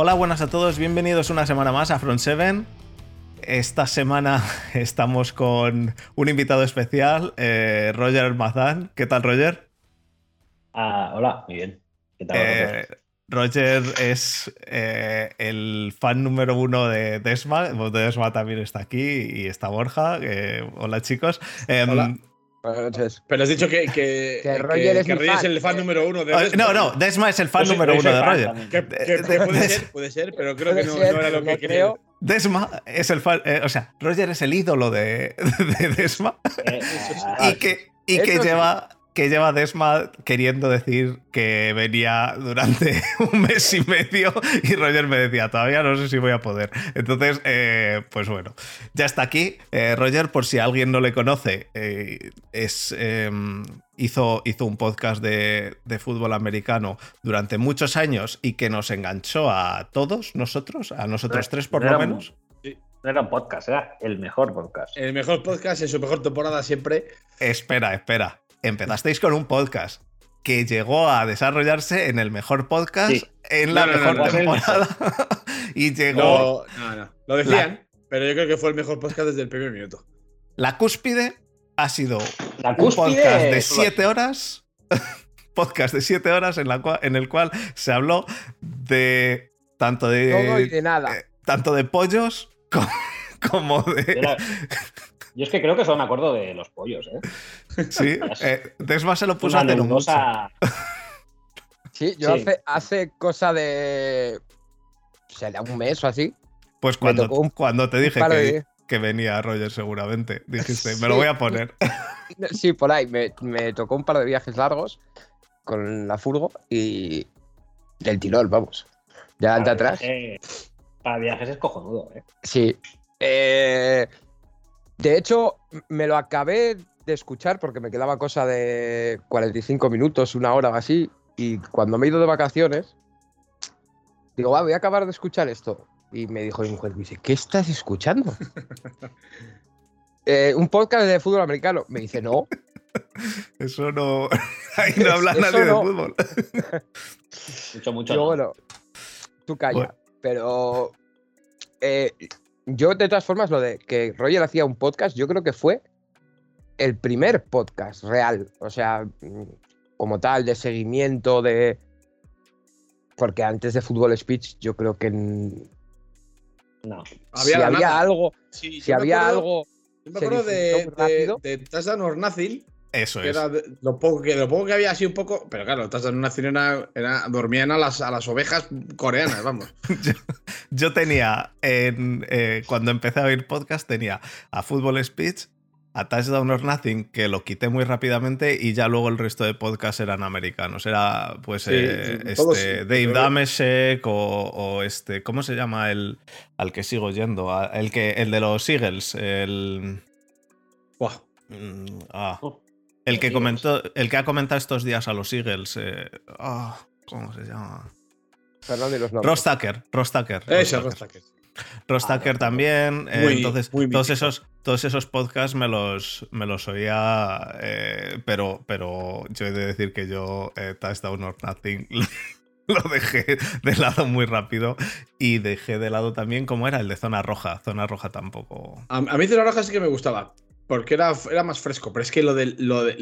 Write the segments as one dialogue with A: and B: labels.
A: Hola, buenas a todos, bienvenidos una semana más a Front 7. Esta semana estamos con un invitado especial, eh, Roger Mazán. ¿Qué tal, Roger?
B: Ah, hola, muy bien. ¿Qué tal?
A: Eh, Roger es eh, el fan número uno de Desma. Desma también está aquí y está Borja. hola, chicos. Em,
C: hola. Buenas noches. Pero has dicho que, que,
D: que Roger, es,
C: que Roger es, el fan número uno de Desma.
A: No, no, Desma es el fan número uno de Roger.
C: Que, puede ser, puede ser, pero creo que no, no era lo que creo.
A: Desma es el fan, eh, o sea, Roger es el ídolo de, de Desma
B: Eh,
A: y que, y que lleva que lleva Desma queriendo decir que venía durante un mes y medio y Roger me decía, todavía no sé si voy a poder. Entonces, eh, pues bueno, ya está aquí. Eh, Roger, por si alguien no le conoce, eh, es, hizo, hizo un podcast de, de, fútbol americano durante muchos años y que nos enganchó a todos nosotros, a nosotros tres por
B: no
A: lo menos.
B: No era un podcast, era el mejor podcast.
C: El mejor podcast en su mejor temporada siempre.
A: Espera, espera empezasteis con un podcast que llegó a desarrollarse en el mejor podcast
B: Sí.
A: en la
C: No, no,
A: mejor
C: no, no,
A: temporada y llegó
C: No, no, no. Lo decían, pero yo creo que fue el mejor podcast desde el primer minuto.
A: la cúspide ha sido
B: La
A: un podcast de 7 horas podcast de 7 horas en, la cua- en el cual se habló de tanto de
D: Todo y de nada.
A: eh, tanto de pollos como, como de
B: Yo es que creo que solo me acuerdo de los pollos, ¿eh?
A: sí eh, Desma se lo puso
B: Una
A: a hacer un mucho.
B: nebulosa.
D: Sí, yo
B: Sí.
D: Hace, hace cosa de. Será un mes o así.
A: pues cuando,
D: un-
A: cuando te dije que,
D: de-
A: que venía Roger seguramente dijiste me
D: Sí.
A: lo voy a poner
D: Sí, por ahí. Me, me tocó un par de viajes largos con la furgo y. Del tirón, vamos. Ya ante atrás.
B: Para viajes es cojonudo, ¿eh?
D: Sí. Eh, de hecho, me lo acabé de escuchar porque me quedaba cosa de 45 minutos, una hora o así. Y cuando me he ido de vacaciones, digo, va, voy a acabar de escuchar esto. Y me dijo mi mujer, me dice, ¿qué estás escuchando? "Eh, un podcast de fútbol americano. Me dice, no.
A: Eso no. Ahí no habla
D: Eso
A: nadie
D: no.
A: de fútbol.
B: Mucho, mucho.
D: Yo,
B: no.
D: bueno, tú calla.
A: Bueno.
D: Pero eh, yo, de todas formas, lo de que Roger hacía un podcast, yo creo que fue el primer podcast real. O sea, mm, como tal, de seguimiento, de. Porque antes de Fútbol Speech, yo creo que
B: No.
D: si
C: la
D: había
C: nada.
D: algo,
C: Sí,
D: si había
C: acuerdo-
D: algo.
C: Yo me acuerdo de, de, de Touchdown or Nothing,
A: Eso
C: que
A: es.
C: era de- lo poco que, lo poco que había así un poco. Pero claro, Touchdown or Nothing era, era- dormían a las, a las ovejas coreanas, vamos.
A: Yo tenía. En, eh, cuando empecé a oír podcast, tenía a Football Speech, a Touchdown or Nothing, que lo quité muy rápidamente, y ya luego el resto de podcasts eran americanos. Era, pues,
C: Sí,
A: eh,
C: sí,
A: este, Dave
C: pero-
A: Dameshek o, o este. ¿Cómo se llama el al que sigo yendo? A- El, que, el de los Eagles. El.
C: Buah.
A: mm, ah.
B: Oh,
A: El que comentó, el que ha comentado estos días a los Eagles. eh, ah, ¿Cómo se llama?
D: Los.
A: Ross Tucker. Ross Tucker.
C: Ese
A: Ross
C: Ross
A: Tucker.
C: Tucker.
A: Ross
B: Ah,
A: Tucker también. eh, entonces,
C: muy
A: todos esos, todos esos podcasts me los, me los oía, eh, pero, pero yo he de decir que yo, eh, Touchdown or Nothing, lo dejé de lado muy rápido y dejé de lado también como era el de Zona Roja. Zona Roja tampoco.
C: A, a mí Zona Roja sí que me gustaba. Porque era, era más fresco. Pero es que lo de lo, de,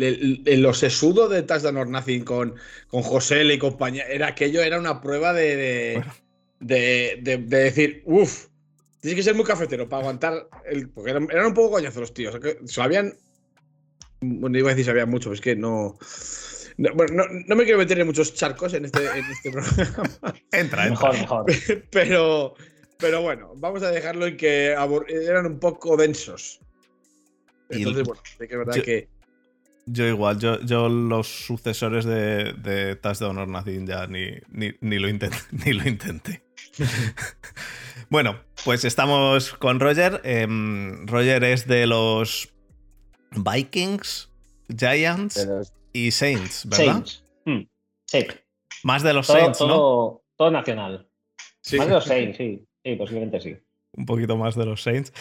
C: el- lo sesudo de Touchdown or Nothing con, con José y compañía. Era aquello, era una prueba de. de,
A: Bueno.
C: de, de- de decir, uff. Tienes que ser muy cafetero para aguantar el. Porque eran, eran un poco coñazos los tíos. que Sabían. Bueno, iba a decir sabían mucho, pero es que no. No, bueno, no, no me quiero meter en muchos charcos en este, en este programa.
A: Entra, entra.
B: Mejor, mejor.
C: Pero, pero bueno, vamos a dejarlo en que eran un poco densos. Entonces, bueno, sí que es verdad
A: yo-
C: que.
A: Yo igual, yo, yo los sucesores de, de Touchdown or Nothing ya ni, ni, ni lo intenté. Ni lo intenté. bueno, pues estamos con Roger. Em, Roger es de los Vikings, Giants y Saints, ¿verdad?
B: Saints. Mm, Sí.
A: Más de los
B: Todo,
A: Saints, ¿no?
B: todo, todo nacional.
C: Sí.
B: Más de los Saints, sí. Sí, posiblemente sí.
A: Un poquito más de los Saints.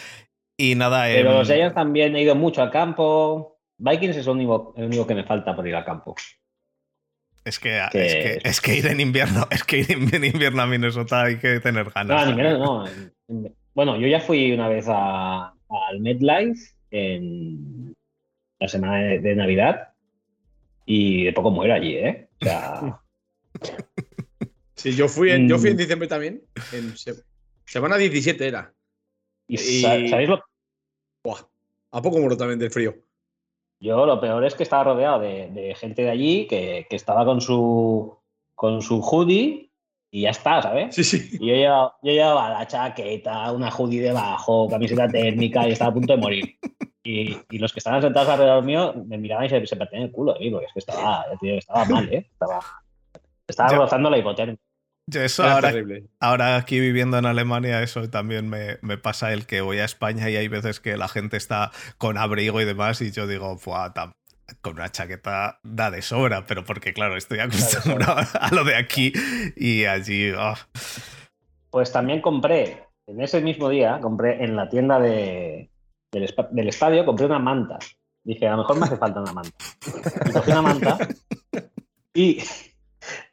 A: Y nada,
B: Pero
A: em,
B: los Giants también he ido mucho al campo. Vikings es el único, el único que me falta por ir al campo.
A: Es que, es, que, es que ir en invierno, es que ir en invierno a Minnesota hay que tener ganas.
B: No, en invierno no. Bueno, yo ya fui una vez a, al MedLife en la semana de, Navidad y de poco muero allí, ¿eh? O sea.
C: Sí, yo fui en, yo fui en mm. diciembre también. En semana 17 era.
B: ¿Y, sabéis lo?
C: Buah, ¿A poco muero también del frío?
B: Yo lo peor es que estaba rodeado de, gente de allí que, estaba con su, con su hoodie y ya está, ¿sabes?
C: Sí, sí.
B: Y yo llevaba, la chaqueta, una hoodie debajo, camiseta térmica y estaba a punto de morir. Y, los que estaban sentados alrededor mío me miraban y se, se partían el culo de mí, porque es que estaba, estaba mal, ¿eh? Estaba, estaba rozando la hipotermia.
A: Eso ahora, ahora, aquí viviendo en Alemania, eso también me, me, pasa el que voy a España y hay veces que la gente está con abrigo y demás y yo digo, con una chaqueta da de sobra, pero porque claro, estoy acostumbrado a lo de aquí y allí... Ah.
B: Pues también compré, en ese mismo día, compré en la tienda de, del, del, estadio, compré una manta. Dije, a lo mejor me hace falta una manta. Y cogí una manta y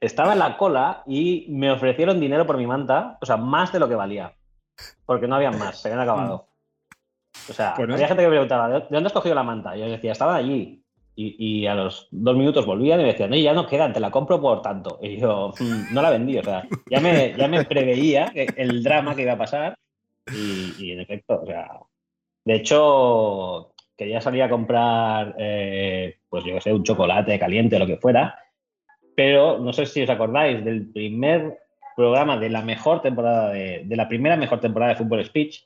B: estaba en la cola y me ofrecieron dinero por mi manta, o sea, más de lo que valía. Porque no había más, se habían acabado. O sea, había gente que me preguntaba, ¿de dónde has cogido la manta? Y yo decía, estaban allí. Y, a los dos minutos volvían y me decían, no, ya no quedan, te la compro por tanto. Y yo, mm, no la vendí, o sea, ya me, ya me preveía el drama que iba a pasar. Y, en efecto, o sea, de hecho, quería salir a comprar, eh, pues yo qué sé, un chocolate caliente o lo que fuera pero no sé si os acordáis del primer programa de la mejor temporada de, la primera mejor temporada de Fútbol Speech,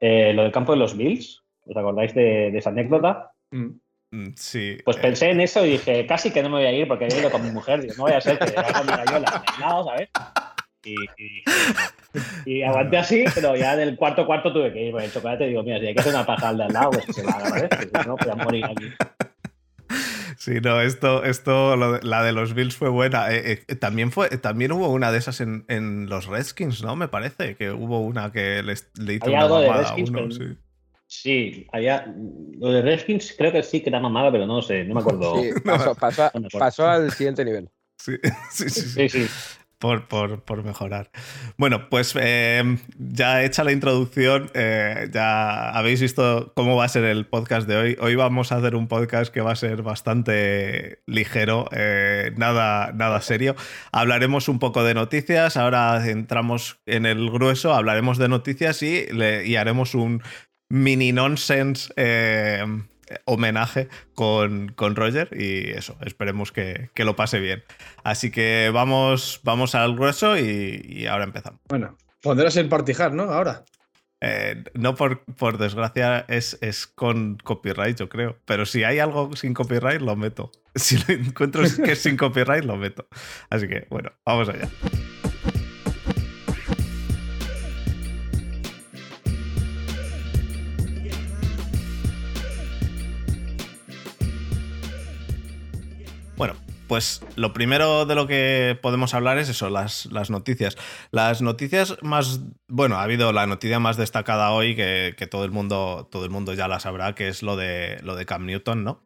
B: eh, lo del campo de los Bills. ¿Os acordáis de, esa anécdota?
A: Mm, mm, sí.
B: Pues pensé en eso y dije, casi que no me voy a ir porque he ido con mi mujer. no voy a ser que haga mi gallola lado, ¿sabes? Y, y, aguanté así, pero ya del cuarto cuarto tuve que ir por el chocolate. Digo, mira, si hay que hacer una paja al de al lado, pues se va a ¿vale? Si no, voy a morir aquí.
A: Sí, no, esto, esto la de los Bills fue buena. Eh, eh, también, fue, también hubo una de esas en, en, los Redskins, ¿no? Me parece que hubo una que les, le hizo una mamada a uno. Sí.
B: Sí, allá, lo de Redskins creo que sí que era mamada, pero no sé, no me acuerdo.
D: Sí, pasó, pasó, pasó, al siguiente nivel.
A: Sí, sí, sí. sí. sí, sí por, por, mejorar. Bueno, pues eh, ya hecha la introducción, eh, ya habéis visto cómo va a ser el podcast de hoy. Hoy vamos a hacer un podcast que va a ser bastante ligero, eh, nada, nada serio. Hablaremos un poco de noticias, ahora entramos en el grueso, hablaremos de noticias y, y haremos un mini nonsense homenaje con, con, Roger y eso, esperemos que, lo pase bien. Así que vamos, vamos al grueso y, ahora empezamos.
C: Bueno, podrás el partijar, ¿no? Ahora.
A: Eh, no por, por desgracia es, es, con copyright, yo creo. Pero si hay algo sin copyright, lo meto. Si lo encuentro que es sin copyright, lo meto. Así que, bueno, vamos allá. Bueno, pues lo primero de lo que podemos hablar es eso, las, noticias. Las noticias más. Bueno, ha habido la noticia más destacada hoy que, todo, el mundo, todo el mundo ya la sabrá, que es lo de, lo de Cam Newton, ¿no?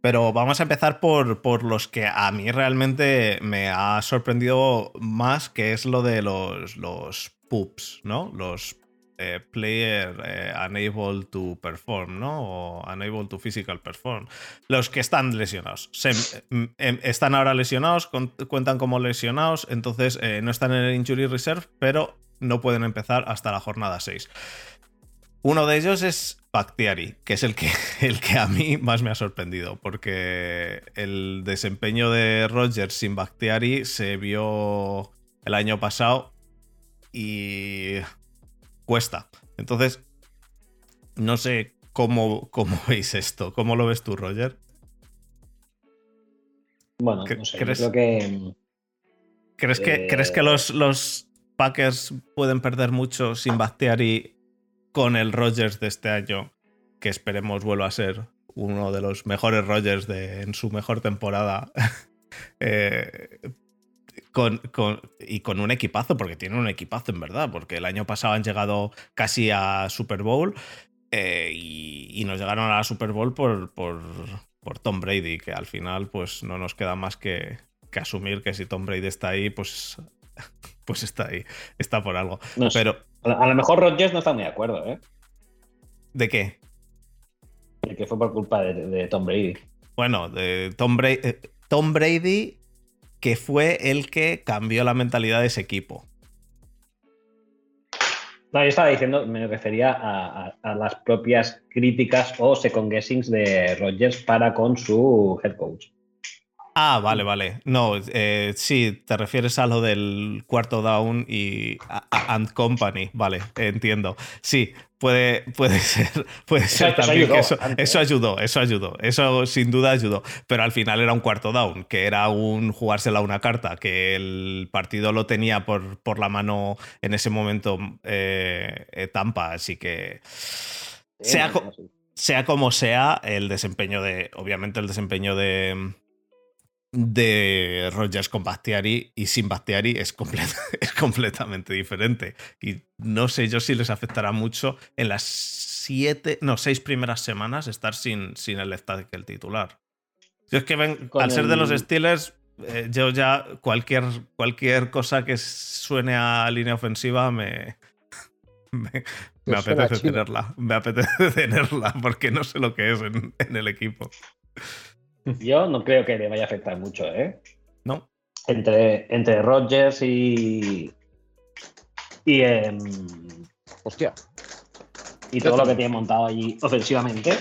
A: Pero vamos a empezar por, por los que a mí realmente me ha sorprendido más, que es lo de los, los pups, ¿no? Los eh, player eh, unable to perform, ¿no? O unable to physical perform. Los que están lesionados. Em, em, están ahora lesionados, cuentan como lesionados, entonces eh, no están en el injury reserve, pero no pueden empezar hasta la jornada 6. Uno de ellos es Bactiari, que es el que, el que a mí más me ha sorprendido, porque el desempeño de Rogers sin Bactiari se vio el año pasado y cuesta. Entonces, no sé cómo, cómo veis esto. ¿Cómo lo ves tú, Roger?
B: Bueno, no sé, ¿crees, creo que.
A: ¿Crees que, ¿crees que los, los Packers pueden perder mucho sin Bakhtiari con el Rogers de este año? Que esperemos vuelva a ser uno de los mejores Rogers de, en su mejor temporada. eh, con, y con un equipazo, porque tiene un equipazo en verdad, porque el año pasado han llegado casi a Super Bowl eh, y, nos llegaron a la Super Bowl por, por, por, Tom Brady, que al final pues no nos queda más que, que asumir que si Tom Brady está ahí, pues, pues está ahí, está por algo.
B: No sé.
A: Pero,
B: A lo mejor Rodgers no está muy de acuerdo, ¿eh?
A: ¿de qué?
B: De que fue por culpa de, de Tom Brady.
A: Bueno, de Tom Brady, eh, Tom Brady, que fue el que cambió la mentalidad de ese equipo.
B: No, yo estaba diciendo, me refería a, a- las propias críticas o second guessings de Rodgers para con su head coach.
A: Ah, vale, vale. No, eh, sí, te refieres a lo del cuarto down y a- a- and company. Vale, entiendo. Sí, puede, puede ser, puede ser
B: eso
A: también
B: ayudó
A: que eso, ayudó, eso ayudó. Eso sin duda ayudó. Pero al final era un cuarto down, que era un jugársela una carta, que el partido lo tenía por, por la mano en ese momento eh, eh, Tampa. Así que. Sea,
B: no, no,
A: sea como sea, el desempeño de. Obviamente, el desempeño de. De Rogers con Bastiari y sin Bastiari es, comple- es completamente diferente. Y no sé yo si les afectará mucho en las siete, no, seis primeras semanas estar sin, sin el left tackle titular. Yo es que ven, al ser de los
B: el-
A: Steelers, eh, yo ya cualquier, cualquier cosa que suene a línea ofensiva me, me, me apetece tenerla. Me apetece tenerla porque no sé lo que es en, en el equipo.
B: Yo no creo que le vaya a afectar mucho, ¿eh?
A: ¿No?
B: Entre, entre Rodgers y. Y, em,
D: Hostia.
B: y todo lo que tiene montado allí ofensivamente,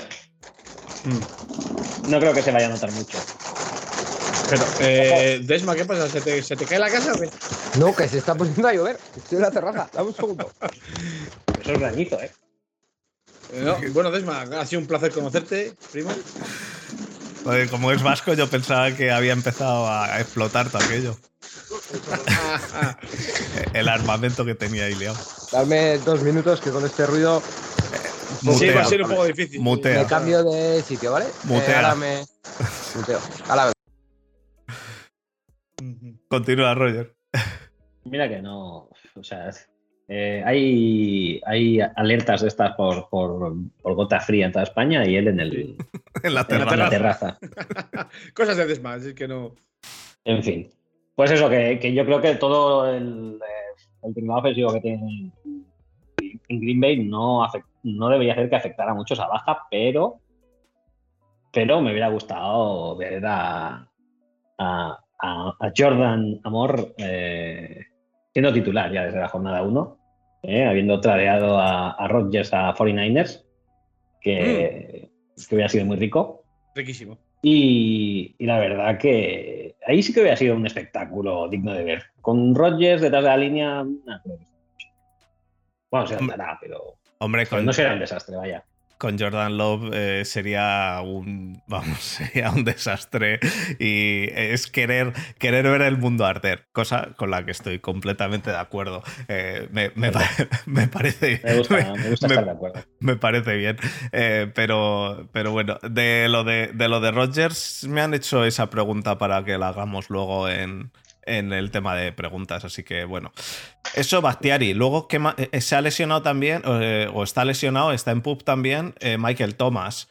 B: no creo que se vaya a notar mucho.
C: Pero, eh, Desma, ¿qué pasa? ¿Se te, se te cae la casa o qué?
D: No, que se está poniendo a llover. Estoy en la terraza. Dame un segundo.
B: Eso es granizo, ¿eh?
C: Eh, no. Bueno, Desma, ha sido un placer conocerte, primo.
A: Oye, como es vasco, yo pensaba que había empezado a explotar todo aquello. El armamento que tenía ahí liado.
D: Dame dos minutos que con este ruido
C: sí,
A: Mutea.
C: va a ser un poco difícil.
A: Mutea.
D: me cambio de sitio, ¿vale?
A: Mutea.
D: Eh, ahora me. Muteo. Ahora
C: Ujú.
A: Continúa, Roger.
B: Mira que no. O sea, eh, hay, hay alertas de estas por, por, por gota fría en toda España y él en, el,
A: En la
B: en la
A: terraza.
C: Cosas de Desma, es que no.
B: En fin. Pues eso, que, que yo creo que todo el, eh, el trinado ofensivo que tiene en Green Bay no, debería hacer que afectara mucho esa baja, pero, pero me hubiera gustado ver a, a, a- a Jordan Amor eh, siendo titular ya desde la jornada 1, eh, habiendo tradeado a, a Rodgers a 49ers, que, que hubiera sido muy rico.
C: Riquísimo.
B: Y, y la verdad que ahí sí que hubiera sido un espectáculo digno de ver. Con Rodgers detrás de la línea, no. Bueno, se andará, pero
A: Hombre, con,
B: no será un desastre, vaya.
A: Con Jordan Love eh, sería un vamos sería un desastre. Y es querer querer ver el mundo arder cosa con la que estoy completamente de acuerdo. Eh, me, me pa- me parece
B: Me gusta, me gusta estar de acuerdo.
A: me parece bien. Eh, pero pero bueno de lo de, de lo de Rogers me han hecho esa pregunta para que la hagamos luego en en el tema de preguntas, así que bueno. Eso, Bastiari. Luego, que se ha lesionado también, eh, o está lesionado, está en pub también, eh, Michael Thomas.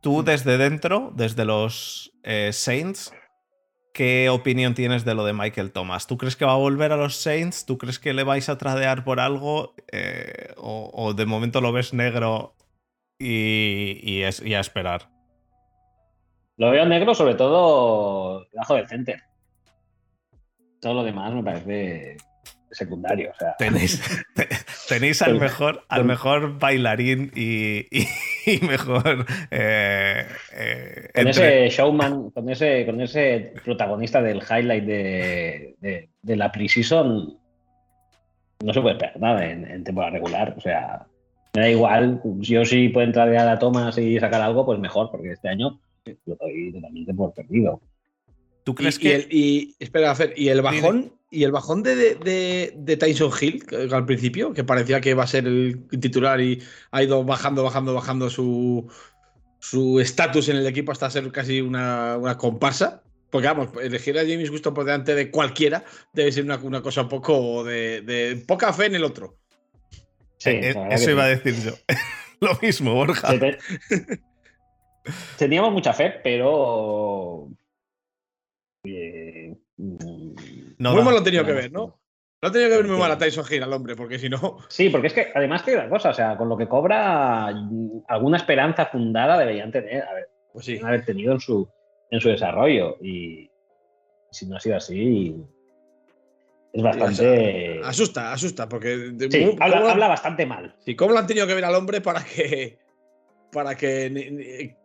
A: Tú desde dentro, desde los eh, Saints, ¿qué opinión tienes de lo de Michael Thomas? ¿Tú crees que va a volver a los Saints? ¿Tú crees que le vais a tradear por algo? Eh, o, o de momento lo ves negro y, y, es- y a esperar?
B: Lo veo negro, sobre todo debajo del center. Todo lo demás me parece secundario. O sea,
A: Tenéis, te- tenéis al
B: Con-
A: mejor, al
B: con-
A: mejor bailarín y, y- y mejor. eh, eh,
B: con
A: entre-
B: ese showman, con ese, con ese protagonista del highlight de, de, de la preseason, no se puede esperar nada en, en temporada regular. O sea, me da igual. Yo sí puedo entrar a la Thomas y sacar algo, pues mejor, porque este año lo doy totalmente por perdido.
A: ¿Tú crees
C: y,
A: que.?
C: y el- y- espera, Fer, y el bajón, y el bajón de, de, de- de Tyson Hill al principio, que parecía que iba a ser el titular y ha ido bajando, bajando, bajando su su estatus en el equipo hasta ser casi una, una comparsa. Porque vamos, elegir a James Gusto por delante de cualquiera debe ser una, una cosa un poco de, de poca fe en el otro.
B: Sí,
A: Eh, eso iba a decir yo. Lo mismo, Borja.
B: Teníamos mucha fe, pero eh, mm,
A: No
C: muy
A: da.
C: mal lo han tenido que ver, ¿no? Lo ha tenido que ver muy mal a Tyson Hill al hombre, porque si no.
B: Sí, porque es que además que la cosa, o sea, con lo que cobra, mm, alguna esperanza fundada deberían tener, a ver,
C: Pues sí.
B: haber tenido en su, en su desarrollo. Y si no ha sido así, es bastante.
C: Asusta, asusta, porque.
B: Sí,
C: ¿cómo-
B: habla,
C: cómo-
B: habla bastante mal.
C: Sí, ¿cómo lo han tenido que ver al hombre para que. Para que.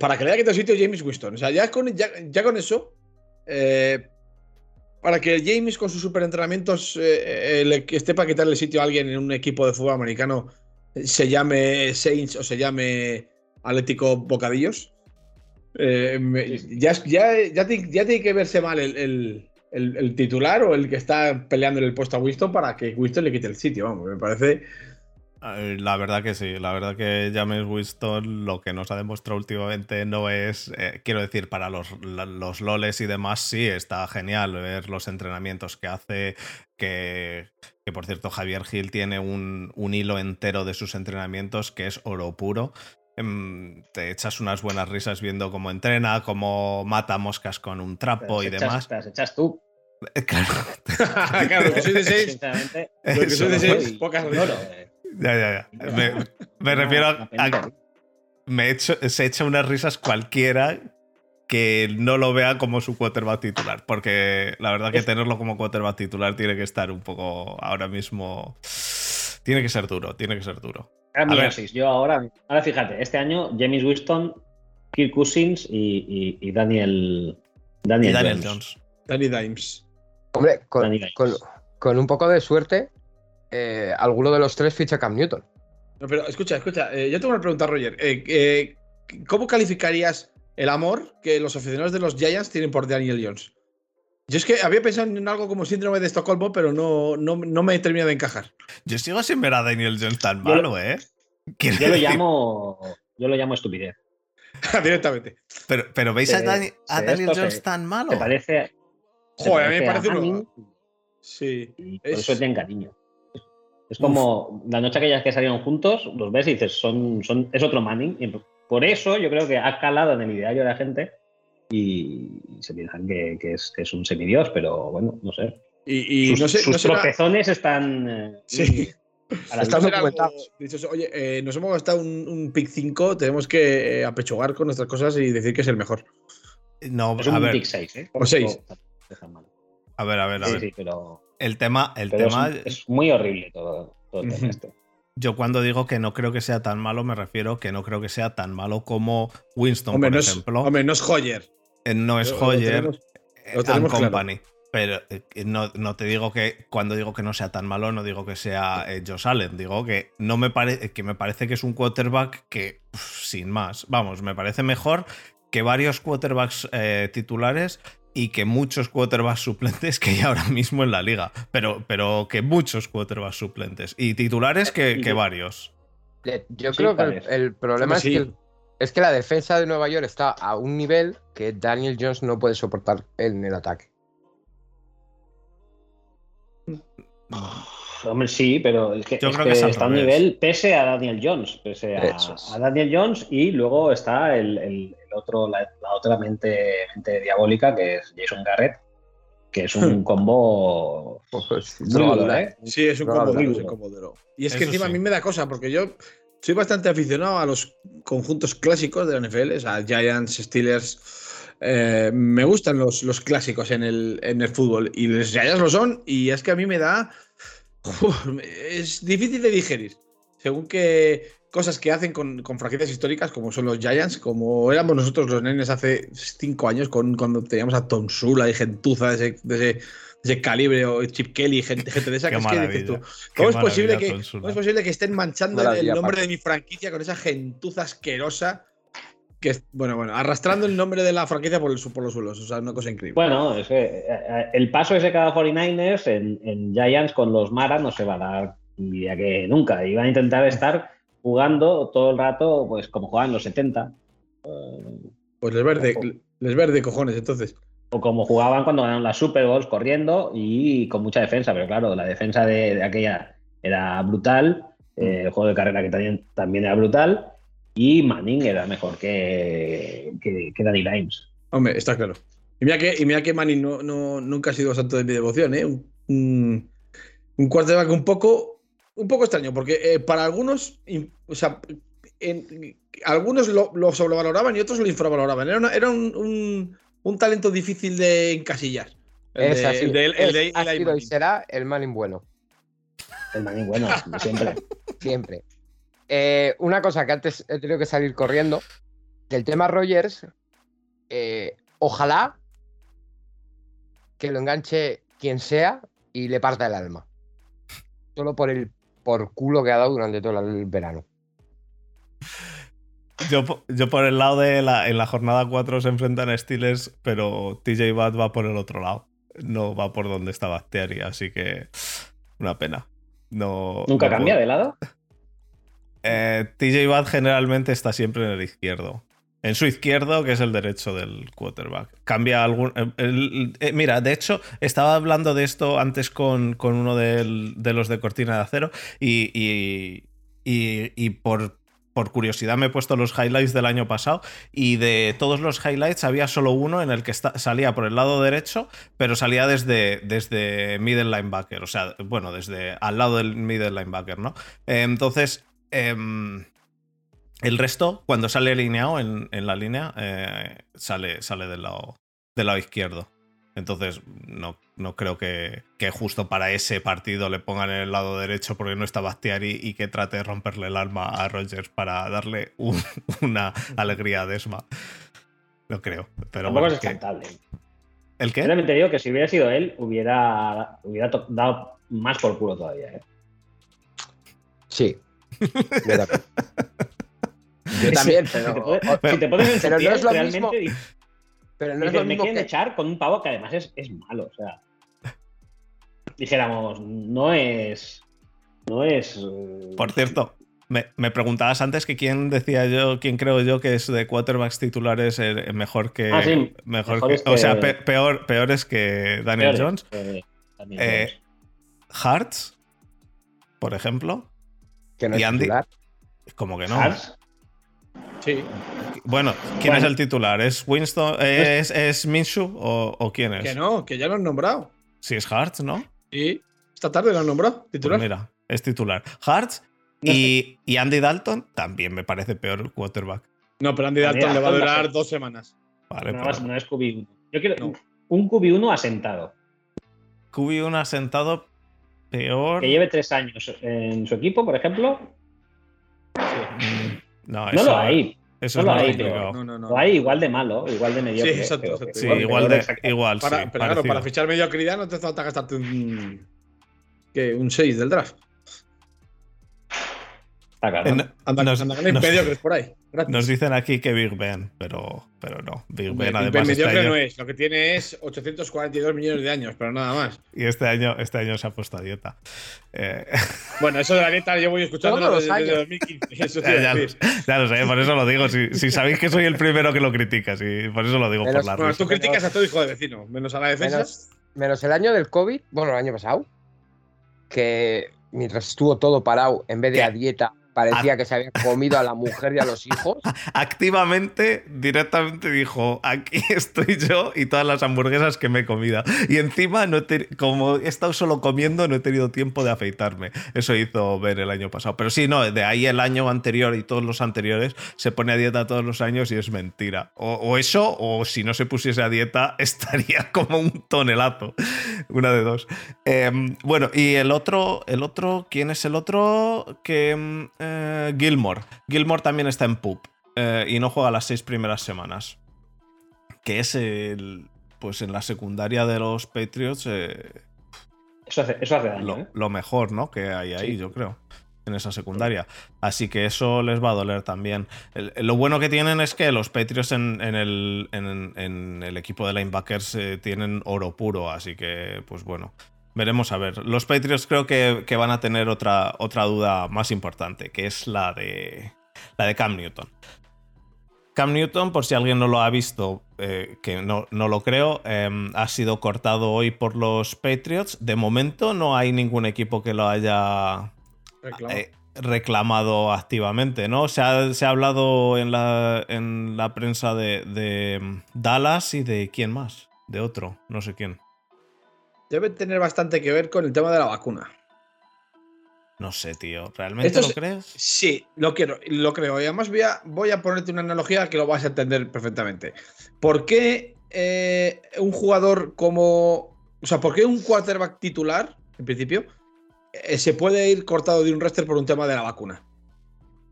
C: Para que le haya quitado sitio James Winston? O sea, ya con, ya, ya con eso. Eh, para que James con sus superentrenamientos eh, eh, le- esté para quitarle sitio a alguien en un equipo de fútbol americano se llame Saints o se llame Atlético Bocadillos. eh, me- ya, es- ya, ya, tiene, ya tiene que verse mal el, el- el- el titular o el que está peleando el puesto a Winston para que Winston le quite el sitio. Vamos, me parece.
A: Eh, La verdad que sí, la verdad que James Winston lo que nos ha demostrado últimamente no es, eh, quiero decir, para los, los loles y demás, sí, está genial ver los entrenamientos que hace, que, que por cierto Javier Gil tiene un, un hilo entero de sus entrenamientos que es oro puro. Em, Te echas unas buenas risas viendo cómo entrena, cómo mata moscas con un trapo y demás.
B: te las echas tú.
A: Claro.
C: claro, lo que soy de seis. Lo que soy de seis, pocas risas.
A: Ya, ya, ya. Me, refiero a,
B: penita.
A: me echo, se echa unas risas cualquiera que no lo vea como su quarterback titular. Porque la verdad que tenerlo como quarterback titular tiene que estar un poco ahora mismo. Tiene que ser duro, tiene que ser duro.
B: Era
A: A
B: mi
A: ver.
B: Oasis. Yo ahora, ahora fíjate, este año James Winston, Kirk Cousins y, y- y Daniel, Daniel,
A: Y Daniel
B: Jones.
A: Jones.
C: Danny Dimes.
D: Hombre, con,
B: Danny Dimes.
D: con- con un poco de suerte, eh, alguno de los tres ficha Cam Newton.
C: No, pero escucha, escucha. eh, yo tengo una pregunta, Roger. Eh, eh, ¿Cómo calificarías el amor que los aficionados de los Giants tienen por Daniel Jones? Yo es que había pensado en algo como síndrome de Estocolmo, pero no, no, no me he terminado de encajar.
A: Yo sigo sin ver a Daniel Jones tan
B: Yo-
A: malo, ¿eh? Quiero
B: Yo lo llamo, yo lo llamo estupidez.
C: Directamente.
A: Pero, pero ¿veis a, Dani- a Daniel
B: esto
A: Jones
B: se-
A: tan malo?
B: ¿Te parece?
C: Joder, a mí me parece uno- Sí.
B: y por
C: Es-
B: eso tienen cariño. Es como la noche aquella que salieron juntos, los ves y dices, son, son, es otro Manning. Y por eso yo creo que ha calado en el ideario de la gente y se piensan que, que es, que es un semidios, pero bueno, no sé.
C: Y, y
B: sus
C: no sé,
B: sus
C: no será-
B: tropezones están. eh,
C: Sí.
B: a la
D: Están documentados.
C: dices, oye, eh, nos hemos gastado un, un pick 5, tenemos que eh, apechugar con nuestras cosas y decir que es el mejor.
A: No,
B: Es
A: a
B: un
A: ver,
B: pick 6, ¿eh?
C: O seis.
B: Dejan mal.
A: a ver, a ver, a
B: Sí,
A: ver.
B: sí, pero,
A: El tema, el
B: pero
A: tema
B: es, es muy horrible todo, todo el tema
C: Ujú.
B: este.
A: Yo cuando digo que no creo que sea tan malo, me refiero que no creo que sea tan malo como Winston,
C: Hombre,
A: por
C: no es,
A: ejemplo.
C: hombre, no es Hoyer.
A: Eh, no es
C: Lo- lo
A: Hoyer
C: tenemos-
A: eh,
C: lo
A: and
C: tenemos claro.
A: Company. Pero eh, no, no te digo que cuando digo que no sea tan malo, no digo que sea eh, Josh Allen. Digo que no me parece que me parece que es un quarterback que, uf, sin más, vamos, me parece mejor que varios quarterbacks eh, titulares y que muchos quarterbacks suplentes que hay ahora mismo en la liga. Pero, pero que muchos quarterbacks suplentes. Y titulares que, que varios.
D: Yo
B: Sí,
D: creo que el, problema es, que, es que la defensa de Nueva York está a un nivel que Daniel Jones no puede soportar en el ataque.
B: Hombre, sí, pero es que,
A: Yo
B: es
A: creo que es
B: está a un nivel pese a Daniel Jones, pese a, Daniel Jones y luego está el otro, la, la otra mente, mente diabólica que es Jason Garrett, que es un combo
D: Pues,
B: muy duro, ¿eh?
C: Sí, es un un cómodo. Y es que
A: Eso
C: encima
A: sí.
C: a mí me da cosa, porque yo soy bastante aficionado a los conjuntos clásicos de la NFL, o sea, Giants, Steelers. eh, me gustan los, los clásicos en el, en el fútbol y los Giants lo son, y es que a mí me da. Uf, es difícil de digerir. Según que cosas que hacen con, con franquicias históricas, como son los Giants, como éramos nosotros los nenes hace cinco años, con, cuando teníamos a Tom Sula y gentuza de ese, de ese, de ese calibre, o Chip Kelly, gente, gente de esa,
A: Qué
C: que es que dices tú,
A: maravilla.
C: ¿Cómo
A: Qué
C: es, posible que. ¿Cómo es posible que estén manchando el nombre
D: Paco.
C: de mi franquicia con esa gentuza asquerosa? Que, bueno, bueno, arrastrando el nombre de la franquicia por, el su- por los suelos. O sea, una cosa increíble.
B: Bueno, es que eh, eh, el paso ese que ha dado 49ers en, en Giants con los Maras no se va a dar ya que nunca. Iban a intentar estar jugando todo el rato, pues como jugaban los 70. eh,
C: pues les verde, les verde cojones, entonces.
B: O como jugaban cuando ganaron las Super Bowls corriendo y con mucha defensa, pero claro, la defensa de, de aquella era brutal, eh, el juego de carrera que también, también era brutal y Manning era mejor que, que, que Danny Dimes.
C: Hombre, está claro. Y mira que, y mira que Manning no, no- nunca ha sido santo de mi devoción, ¿eh? Un, un, un quarterback un poco, un poco extraño, porque eh, para algunos, in- o sea, en- algunos lo, lo sobrevaloraban y otros lo infravaloraban. Era, una- era un, un- un talento difícil de encasillar. El
D: Es
C: de,
D: así.
C: el de- el
D: es-
C: de
D: ha sido y será el Manning bueno.
B: El manín bueno, siempre.
D: Siempre. Eh, una cosa que antes he tenido que salir corriendo, del tema Rogers, eh, ojalá que lo enganche quien sea y le parta el alma. Solo por el por culo que ha dado durante todo el verano.
A: Yo, yo por el lado de la, en la jornada 4 se enfrentan a Steelers, pero TJ Watt va por el otro lado. No va por donde está Bactiari, así que una pena. No,
B: ¿Nunca
A: no
B: cambia
A: puedo.
B: de lado?
A: Eh, TJ Watt generalmente está siempre en el izquierdo. En su izquierdo, que es el derecho del quarterback. Cambia algún. eh, el- eh, mira, de hecho, estaba hablando de esto antes con, con uno del- de los de Cortina de Acero y, y, y- y por, por curiosidad me he puesto los highlights del año pasado y de todos los highlights había solo uno en el que salía por el lado derecho, pero salía desde, desde middle linebacker, o sea, bueno, desde al lado del middle linebacker, ¿no? Entonces, em, el resto, cuando sale alineado en, en la línea, eh, sale, sale del, lado, del lado izquierdo. Entonces, no, no creo que, que justo para ese partido le pongan en el lado derecho porque no está Bastiari y que trate de romperle el alma a Rogers para darle un- una alegría a Desma. No creo. Pero bueno,
B: es
A: que-. ¿El qué?
B: Realmente digo que si hubiera sido él, hubiera, hubiera dado más por culo todavía. ¿eh?
D: Sí. Yo también. Yo también,
B: Si te
D: pero,
B: pones-
D: o-
B: si te pones en su
D: pero no es lo
B: realmente
D: mismo- pero no es lo
B: me
D: mismo
B: quieren
D: que.
B: echar con un pavo que además es, es malo. O sea, dijéramos, no es. No es. eh,
A: Por cierto, me, me preguntabas antes que quién decía yo, quién creo yo que es de quarterbacks titulares eh, mejor que.
B: Ah, sí,
A: mejor que- O sea,
B: que-
A: pe- peor, peores que Daniel
B: peores,
A: Jones.
B: eh, Daniel
A: Eh,
B: Jones.
A: Hearts, por ejemplo.
D: que no
A: y
D: es
A: Andy-
D: titular.
A: Como que no.
B: Hars,
C: Sí.
A: Bueno, ¿quién
B: Bueno.
A: es el titular? ¿Es Winston? eh, ¿Es, es Minshew o, o quién es?
C: Que no, que ya lo han nombrado.
A: Sí, es Hearts, ¿no?
C: Y esta tarde lo han nombrado,
A: Pues
C: titular.
A: mira, es titular. Hearts
B: No
A: y, y Andy Dalton también me parece peor quarterback.
C: no, pero Andy
B: Andy
C: Dalton le va a durar dos semanas.
A: Vale,
B: no,
A: pues,
B: no es QB1. Yo quiero
C: No.
B: un QB1 asentado.
A: QB1 asentado peor.
B: Que lleve tres años en su equipo, por ejemplo.
A: Mm, No,
B: No lo hay.
A: Eso
B: no
A: es
B: lo hay, pero.
C: No, no, no.
B: Lo hay igual de malo, igual de mediocre.
C: Sí, exacto,
B: pero-
C: exacto.
A: Sí, igual de,
B: exacto.
A: igual,
C: Para,
A: sí,
C: pero claro,
A: parecido.
C: para fichar mediocridad no te falta gastarte un. ¿Qué? Un 6 del draft.
B: Está claro.
A: En-
C: Anda,
A: nos,
C: anda con
A: nos-
C: mediocres por ahí. Gracias.
A: nos dicen aquí que Big Ben, pero, pero no. Big
C: Hombre,
A: Ben
C: Big
A: además
C: Ben
A: este año,
C: no es. Lo que tiene es 842 millones de años, pero nada más.
A: y este año, este año se ha puesto a dieta. Eh,
C: Bueno, eso de la neta yo voy
D: los
C: desde, desde
D: años.
C: 2015. Eso te iba a
A: ya, lo, ya lo sé, por eso lo digo. Si, si sabéis que soy el primero que lo critica, sí, por eso lo digo
D: Pero
A: por la
C: Bueno,
A: risa.
C: tú criticas a todo hijo de vecino, menos a la defensa.
D: Menos, menos el año del COVID, bueno, el año pasado, que mientras estuvo todo parado, en vez de
A: ¿Qué?
D: a dieta, parecía que se había comido a la mujer y a los hijos.
A: Activamente, directamente dijo: Aquí estoy yo y todas las hamburguesas que me he comido. Y encima, no te- como he estado solo comiendo, no he tenido tiempo de afeitarme. Eso hizo ver el año pasado. Pero sí, no, de ahí el año anterior y todos los anteriores se pone a dieta todos los años y es mentira. O, o eso, o si no se pusiese a dieta, estaría como un tonelazo. Una de dos. Eh, bueno, y el otro, el otro, ¿quién es el otro? Que mm, eh, Gilmore. Gilmore también está en PUP eh, y no juega las seis primeras semanas. Que es el, pues en la secundaria de los Patriots eh,
B: Eso hace, eso hace daño.
A: lo, lo mejor, ¿no? Que hay ahí,
B: Sí.
A: yo creo. En esa secundaria. Así que eso les va a doler también. El- lo bueno que tienen es que los Patriots en, en el, en- en el equipo de linebackers tienen oro puro. Así que, pues bueno, veremos a ver. Los Patriots creo que, que van a tener otra, otra duda más importante, que es la de, la de Cam Newton. Cam Newton, por si alguien no lo ha visto, eh, que no, no lo creo, eh, ha sido cortado hoy por los Patriots. De momento no hay ningún equipo que lo haya eh, reclamado activamente, ¿no? Se ha, se ha hablado en la, en la prensa de, de Dallas y de quién más, de otro, no sé quién.
C: Debe tener bastante que ver con el tema de la vacuna.
A: No sé, tío. ¿Realmente
C: Esto
A: lo
C: es-
A: crees?
C: Sí, lo quiero, lo creo. Y además voy a, voy a ponerte una analogía que lo vas a entender perfectamente. ¿Por qué eh, un jugador como. O sea, ¿por qué un quarterback titular, en principio, eh, se puede ir cortado de un roster por un tema de la vacuna?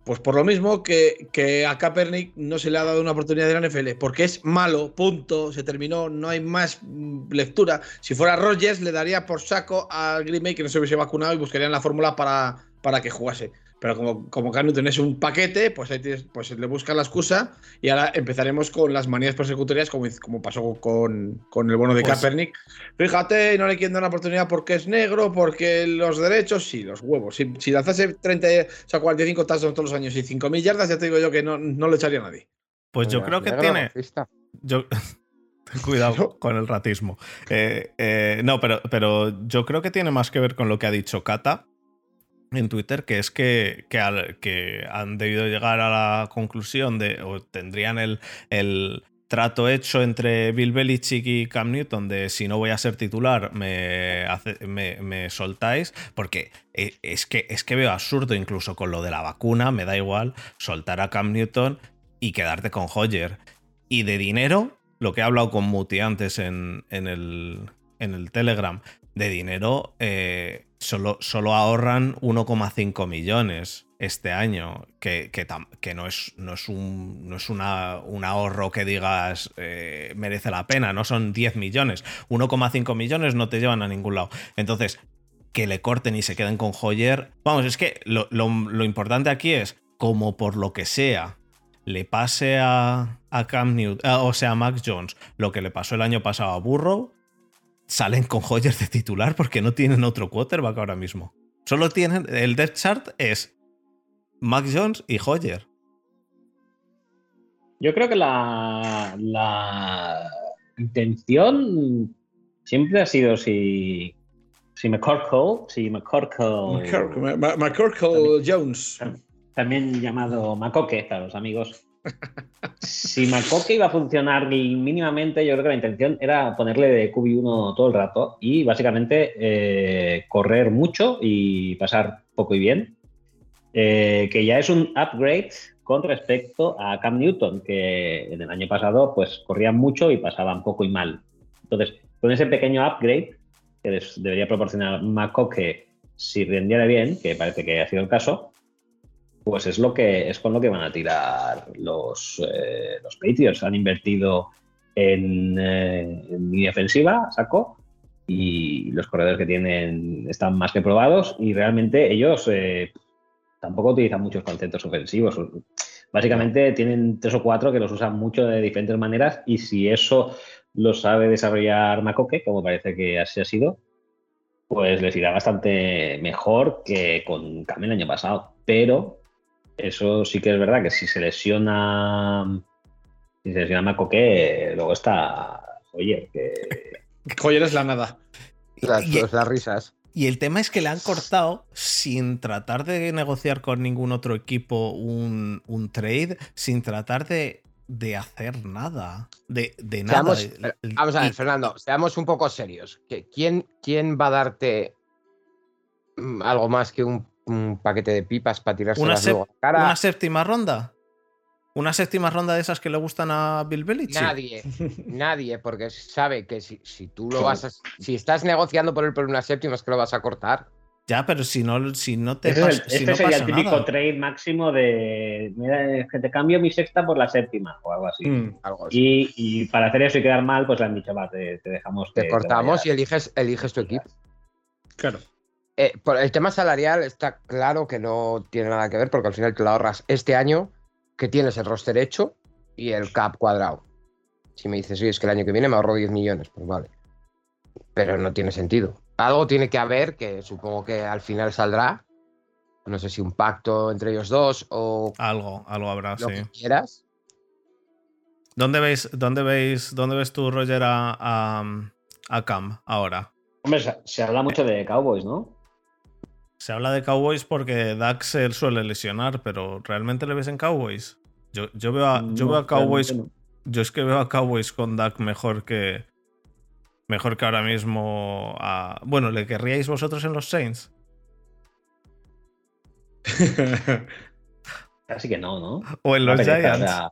C: Pues por lo mismo que, que a Kaepernick no se le ha dado una oportunidad de la NFL, porque es malo, punto, se terminó, no hay más mm, lectura. Si fuera Rodgers, le daría por saco al Green Bay que no se hubiese vacunado y buscarían la fórmula para, para que jugase. Pero como, como Cam Newton es un paquete, pues, ahí tienes- pues le buscan la excusa y ahora empezaremos con las manías persecutorias, como, como pasó con, con el bono de
A: Pues-
C: Kaepernick. Fíjate, no le quieren dar una oportunidad porque es negro, porque los derechos, sí, los huevos. Si, si lanzase 30, o sea, 45 touchdowns todos los años y 5.000 yardas, ya te digo yo que no, no lo echaría a nadie.
A: Pues yo
D: Mira,
A: creo que tiene. Yo... Ten Cuidado con el ratismo. Eh, eh, no, pero, pero yo creo que tiene más que ver con lo que ha dicho Kata en Twitter, que es que, que, al- que han debido llegar a la conclusión de, o tendrían el, el trato hecho entre Bill Belichick y Cam Newton de si no voy a ser titular, me, hace- me, soltáis, porque eh, es que, es que veo absurdo incluso con lo de la vacuna, me da igual soltar a Cam Newton y quedarte con Hoyer. Y de dinero, lo que he hablado con Muti antes en, en el, en el Telegram, de dinero eh, solo, solo ahorran 1,5 millones este año, que, que, que no es, no es, un, no es una- un ahorro que digas eh, merece la pena, no son 10 millones. 1,5 millones no te llevan a ningún lado. Entonces, que le corten y se queden con Hoyer. Vamos, es que lo, lo- lo importante aquí es, como por lo que sea, le pase a, a Cam Newton, ah, o sea, a Max Jones, lo que le pasó el año pasado a Burrow, salen con Hoyer de titular porque no tienen otro quarterback ahora mismo. Solo tienen, el depth chart es Max Jones y Hoyer.
B: Yo creo que la, la intención siempre ha sido si, si McCorkle, si McCorkle,
C: McCorkle Jones.
B: también llamado Macoque para los amigos. Si Macoque iba a funcionar mínimamente, yo creo que la intención era ponerle de QB1 todo el rato y básicamente eh, correr mucho y pasar poco y bien. Eh, que ya es un upgrade con respecto a Cam Newton, que en el año pasado pues corrían mucho y pasaban poco y mal. Entonces, con ese pequeño upgrade que les debería proporcionar Macoque si rendiera bien, que parece que ha sido el caso, pues es lo que es con lo que van a tirar los, eh, los Patriots. Han invertido en, eh, en línea ofensiva, saco, y los corredores que tienen están más que probados y realmente ellos eh, tampoco utilizan muchos conceptos ofensivos. Básicamente tienen tres o cuatro que los usan mucho de diferentes maneras y si eso lo sabe desarrollar Macoque, como parece que así ha sido, pues les irá bastante mejor que con Cam el año pasado. Pero eso sí que es verdad que si se lesiona, si se lesiona Macoque, luego está Oye, que
C: Joyer es la nada.
D: Las,
A: Y-
D: las risas.
A: Y el tema es que le han cortado sin tratar de negociar con ningún otro equipo un, un trade, sin tratar de, de hacer nada. De, de nada.
D: Seamos- eh, vamos a ver,
A: Y-
D: Fernando, seamos un poco serios. ¿Que- ¿Quién, quién va a darte mm, algo más que un, un paquete de pipas para tirarse
A: Una,
D: luego a la cara?
A: una séptima ronda. Una séptima ronda de esas que le gustan a Bill Belichick.
D: Nadie, nadie, porque sabe que si, si tú lo vas a. Si estás negociando por él por una séptima, es que lo vas a cortar.
A: Ya, pero si no, si no te
B: Ese es
A: pas-
B: el-
A: si
B: este
A: no
B: sería
A: pasa
B: el típico
A: nada.
B: trade máximo de mira, es que te cambio mi sexta por la séptima o algo así.
C: Mm.
D: Algo así.
B: Y, y para hacer eso y quedar mal, pues le han dicho, va, te, te dejamos que
D: Te cortamos
B: vayas".
D: y eliges, eliges tu equipo.
C: Claro.
D: Eh, por el tema salarial está claro que no tiene nada que ver porque al final te lo ahorras este año que tienes el roster hecho y el cap cuadrado. Si me dices, oye, es que el año que viene me ahorro 10 millones, pues vale. Pero no tiene sentido. Algo tiene que haber que supongo que al final saldrá. No sé si un pacto entre ellos dos o
A: Algo, algo habrá,
D: lo
A: sí.
D: que quieras.
A: ¿Dónde veis, dónde veis, dónde ves tú, Roger, a, a, a Cam ahora?
B: Hombre, se, se habla mucho de Cowboys, ¿no?
A: Se habla de Cowboys porque Dax se suele lesionar, pero ¿realmente le ves en Cowboys? Yo, yo veo a, yo
B: No,
A: veo a Cowboys. Yo es que veo a Cowboys con Dak mejor que. Mejor que ahora mismo a. Bueno, ¿le querríais vosotros en los Saints?
B: Casi que no, ¿no?
A: ¿O en los
B: o
A: Giants?
B: sea,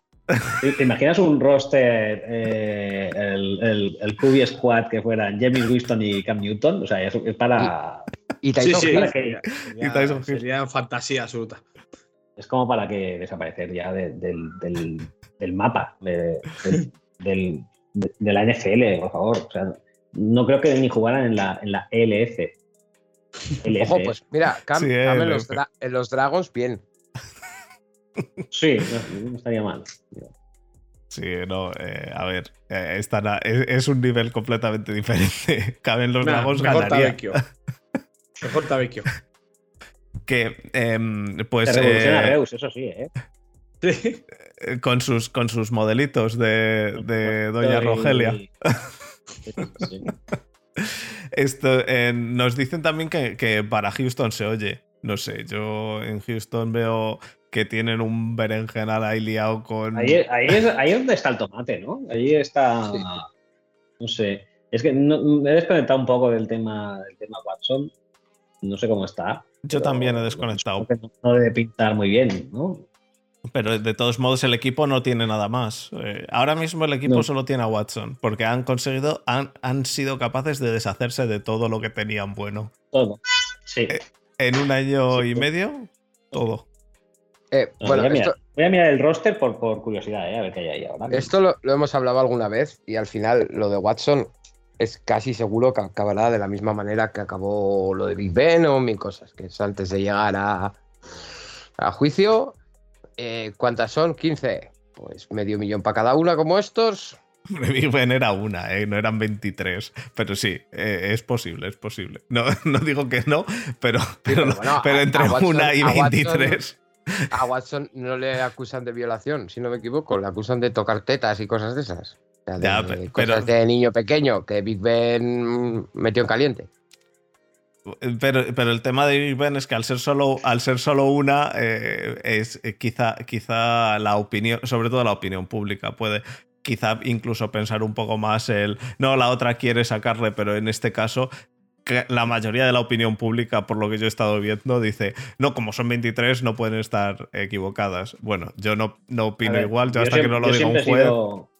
B: ¿te- ¿Te imaginas un roster, eh, el, el, el QB Squad que fueran James Winston y Cam Newton? O sea, es para.
D: Y Tyson
C: sí.
D: Hill,
B: para que-
A: Y Tyson Hill.
C: Sería fantasía absoluta.
B: es como para que desaparecer ya de- del, del- del mapa de, del- del- de, de la NFL, por favor. O sea, no creo que ni jugaran en la, en la LF. LF.
D: Ojo, pues mira, Cam,
A: Sí,
D: Cam en, los en los Dragons, bien.
B: Sí, no, no estaría mal.
A: Sí, no, eh, a ver, eh, están a- es, es un nivel completamente diferente. Caben los
C: Nah,
A: dragons ganaría.
C: Mejor Tavecchio.
A: Que, em, pues,
B: Te revoluciona
A: eh,
B: Reus, eso sí, ¿eh?
C: Sí.
A: eh, con, sus, con sus modelitos de, de Doña
B: Estoy-
A: Rogelia.
B: Sí.
A: Esto, eh, nos dicen también que, que para Houston se oye. No sé, yo en Houston veo que tienen un berenjenal ahí liado con.
B: Ahí, ahí es, ahí es donde está el tomate, ¿no? Ahí está.
D: Sí.
B: No sé. Es que no- me he desconectado un poco del tema, del tema Watson. No sé cómo está.
A: Yo también he desconectado.
B: No, no debe pintar muy bien, ¿no?
A: Pero de todos modos el equipo no tiene nada más. Eh, ahora mismo el equipo
B: No.
A: solo tiene a Watson, porque han conseguido, han, han sido capaces de deshacerse de todo lo que tenían bueno.
B: Todo. Sí.
A: Eh, En un año
B: Sí,
A: y medio, todo.
D: Eh,
B: No,
D: bueno,
B: voy, a mirar,
D: esto,
B: voy a mirar el roster por, por curiosidad, ¿eh? a ver qué hay ahí ahora.
D: esto lo, lo hemos hablado alguna vez y al final lo de Watson es casi seguro que acabará de la misma manera que acabó lo de Big Ben o mil cosas, que es antes de llegar a, a juicio. Eh, ¿Cuántas son? 15. Pues medio millón para cada una como estos.
A: Big Ben era una, ¿eh? no eran 23. Pero sí, eh, es posible, es posible. No, no digo que no, pero, pero,
D: bueno,
A: entre
D: a Watson-
A: una y
D: a Watson-
A: 23.
D: A Watson no le acusan de violación, si no me equivoco, le acusan de tocar tetas y cosas de esas. Sea, de
A: Ya, pe-
D: cosas
A: pero-
D: de niño pequeño que Big Ben metió en caliente.
A: Pero, pero el tema de Big Ben es que al ser solo, al ser solo una, eh, es eh, quizá, quizá la opinión, sobre todo la opinión pública, puede quizá incluso pensar un poco más el no, la otra quiere sacarle, pero en este caso que la mayoría de la opinión pública, por lo que yo he estado viendo, dice, no, como son 23, no pueden estar equivocadas. Bueno, yo no, no opino
B: ver,
A: igual, yo,
B: yo
A: hasta que no lo diga un juez.
B: sido-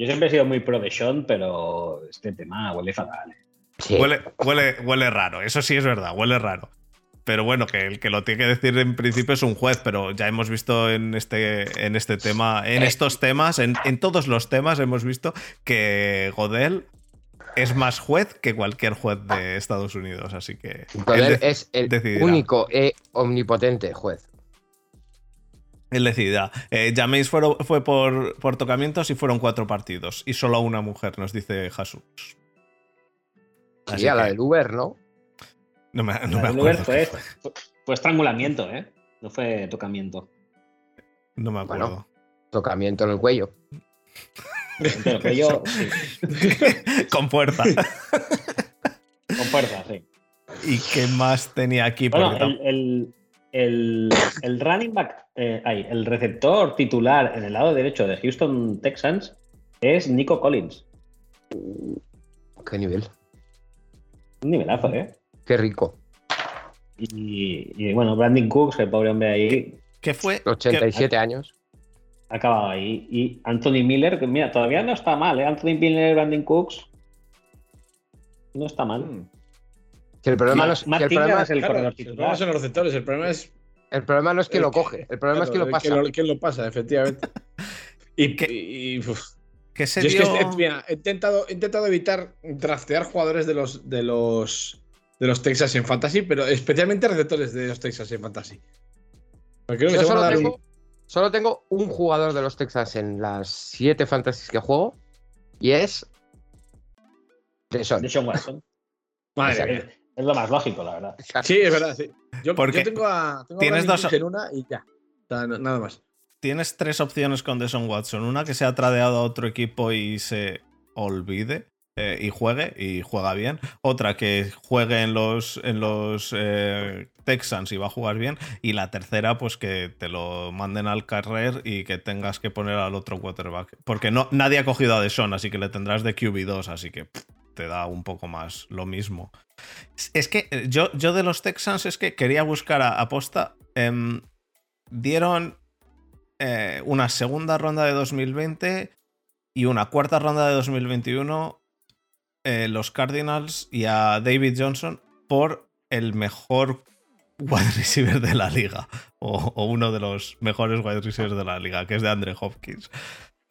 B: yo siempre he sido muy pro de Sean, pero este tema huele fatal. ¿eh?
D: Sí.
A: Huele, huele, huele raro, eso sí es verdad, huele raro. Pero bueno, que el que lo tiene que decir en principio es un juez, pero ya hemos visto en este, en este tema, en estos temas, en, en todos los temas hemos visto que Godel es más juez que cualquier juez de Estados Unidos, así que...
D: Godel es el
A: decidirá.
D: único e omnipotente juez.
A: Él decidirá. Eh, Jameis fueron- fue por, por tocamientos y fueron cuatro partidos, y solo una mujer, nos dice Jesús. Así
D: Sí, a la
A: que
D: del Uber, ¿no?
A: no me, no
B: La
A: me
B: del
A: acuerdo.
B: Uber fue, fue- fue estrangulamiento, ¿eh? No fue tocamiento.
A: No me acuerdo.
D: Bueno. Tocamiento en el cuello.
B: Que yo, sí,
A: Con fuerza.
B: con fuerza, sí.
A: ¿Y qué más tenía aquí?
B: Bueno, el, el, el, el running back, eh, el receptor titular en el lado derecho de Houston Texans es Nico Collins.
D: Qué nivel.
B: Un nivelazo, ¿eh?
D: Qué rico.
B: Y, y, bueno, Brandon Cooks, el pobre hombre ahí,
A: ¿Qué fue?
D: 87 años.
B: ha acabado ahí. Y Anthony Miller, que mira, todavía no está mal, ¿eh? Anthony Miller, Brandon Cooks. No está mal.
D: Que el problema, no es, que el problema,
B: es el
C: Claro,
B: corredor
C: el problema
B: titular.
C: son los receptores, el problema es.
D: el problema no es que lo
C: que-
D: coge, el problema es que
C: claro,
D: lo pasa.
C: ¿Quién lo, quién lo pasa, efectivamente. Y,
A: ¿Qué?
C: y- y, uf.
A: ¿Qué se
C: Yo es
A: dio?
C: que he, mira, he intentado, he intentado evitar draftear jugadores de los, de los de los Texas en Fantasy, pero especialmente receptores de los Texas en Fantasy. Porque creo que
D: Yo solo
C: dar un-
D: tengo, solo tengo un jugador de los Texas en las 7 fantasies que juego y es.
B: De Sean Watson.
C: Madre mía.
B: Es lo más lógico, la verdad.
C: Sí, es verdad, sí. Yo,
A: Porque
C: yo tengo a, tengo
A: tienes dos-
C: en una y ya. O sea, no- nada más.
A: Tienes tres opciones con Deshaun Watson. Una que se ha tradeado a otro equipo y se olvide. eh, y juegue, y juega bien. Otra que juegue en los, en los eh, Texans y va a jugar bien. Y la tercera, pues que te lo manden al carrer y que tengas que poner al otro quarterback. Porque no, nadie ha cogido a Deshaun, así que le tendrás de QB2, así que pff, te da un poco más lo mismo. Es que eh, yo, yo de los Texans es que quería buscar a, aposta. em, dieron eh, una segunda ronda de 2020 y una cuarta ronda de 2021 eh, los Cardinals y a David Johnson por el mejor wide receiver de la liga o, uno de los mejores wide receivers de la liga, que es de Andre Hopkins.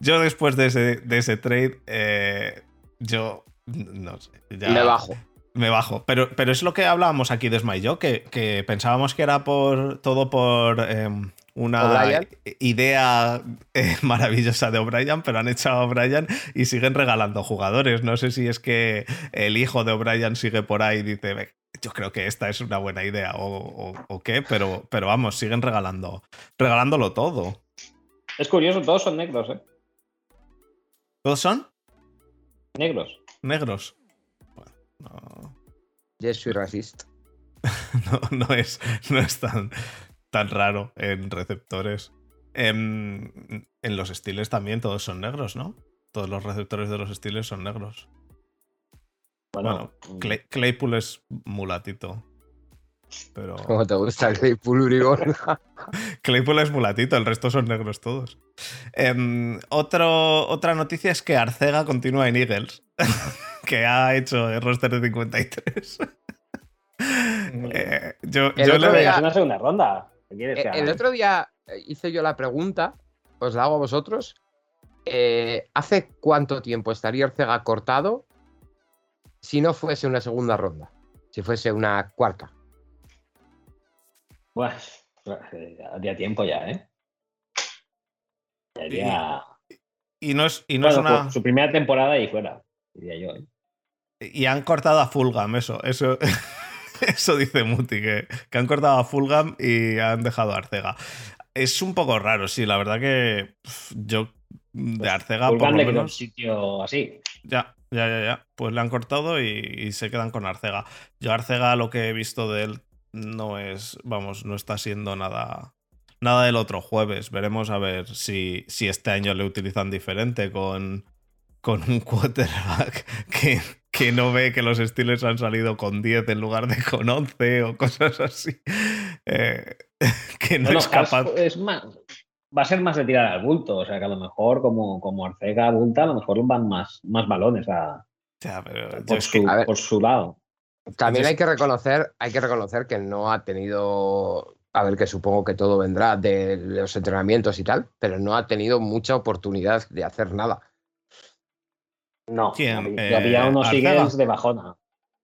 A: Yo después de ese, de ese trade, yo no sé. ya-
D: Me bajo.
A: me bajo. Pero, pero es lo que hablábamos aquí Desma y yo, que, que pensábamos que era por todo por em, una
D: O'Brien.
A: idea eh, maravillosa de O'Brien, pero han echado a O'Brien y siguen regalando jugadores. No sé si es que el hijo de O'Brien sigue por ahí y dice, "Ve, yo creo que esta es una buena idea o, o- o qué, pero, pero vamos, siguen regalando, regalándolo todo.
B: Es curioso, todos son negros, ¿eh?
A: ¿Todos son
B: Negros.
A: Negros? Bueno, no,
D: Yo soy racista.
A: no, no es, no es tan, tan raro en receptores. En, en los estiles también todos son negros, ¿no? Todos los receptores de los estiles son negros.
B: Bueno,
A: Bueno, Clay- Claypool es mulatito. Pero
D: ¿Cómo te gusta el Claypool Urigón?
A: Claypool es mulatito, el resto son negros todos. Em, otro, otra noticia es que Arcega continúa en Eagles, que ha hecho el roster de 53. Eh, yo,
D: El
A: yo
D: otro
A: le
D: día-
B: una segunda ronda. ¿Qué quieres que
D: Eh? El otro día eh, hice yo la pregunta, os la hago a vosotros. Eh, ¿Hace cuánto tiempo estaría Orcega cortado si no fuese una segunda ronda? Si fuese una cuarta.
B: Pues, haría tiempo ya, ¿eh? Ya
A: Y no es, y no es una.
B: pues, su primera temporada y fuera, diría yo. ¿eh?
A: Y han cortado a Fulgam, eso. Eso, eso dice Muti, que, que han cortado a Fulgam y han dejado a Arcega. Es un poco raro, sí, la verdad que yo de Arcega por
B: Fulham
A: lo
B: le quedó un
A: menos.
B: sitio así.
A: Ya, ya, ya, ya. Pues le han cortado y, y se quedan con Arcega. Yo Arcega lo que he visto de él no es, vamos, no está siendo nada, nada del otro jueves. Veremos a ver si, si este año le utilizan diferente con, con un quarterback que, que no ve que los Steelers han salido con 10 en lugar de con 11 o cosas así. Eh, que no
B: Bueno,
A: es capaz.
B: Es más, va a ser más de tirar al bulto. O sea que a lo mejor, como, como Arcega bulta, a lo mejor van más, más balones a,
A: Ya, pero yo
B: por, su,
D: a ver.
B: por su lado.
D: También
A: Entonces-
D: hay que reconocer, hay que reconocer que no ha tenido, a ver, que supongo que todo vendrá de los entrenamientos y tal, pero no ha tenido mucha oportunidad de hacer nada.
B: No,
A: ¿Quién?
B: había,
A: Eh,
B: había unos. Eagles de bajona.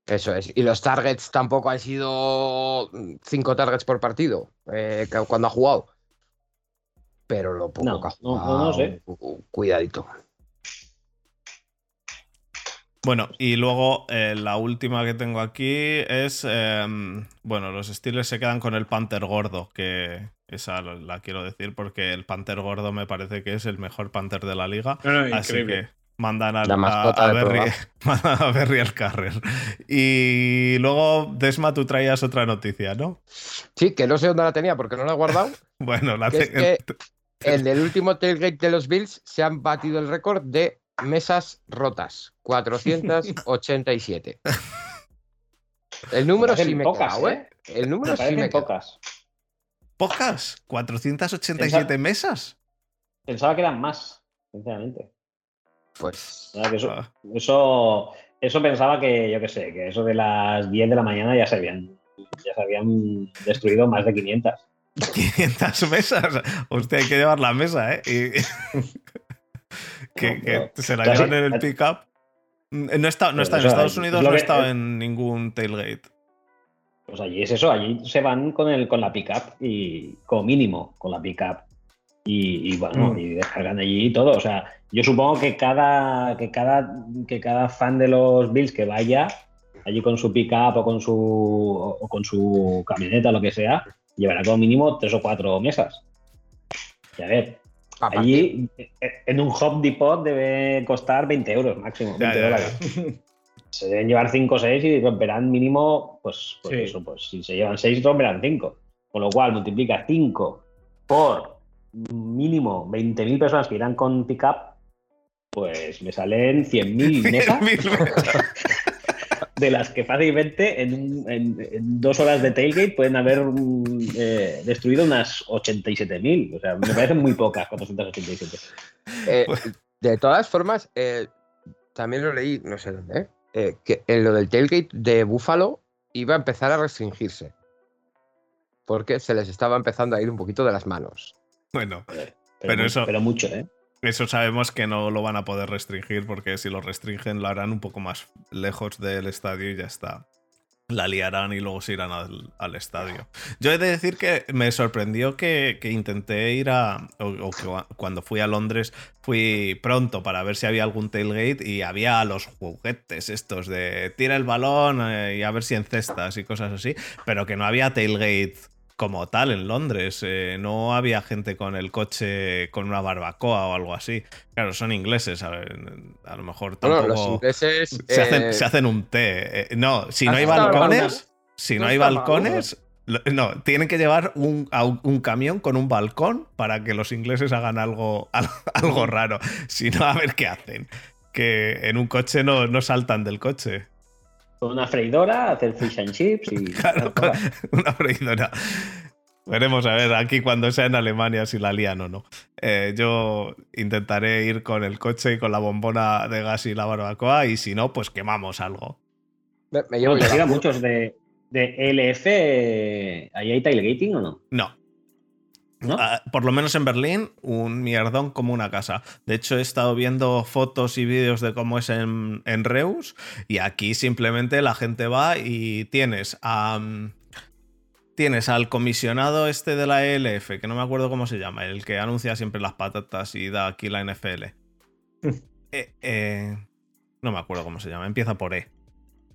D: Eso es. Y los targets tampoco han sido cinco targets por partido eh, cuando ha jugado. Pero lo poco
B: No,
D: que ha
B: no, no,
D: jugado,
B: no sé.
D: cu- cuidadito.
A: Bueno, y luego eh, la última que tengo aquí es. em, bueno, los Steelers se quedan con el Panther gordo, que esa la quiero decir porque el Panther gordo me parece que es el mejor Panther de la liga.
C: No, no,
A: Así
C: increíble.
A: que mandan al- a,
D: mascota
A: a Berry, a Berry al carrer. Y luego, Desma, tú traías otra noticia, ¿no?
D: Sí, que no sé dónde la tenía porque no la he guardado.
A: Bueno, la
D: Que es
A: te-
D: que en el último tailgate de los Bills se han batido el récord de mesas rotas. 487. El número sí me
B: pocas,
D: quedado, ¿eh? El número
B: Me
D: sí me
B: pocas.
A: ¿Pocas? ¿487 mesas?
B: Pensaba que eran más, sinceramente.
D: Pues
B: que eso,
A: Ah,
B: eso, eso pensaba que, yo qué sé, que eso de las 10 de la mañana ya se habían, ya se habían destruido más de 500.
A: 500 mesas. Hostia, hay que llevar la mesa, ¿eh? Y- que,
B: No,
A: que
B: pero-
A: se la llevan en el pickup. Mm, No está, no
B: Pero
A: está en Estados
B: es
A: Unidos, no estado en ningún tailgate.
B: Pues allí es eso, allí se van con el con la pickup y como mínimo con la pickup y, y bueno,
C: Mm.
B: y descargan allí y todo. O sea, yo supongo que cada, que cada que cada fan de los Bills que vaya allí con su pickup o con su o, con su camioneta lo que sea, llevará como mínimo tres o cuatro mesas. Y a ver. Allí, eh, en un Hop Depot debe costar 20 euros máximo.
A: Ya,
B: 20
A: ya,
B: dólares. Se deben llevar 5 o 6 y romperán mínimo, pues, pues
C: Sí.
B: eso, pues si se llevan 6, romperán 5. Con lo cual, multiplica 5 por mínimo 20.000 personas que irán con pickup, pues me salen 100.000 mesas, de las que fácilmente en, un- en- en dos horas de tailgate pueden haber mm, eh, destruido unas 87.000. O sea, me parecen muy pocas, 487.
D: Eh, de todas formas, eh, también lo leí, no sé dónde. Eh, que en lo del tailgate de Buffalo iba a empezar a restringirse. Porque se les estaba empezando a ir un poquito de las manos.
A: Bueno,
B: Pero,
A: eso-
B: pero mucho, ¿eh?
A: eso sabemos que no lo van a poder restringir porque si lo restringen lo harán un poco más lejos del estadio y ya está. La liarán y luego se irán al, al estadio. Yo he de decir que me sorprendió que, que intenté ir a. O, o que cua- cuando fui a Londres fui pronto para ver si había algún tailgate y había los juguetes estos de tira el balón eh, y a ver si encestas y cosas así, pero que no había tailgate como tal en Londres. eh, no había gente con el coche con una barbacoa o algo así. Claro, son ingleses, a, ver, a lo mejor
D: Bueno,
A: tampoco.
D: los ingleses.
A: Se,
D: eh,
A: hacen, se hacen un té. eh, no, si no
D: ¿Has
A: hay balcones, si no, hay balcones, no, tienen que llevar un, a un, camión con un balcón para que los ingleses hagan algo, al- algo raro. Si no, a ver qué hacen. Que en un coche no, no saltan del coche.
B: Con una freidora, hacer fish and chips y.
A: Claro, una freidora. Veremos a ver aquí cuando sea en Alemania si la lían o no. Eh, yo intentaré ir con el coche y con la bombona de gas y la barbacoa y si no, pues quemamos algo.
D: me, me llevo yo
B: te muchos de, de LF. ¿Ahí hay tailgating o no?
A: No,
B: ¿No?
A: Ah, por lo menos en Berlín, un mierdón como una casa. De hecho, he estado viendo fotos y vídeos de cómo es en, en Reus y aquí simplemente la gente va y tienes a... Tienes al comisionado este de la ELF, que no me acuerdo cómo se llama, el que anuncia siempre las patatas y da aquí la NFL. Eh, eh, no me acuerdo cómo se llama, empieza por E.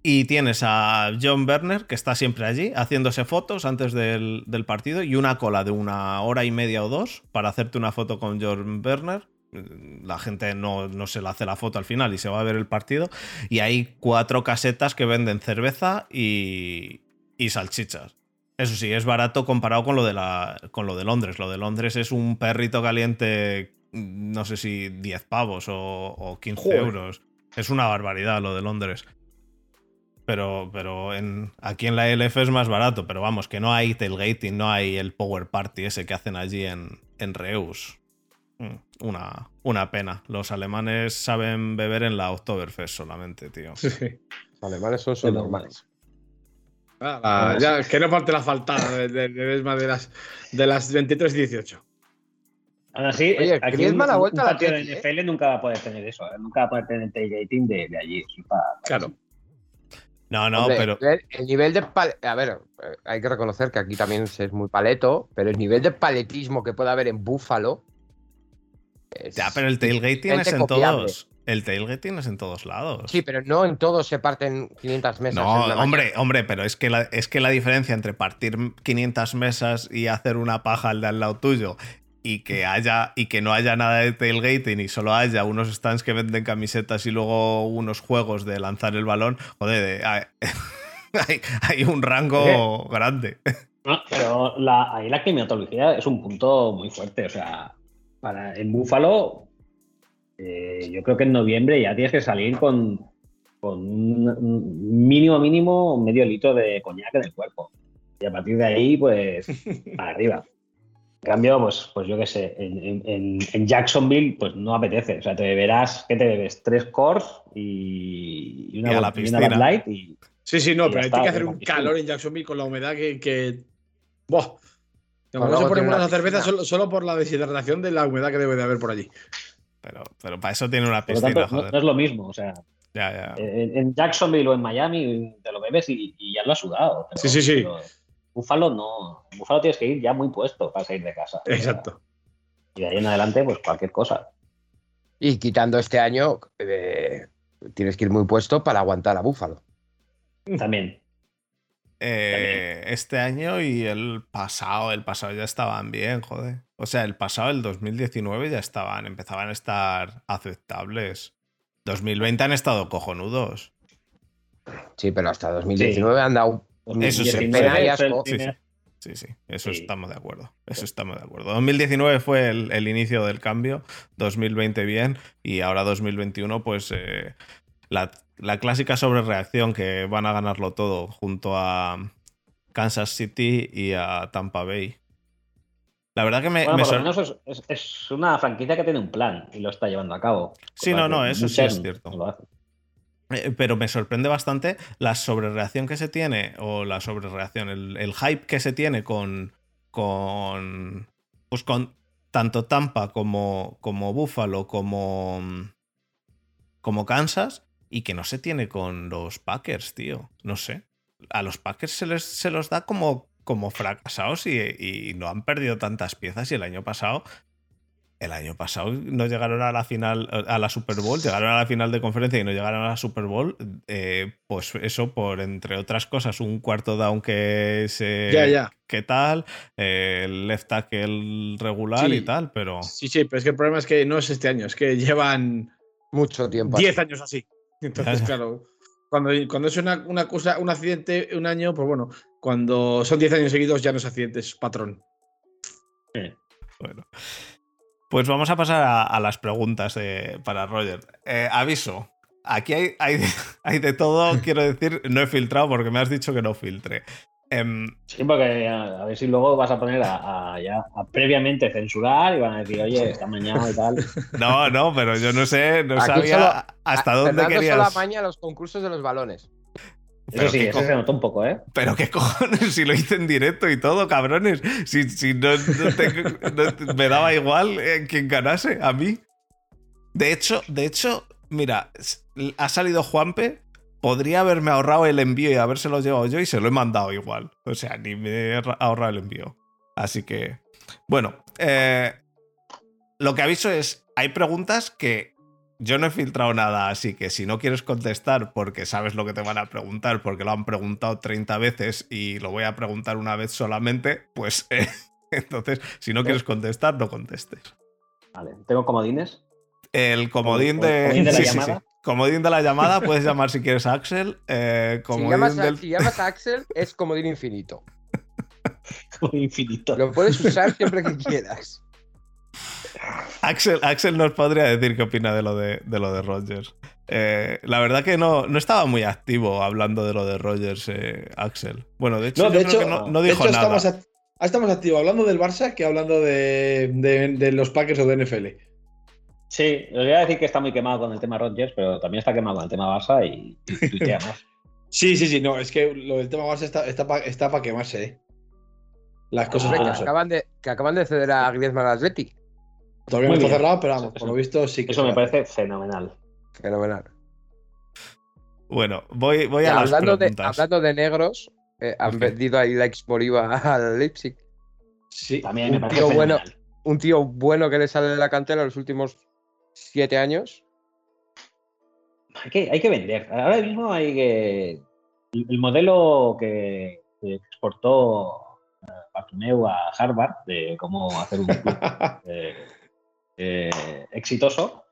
A: Y tienes a John Werner, que está siempre allí, haciéndose fotos antes del, del partido, y una cola de una hora y media o dos para hacerte una foto con John Werner. La gente no, no se le hace la foto al final y se va a ver el partido. Y hay cuatro casetas que venden cerveza y, y salchichas. Eso sí, es barato comparado con lo, de la, con lo de Londres. Lo de Londres es un perrito caliente, no sé si 10 pavos o, o 15
C: Joder.
A: euros. Es una barbaridad lo de Londres. Pero, pero en, aquí en la LF es más barato. Pero vamos, que no hay tailgating, no hay el power party ese que hacen allí en, en Reus. Mm, Una, una pena. Los alemanes saben beber en la Oktoberfest solamente, tío.
C: Sí.
D: Los alemanes son normales.
C: Ah, ya, es que no falte la faltada de, de, de Vesma de las, de las 23 y 18.
B: Aún así,
D: Oye,
B: aquí
D: Griezmann
B: un,
D: ha vuelto
B: un
D: la ¿eh?
B: NFL nunca va a poder tener eso. ¿eh? Nunca va a poder tener tailgating de, de allí. Para-
C: Claro.
A: No, no,
D: Hombre,
A: pero.
D: el nivel- El nivel de. pal- A ver, eh, hay que reconocer que aquí también se es muy paleto, pero el nivel de paletismo que puede haber en Búfalo. es
A: Ya, pero el tailgating
D: gente
A: es en
D: copiable.
A: todos. El tailgating es en todos lados.
D: Sí, pero no en todos se parten 500 mesas.
A: No, hombre, hombre, pero es que, la, es que la diferencia entre partir 500 mesas y hacer una paja al de al lado tuyo y que haya y que no haya nada de tailgating y solo haya unos stands que venden camisetas y luego unos juegos de lanzar el balón, joder, de- hay, hay- hay un rango grande.
B: No, pero la, ahí la climatología es un punto muy fuerte. O sea, para, en Búfalo, eh, yo creo que en noviembre ya tienes que salir con, con un mínimo, mínimo medio litro de coñac en el cuerpo. Y a partir de ahí, pues, para arriba. En cambio, pues, pues yo qué sé, en, en- en- en Jacksonville, pues no apetece. O sea, te beberás, ¿qué te bebes? Tres cores y, y una,
A: Y a la
B: y una
A: piscina.
B: Bud Light y,
C: Sí, sí, no,
B: Y
C: pero hay que hacer un calor en Jacksonville con la humedad que. que... ¡Buah! Mejor se
D: luego
C: pone
D: tiene
C: buena
D: una
C: cerveza solo, solo por la deshidratación de la humedad que debe de haber por allí.
A: Pero, pero para eso tiene una piscina,
B: tanto, no- no es lo mismo. O sea,
A: Ya, ya.
B: En, en Jacksonville o en Miami te lo bebes y, y ya lo has sudado. pero-
C: Sí, sí, sí.
B: pero Búfalo no. Búfalo tienes que ir ya muy puesto para salir de casa.
C: Exacto.
B: Y de ahí en adelante, pues cualquier cosa.
D: Y quitando este año, eh, tienes que ir muy puesto para aguantar a Búfalo.
B: También.
A: eh, este año y el pasado, el pasado ya estaban bien, joder. O sea, el pasado, el 2019 ya estaban, empezaban a estar aceptables. 2020 han estado cojonudos.
D: Sí, pero hasta 2019 han dado
A: Eso sí. Sí, sí. Sí, sí, eso
B: Sí.
A: estamos de acuerdo. Eso estamos de acuerdo. 2019 fue el, el inicio del cambio, 2020 bien, y ahora 2021, pues eh, la, la clásica sobrereacción que van a ganarlo todo junto a Kansas City y a Tampa Bay. La verdad que me,
B: Bueno,
A: me
B: por lo menos es, es- es una franquicia que tiene un plan y lo está llevando a cabo.
A: Sí, no, no, eso sí es cierto.
B: lo.
A: Eh, Pero me sorprende bastante la sobrereacción que se tiene, o la sobrereacción, el, el hype que se tiene con, con, pues con tanto Tampa como, como Buffalo, como, como Kansas, y que no se tiene con los Packers, tío. No sé. A los Packers se, les, se los da como, como fracasados y, y no han perdido tantas piezas y el año pasado el año pasado no llegaron a la final, a la Super Bowl, llegaron a la final de conferencia y no llegaron a la Super Bowl. eh, pues eso, por entre otras cosas, un cuarto down que se.
C: Ya, ya.
A: ¿Qué tal? eh, el left tackle regular
C: Sí.
A: y tal, pero.
C: Sí, sí, pero es que el problema es que no es este año, es que llevan
D: Mucho tiempo.
C: 10 años así. Entonces, claro, cuando, cuando es una, una cosa, un accidente un año, pues bueno, cuando son 10 años seguidos ya no es accidente, es patrón.
A: Bueno. Pues vamos a pasar a, a las preguntas para Roger. Eh, aviso. Aquí hay, hay, de- hay de todo, quiero decir, no he filtrado porque me has dicho que no filtre. Em,
B: Sí, porque a, a ver si luego vas a poner a, a- ya a previamente censurar y van a decir, oye, está mañana y tal.
A: no, no, pero yo no sé, no
D: Aquí
A: sabía
D: solo-
A: hasta dónde
D: Fernando
A: querías.
D: solo apaña los concursos de los balones.
A: Pero
B: Eso sí, eso se notó un poco, ¿eh?
A: Pero qué cojones, si lo hice en directo y todo, cabrones. Si, si no, no te- no te- me daba igual eh, quien ganase, a mí. De hecho, de hecho, mira, ha salido Juanpe, podría haberme ahorrado el envío y habérselo llevado yo y se lo he mandado igual. O sea, ni me he ra- ahorrado el envío. Así que, bueno, eh, lo que aviso es, hay preguntas que yo no he filtrado nada, así que si no quieres contestar porque sabes lo que te van a preguntar, porque lo han preguntado 30 veces y lo voy a preguntar una vez solamente, pues eh, entonces, si no quieres contestar, no contestes.
B: Vale, tengo comodines.
A: El comodín
B: ¿O- o-
A: de,
B: comodín de la
A: sí,
B: llamada?
A: sí. Comodín de la llamada, puedes llamar si quieres a Axel. eh,
D: Si
A: comodín
D: llamas, a,
A: del-
D: si llamas a Axel, es comodín infinito.
B: Como infinito.
D: Lo puedes usar siempre que quieras.
A: Axel, Axel nos podría decir qué opina de lo de, de lo de Rogers. Eh, la verdad que no, no estaba muy activo hablando de lo de Rogers, eh, Axel. Bueno, de hecho,
C: No,
A: yo
C: de
A: creo
C: hecho,
A: que no, no
C: de
A: dijo
C: hecho,
A: nada.
C: estamos, ah, estamos activos hablando del Barça que hablando de, de- de los Packers o de NFL.
B: Sí, os voy a decir que está muy quemado con el tema Rodgers, pero también está quemado con el tema Barça y, y tuitea más.
C: Sí, sí, sí, no, es que lo del tema Barça está, está para está pa quemarse, ¿eh? Las cosas como
D: que, acaban de, que acaban de ceder a Griezmann al Athletic.
C: Todavía no
B: Muy
C: está
B: bien.
C: cerrado, pero vamos, por lo visto sí que
B: Eso me parece fenomenal.
D: Fenomenal.
A: Bueno, voy, voy a las
D: hablando, de, hablando de negros, eh, han
A: Ok.
D: vendido ahí la Moriva al Leipzig.
C: Sí.
B: También me
D: Un
B: parece
D: tío bueno. Un tío bueno que le sale de la cantera los últimos siete años.
B: Hay que, hay que vender. Ahora mismo hay que. El, el modelo que, que exportó eh, Bartomeu a Harvard de cómo hacer un club eh, eh, exitoso,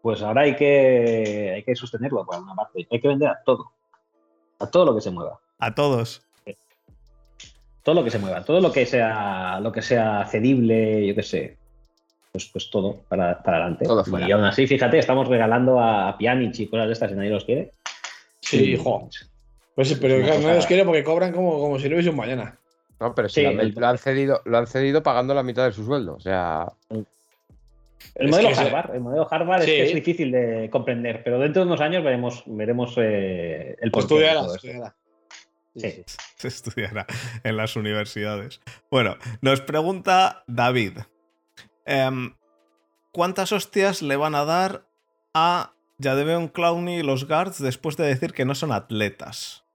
B: pues ahora hay que, hay que sostenerlo por alguna parte. Hay que vender a todo. A todo lo que se mueva.
A: A todos.
B: Todo lo que se mueva. Todo lo que sea, lo que sea cedible, yo qué sé. Pues, pues todo para, para adelante.
D: Todo fuera.
B: y aún así, fíjate, estamos regalando a Pjanic y cosas de estas y nadie los quiere.
C: Sí,
B: Y-
C: jo. Pues, pero
B: cosa-
C: no los quiere porque cobran como, como si no hubiese un mañana.
D: No, pero si
B: Sí,
D: lo, han-
B: el-
D: lo han cedido, lo han cedido pagando la mitad de su sueldo. O sea,
B: El
C: Es
B: modelo
C: que
B: Harvard, el modelo Harvard
C: Sí.
B: es, que es difícil de comprender, pero dentro de unos años veremos, veremos eh, el porqué de todo. Sí.
A: Se estudiará en las universidades. Bueno, nos pregunta David. em, ¿Cuántas hostias le van a dar a Jadeveon Clowney y los guards después de decir que no son atletas?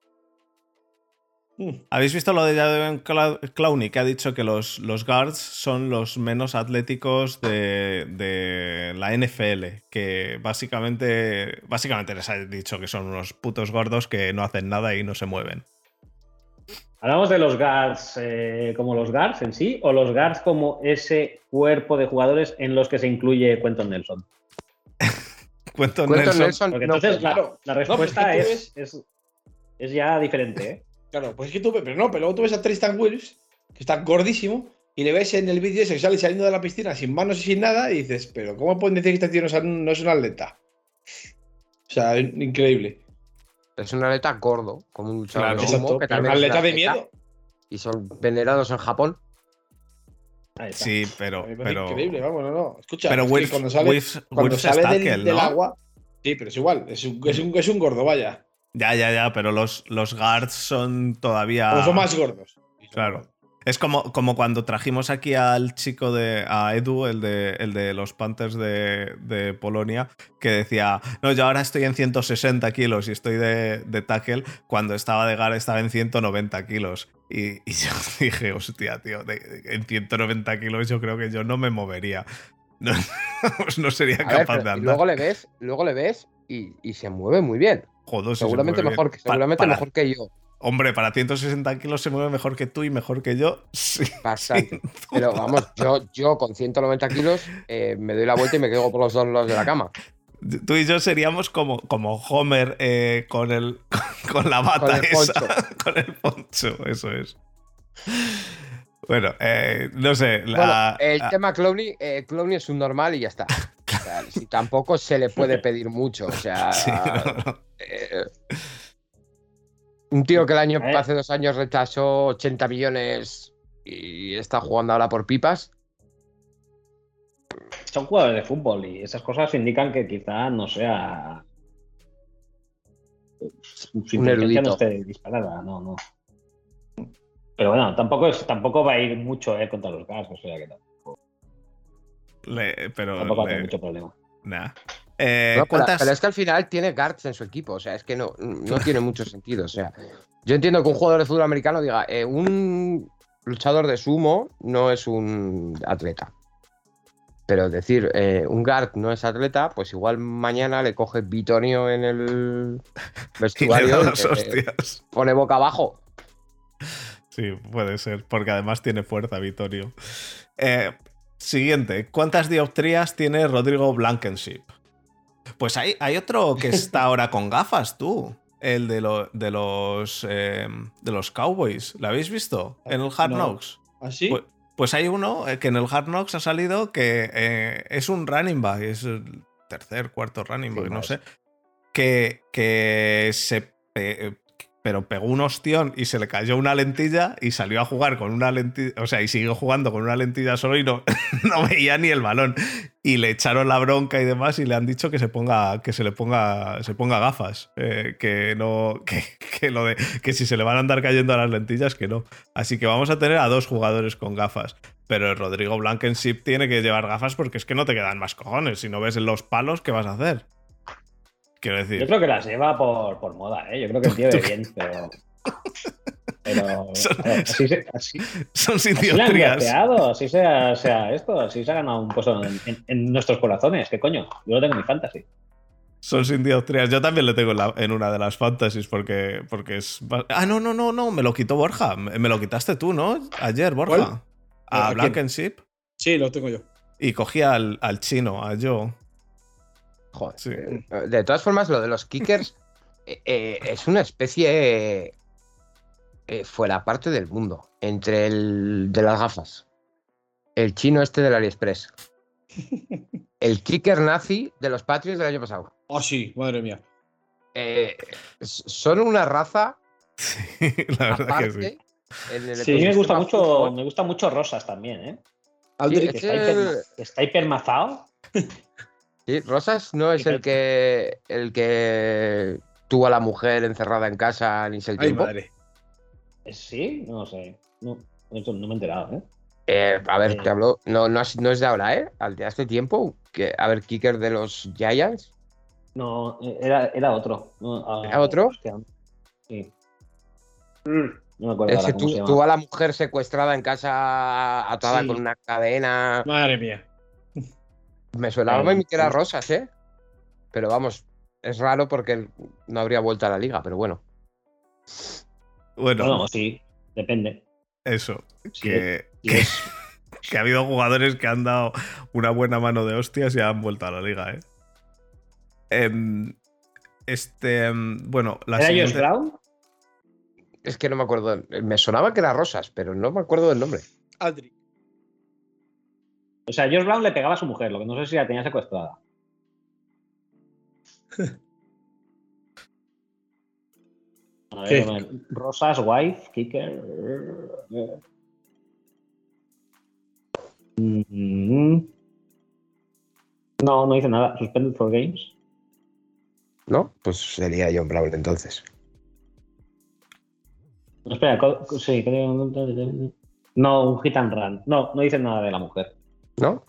A: ¿Habéis visto lo de Clou- Clowney que ha dicho que los, los guards son los menos atléticos de, de la NFL? Que básicamente, básicamente les ha dicho que son unos putos gordos que no hacen nada y no se mueven.
B: ¿Hablamos de los guards eh, como los guards en sí o los guards como ese cuerpo de jugadores en los que se incluye Quentin Nelson?
A: Cuento
D: Quentin
A: Nelson.
D: Nelson,
B: Porque
D: no,
B: entonces la,
C: claro.
B: la respuesta
C: es
B: es, es ya diferente. ¿eh?
C: Claro, pues es que tú, pero no, pero luego tú ves a Tristan Wills, que está gordísimo, y le ves en el vídeo ese que sale saliendo de la piscina sin manos y sin nada, y dices, pero ¿cómo pueden decir que este tío no es, un- no es un atleta? O sea, es increíble.
D: Es un atleta gordo, como un luchador
A: Claro.
D: de sumo,
C: Exacto,
D: que
C: pero un
D: también es un
C: atleta de miedo.
D: Y son venerados en Japón.
A: Sí, pero. Pero
C: increíble, vamos, no, no. Escucha,
A: pero
C: es que
A: Wilf,
C: cuando sale,
A: Wilf-
C: cuando
A: Wilf
C: sale
A: es
C: del,
A: tackle,
C: del
A: ¿no?
C: agua. Sí, pero es igual, es un, es un, es un gordo, vaya.
A: Ya, ya, ya, pero los, los guards son todavía.
C: Pero son más gordos.
A: Claro. Es como, como cuando trajimos aquí al chico de. a Edu, el de, el de los Panthers de, de Polonia, que decía: No, yo ahora estoy en 160 kilos y estoy de, de tackle. Cuando estaba de guard estaba en 190 kilos. Y, y yo dije: Hostia, tío, de- de- en 190 kilos yo creo que yo no me movería. No, no sería
D: ver,
A: capaz de
D: y
A: andar.
D: luego le ves, luego le ves y, y se mueve muy bien.
A: Joder, sí se
D: seguramente mejor, que- seguramente
A: para-
D: mejor que yo.
A: Hombre, para 160 kilos se mueve mejor que tú y mejor que yo. Sí.
D: Bastante. Pero vamos, yo, yo con 190 kilos eh, me doy la vuelta y me quedo por los dos lados de la cama.
A: Tú y yo seríamos como, como Homer eh, con, el, con la bata
D: Con el
A: esa.
D: poncho.
A: con el poncho, eso es. Bueno, eh, no sé.
D: Bueno, el tema Clowney, eh, Clowney es un normal y ya está. O sea, si tampoco se le puede pedir mucho. O sea,
A: sí, no, no.
D: eh, un tío que el año
B: Eh.
D: hace dos años rechazó 80 millones y está jugando ahora por pipas.
B: Son jugadores de fútbol y esas cosas indican que quizá no sea. Su inteligencia
D: erudito.
B: no esté disparada, no, no. Pero bueno, tampoco, es, tampoco va a ir mucho eh, contra los gas, o sea que tampoco,
A: Le- pero.
B: tampoco
A: le-
B: mucho problema.
A: nah. Eh,
D: No, pero,
A: ¿cuántas-
D: pero es que al final tiene guards en su equipo. O sea, es que no, no tiene mucho sentido. O sea, yo entiendo que un jugador de fútbol americano diga, eh, un luchador de sumo no es un atleta. Pero decir, eh, un guard no es atleta, pues igual mañana le coge Bitonio en el vestuario y pone boca abajo.
A: Sí, puede ser, porque además tiene fuerza, Vittorio. Eh, siguiente, ¿cuántas dioptrías tiene Rodrigo Blankenship? Pues hay, hay otro que está ahora con gafas, tú. El de, lo- de los eh, de los Cowboys. ¿Lo habéis visto? En el Hard
C: No.
A: Knocks.
C: ¿Así?
A: Pues, pues hay uno eh, que en el Hard Knocks ha salido que eh, es un running back, es el tercer, cuarto running back,
B: Sí,
A: no
B: más.
A: sé. Que, que se. Pero pegó un ostión y se le cayó una lentilla y salió a jugar con una lentilla. O sea, y siguió jugando con una lentilla solo y no, no veía ni el balón. Y le echaron la bronca y demás y le han dicho que se ponga, que se le ponga, se ponga gafas. eh, que no. Que, que lo de. Que si se le van a andar cayendo a las lentillas, que no. Así que vamos a tener a dos jugadores con gafas. Pero el Rodrigo Blankenship tiene que llevar gafas porque es que no te quedan más cojones. Si no ves los palos, ¿qué vas a hacer? Quiero
B: Yo creo que las lleva por, por moda, ¿eh? Yo creo que el tío ve bien, pero. Pero.
A: Son-
B: ver, así, se- así,
A: Son sin
B: así sea, sea esto, así se ha ganado un puesto en, en- en nuestros corazones. ¿Qué coño? Yo lo tengo en mi fantasy.
A: Son sin dioptrías. Yo también le tengo en, la- en una de las fantasies porque, porque es. Ah, no, no, no, no. Me lo quitó Borja. Me me lo quitaste tú, ¿no? Ayer, Borja.
C: ¿Cuál?
A: A
C: ¿A?
A: Blankenship.
C: Sí, lo tengo yo.
A: Y cogí al, al chino, a Joe.
D: Joder.
A: Sí.
D: De todas formas, lo de los kickers eh, eh, es una especie eh, fuera parte del mundo. Entre el de las gafas, el chino este del AliExpress, el kicker nazi de los Patriots del año pasado.
C: Ah, sí, madre mía.
D: Eh, son una raza
A: Sí, la verdad que sí.
D: aparte. en el
B: Sí, me gusta mucho,
D: fútbol.
B: me gusta mucho Rosas también, ¿eh?
C: Aldrich.
B: Que
D: es
B: está,
D: el-
B: hiper- que está hipermazado.
D: Sí, Rosas no es el que el que tuvo a la mujer encerrada en casa ni se el
C: Ay,
D: tiempo.
C: madre.
B: Eh, Sí, no sé. No, me he enterado, ¿eh?
D: Eh, a ver,
B: Eh.
D: te hablo. No, no, es, no es de ahora, ¿eh? Al de hace tiempo. Que, a ver, kicker de los Giants.
B: No, era, era otro. No, ah,
D: ¿Era otro?
B: hostia. Sí. No me acuerdo ahora
D: Ese
B: se llama.
D: tuvo a la mujer secuestrada en casa atada
B: Sí.
D: con una cadena.
C: Madre mía.
D: Me sonaba a mí que era
B: sí.
D: Rosas, ¿eh? Pero vamos, es raro porque no habría vuelto a la liga, pero bueno.
A: Bueno,
B: Bueno, sí. Depende.
A: Eso.
B: Sí,
A: que,
B: sí
A: que-
B: es-
A: que ha habido jugadores que han dado una buena mano de hostias y han vuelto a la liga, ¿eh? Em, este. em, bueno, la
B: ¿Era Josh. Brown?
D: Es que no me acuerdo. Me sonaba que era Rosas, pero no me acuerdo del nombre.
C: Aldrich.
B: O sea, Josh Brown le pegaba a su mujer, lo que no sé si la tenía secuestrada. A ver, a ver, Rosas, wife, kicker. Mm. No, no dice nada. Suspended for games.
D: ¿No? Pues sería John Brown entonces.
B: No, espera, sí, creo- No, un hit and run. No, no dice nada de la mujer.
D: ¿No?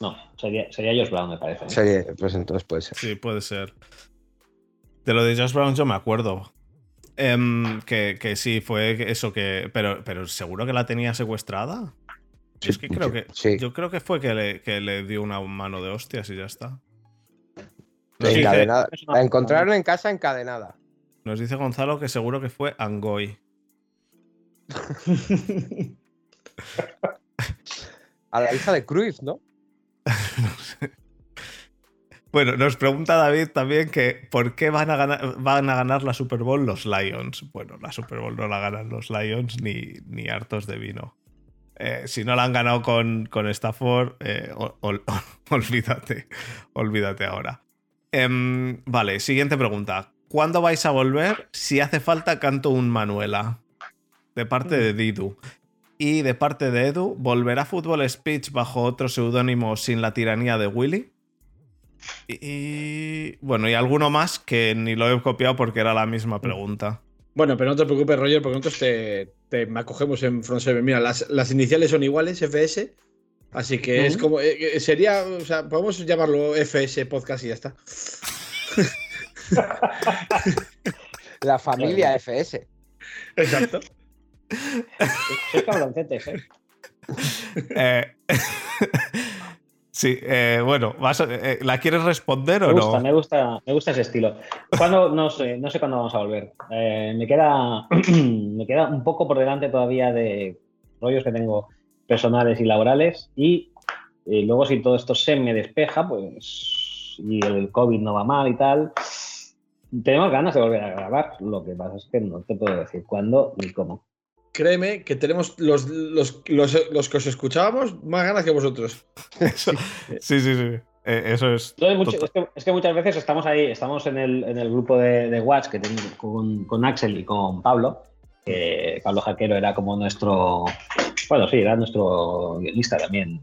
B: No, sería, sería Josh Brown, me parece.
D: Sería, pues entonces puede ser.
A: Sí, puede ser. De lo de Josh Brown yo me acuerdo. Em, que, que sí, fue eso que. Pero, pero seguro que la tenía secuestrada.
D: Sí,
A: es que creo que.
D: sí.
A: Yo creo que fue que le, que le dio una mano de hostias y ya está. Nos
D: Encadenada. La encontraron en casa encadenada.
A: nos dice Gonzalo que seguro que fue Angoy.
D: A la hija de Cruz, ¿no?
A: No sé. Bueno, nos pregunta David también que ¿por qué van a ganar, van a ganar la Super Bowl los Lions? Bueno, la Super Bowl no la ganan los Lions ni, ni hartos de vino. Eh, si no la han ganado con, con Stafford, eh, ol- ol- olvídate, olvídate ahora. Em, vale, siguiente pregunta. ¿Cuándo vais a volver? Si hace falta, canto un Manuela. De parte de Didu. Y de parte de Edu, ¿volverá Fútbol Speech bajo otro seudónimo sin la tiranía de Willy? Y, y- bueno, y alguno más que ni lo he copiado porque era la misma pregunta.
C: Bueno, pero no te preocupes, Roger, porque nosotros te, te acogemos en Front Seven. Mira, las, las iniciales son iguales, FS. Así que es como. eh, eh, sería. O sea, podemos llamarlo FS Podcast y ya está.
D: La familia FS.
C: Exacto.
B: Sois cabroncetes, ¿eh?
A: Eh, sí, eh, bueno, vas a- eh, ¿la quieres responder o
B: Me gusta,
A: no?
B: me gusta, me gusta ese estilo. ¿Cuándo? No sé, no sé cuándo vamos a volver. Eh, me queda, me queda un poco por delante todavía de rollos que tengo personales y laborales y, luego si todo esto se me despeja, pues y el COVID no va mal y tal, tenemos ganas de volver a grabar. Lo que pasa es que no te puedo decir cuándo ni cómo.
C: Créeme que tenemos los, los, los, los que os escuchábamos más ganas que vosotros.
A: Eso- sí, sí, sí. Eh, eso es.
B: Mucho- es, que, es que muchas veces estamos ahí, estamos en el, en el grupo de, de Watch que tengo con, con Axel y con Pablo. que Pablo Jaquero era como nuestro. Bueno, sí, era nuestro guionista también.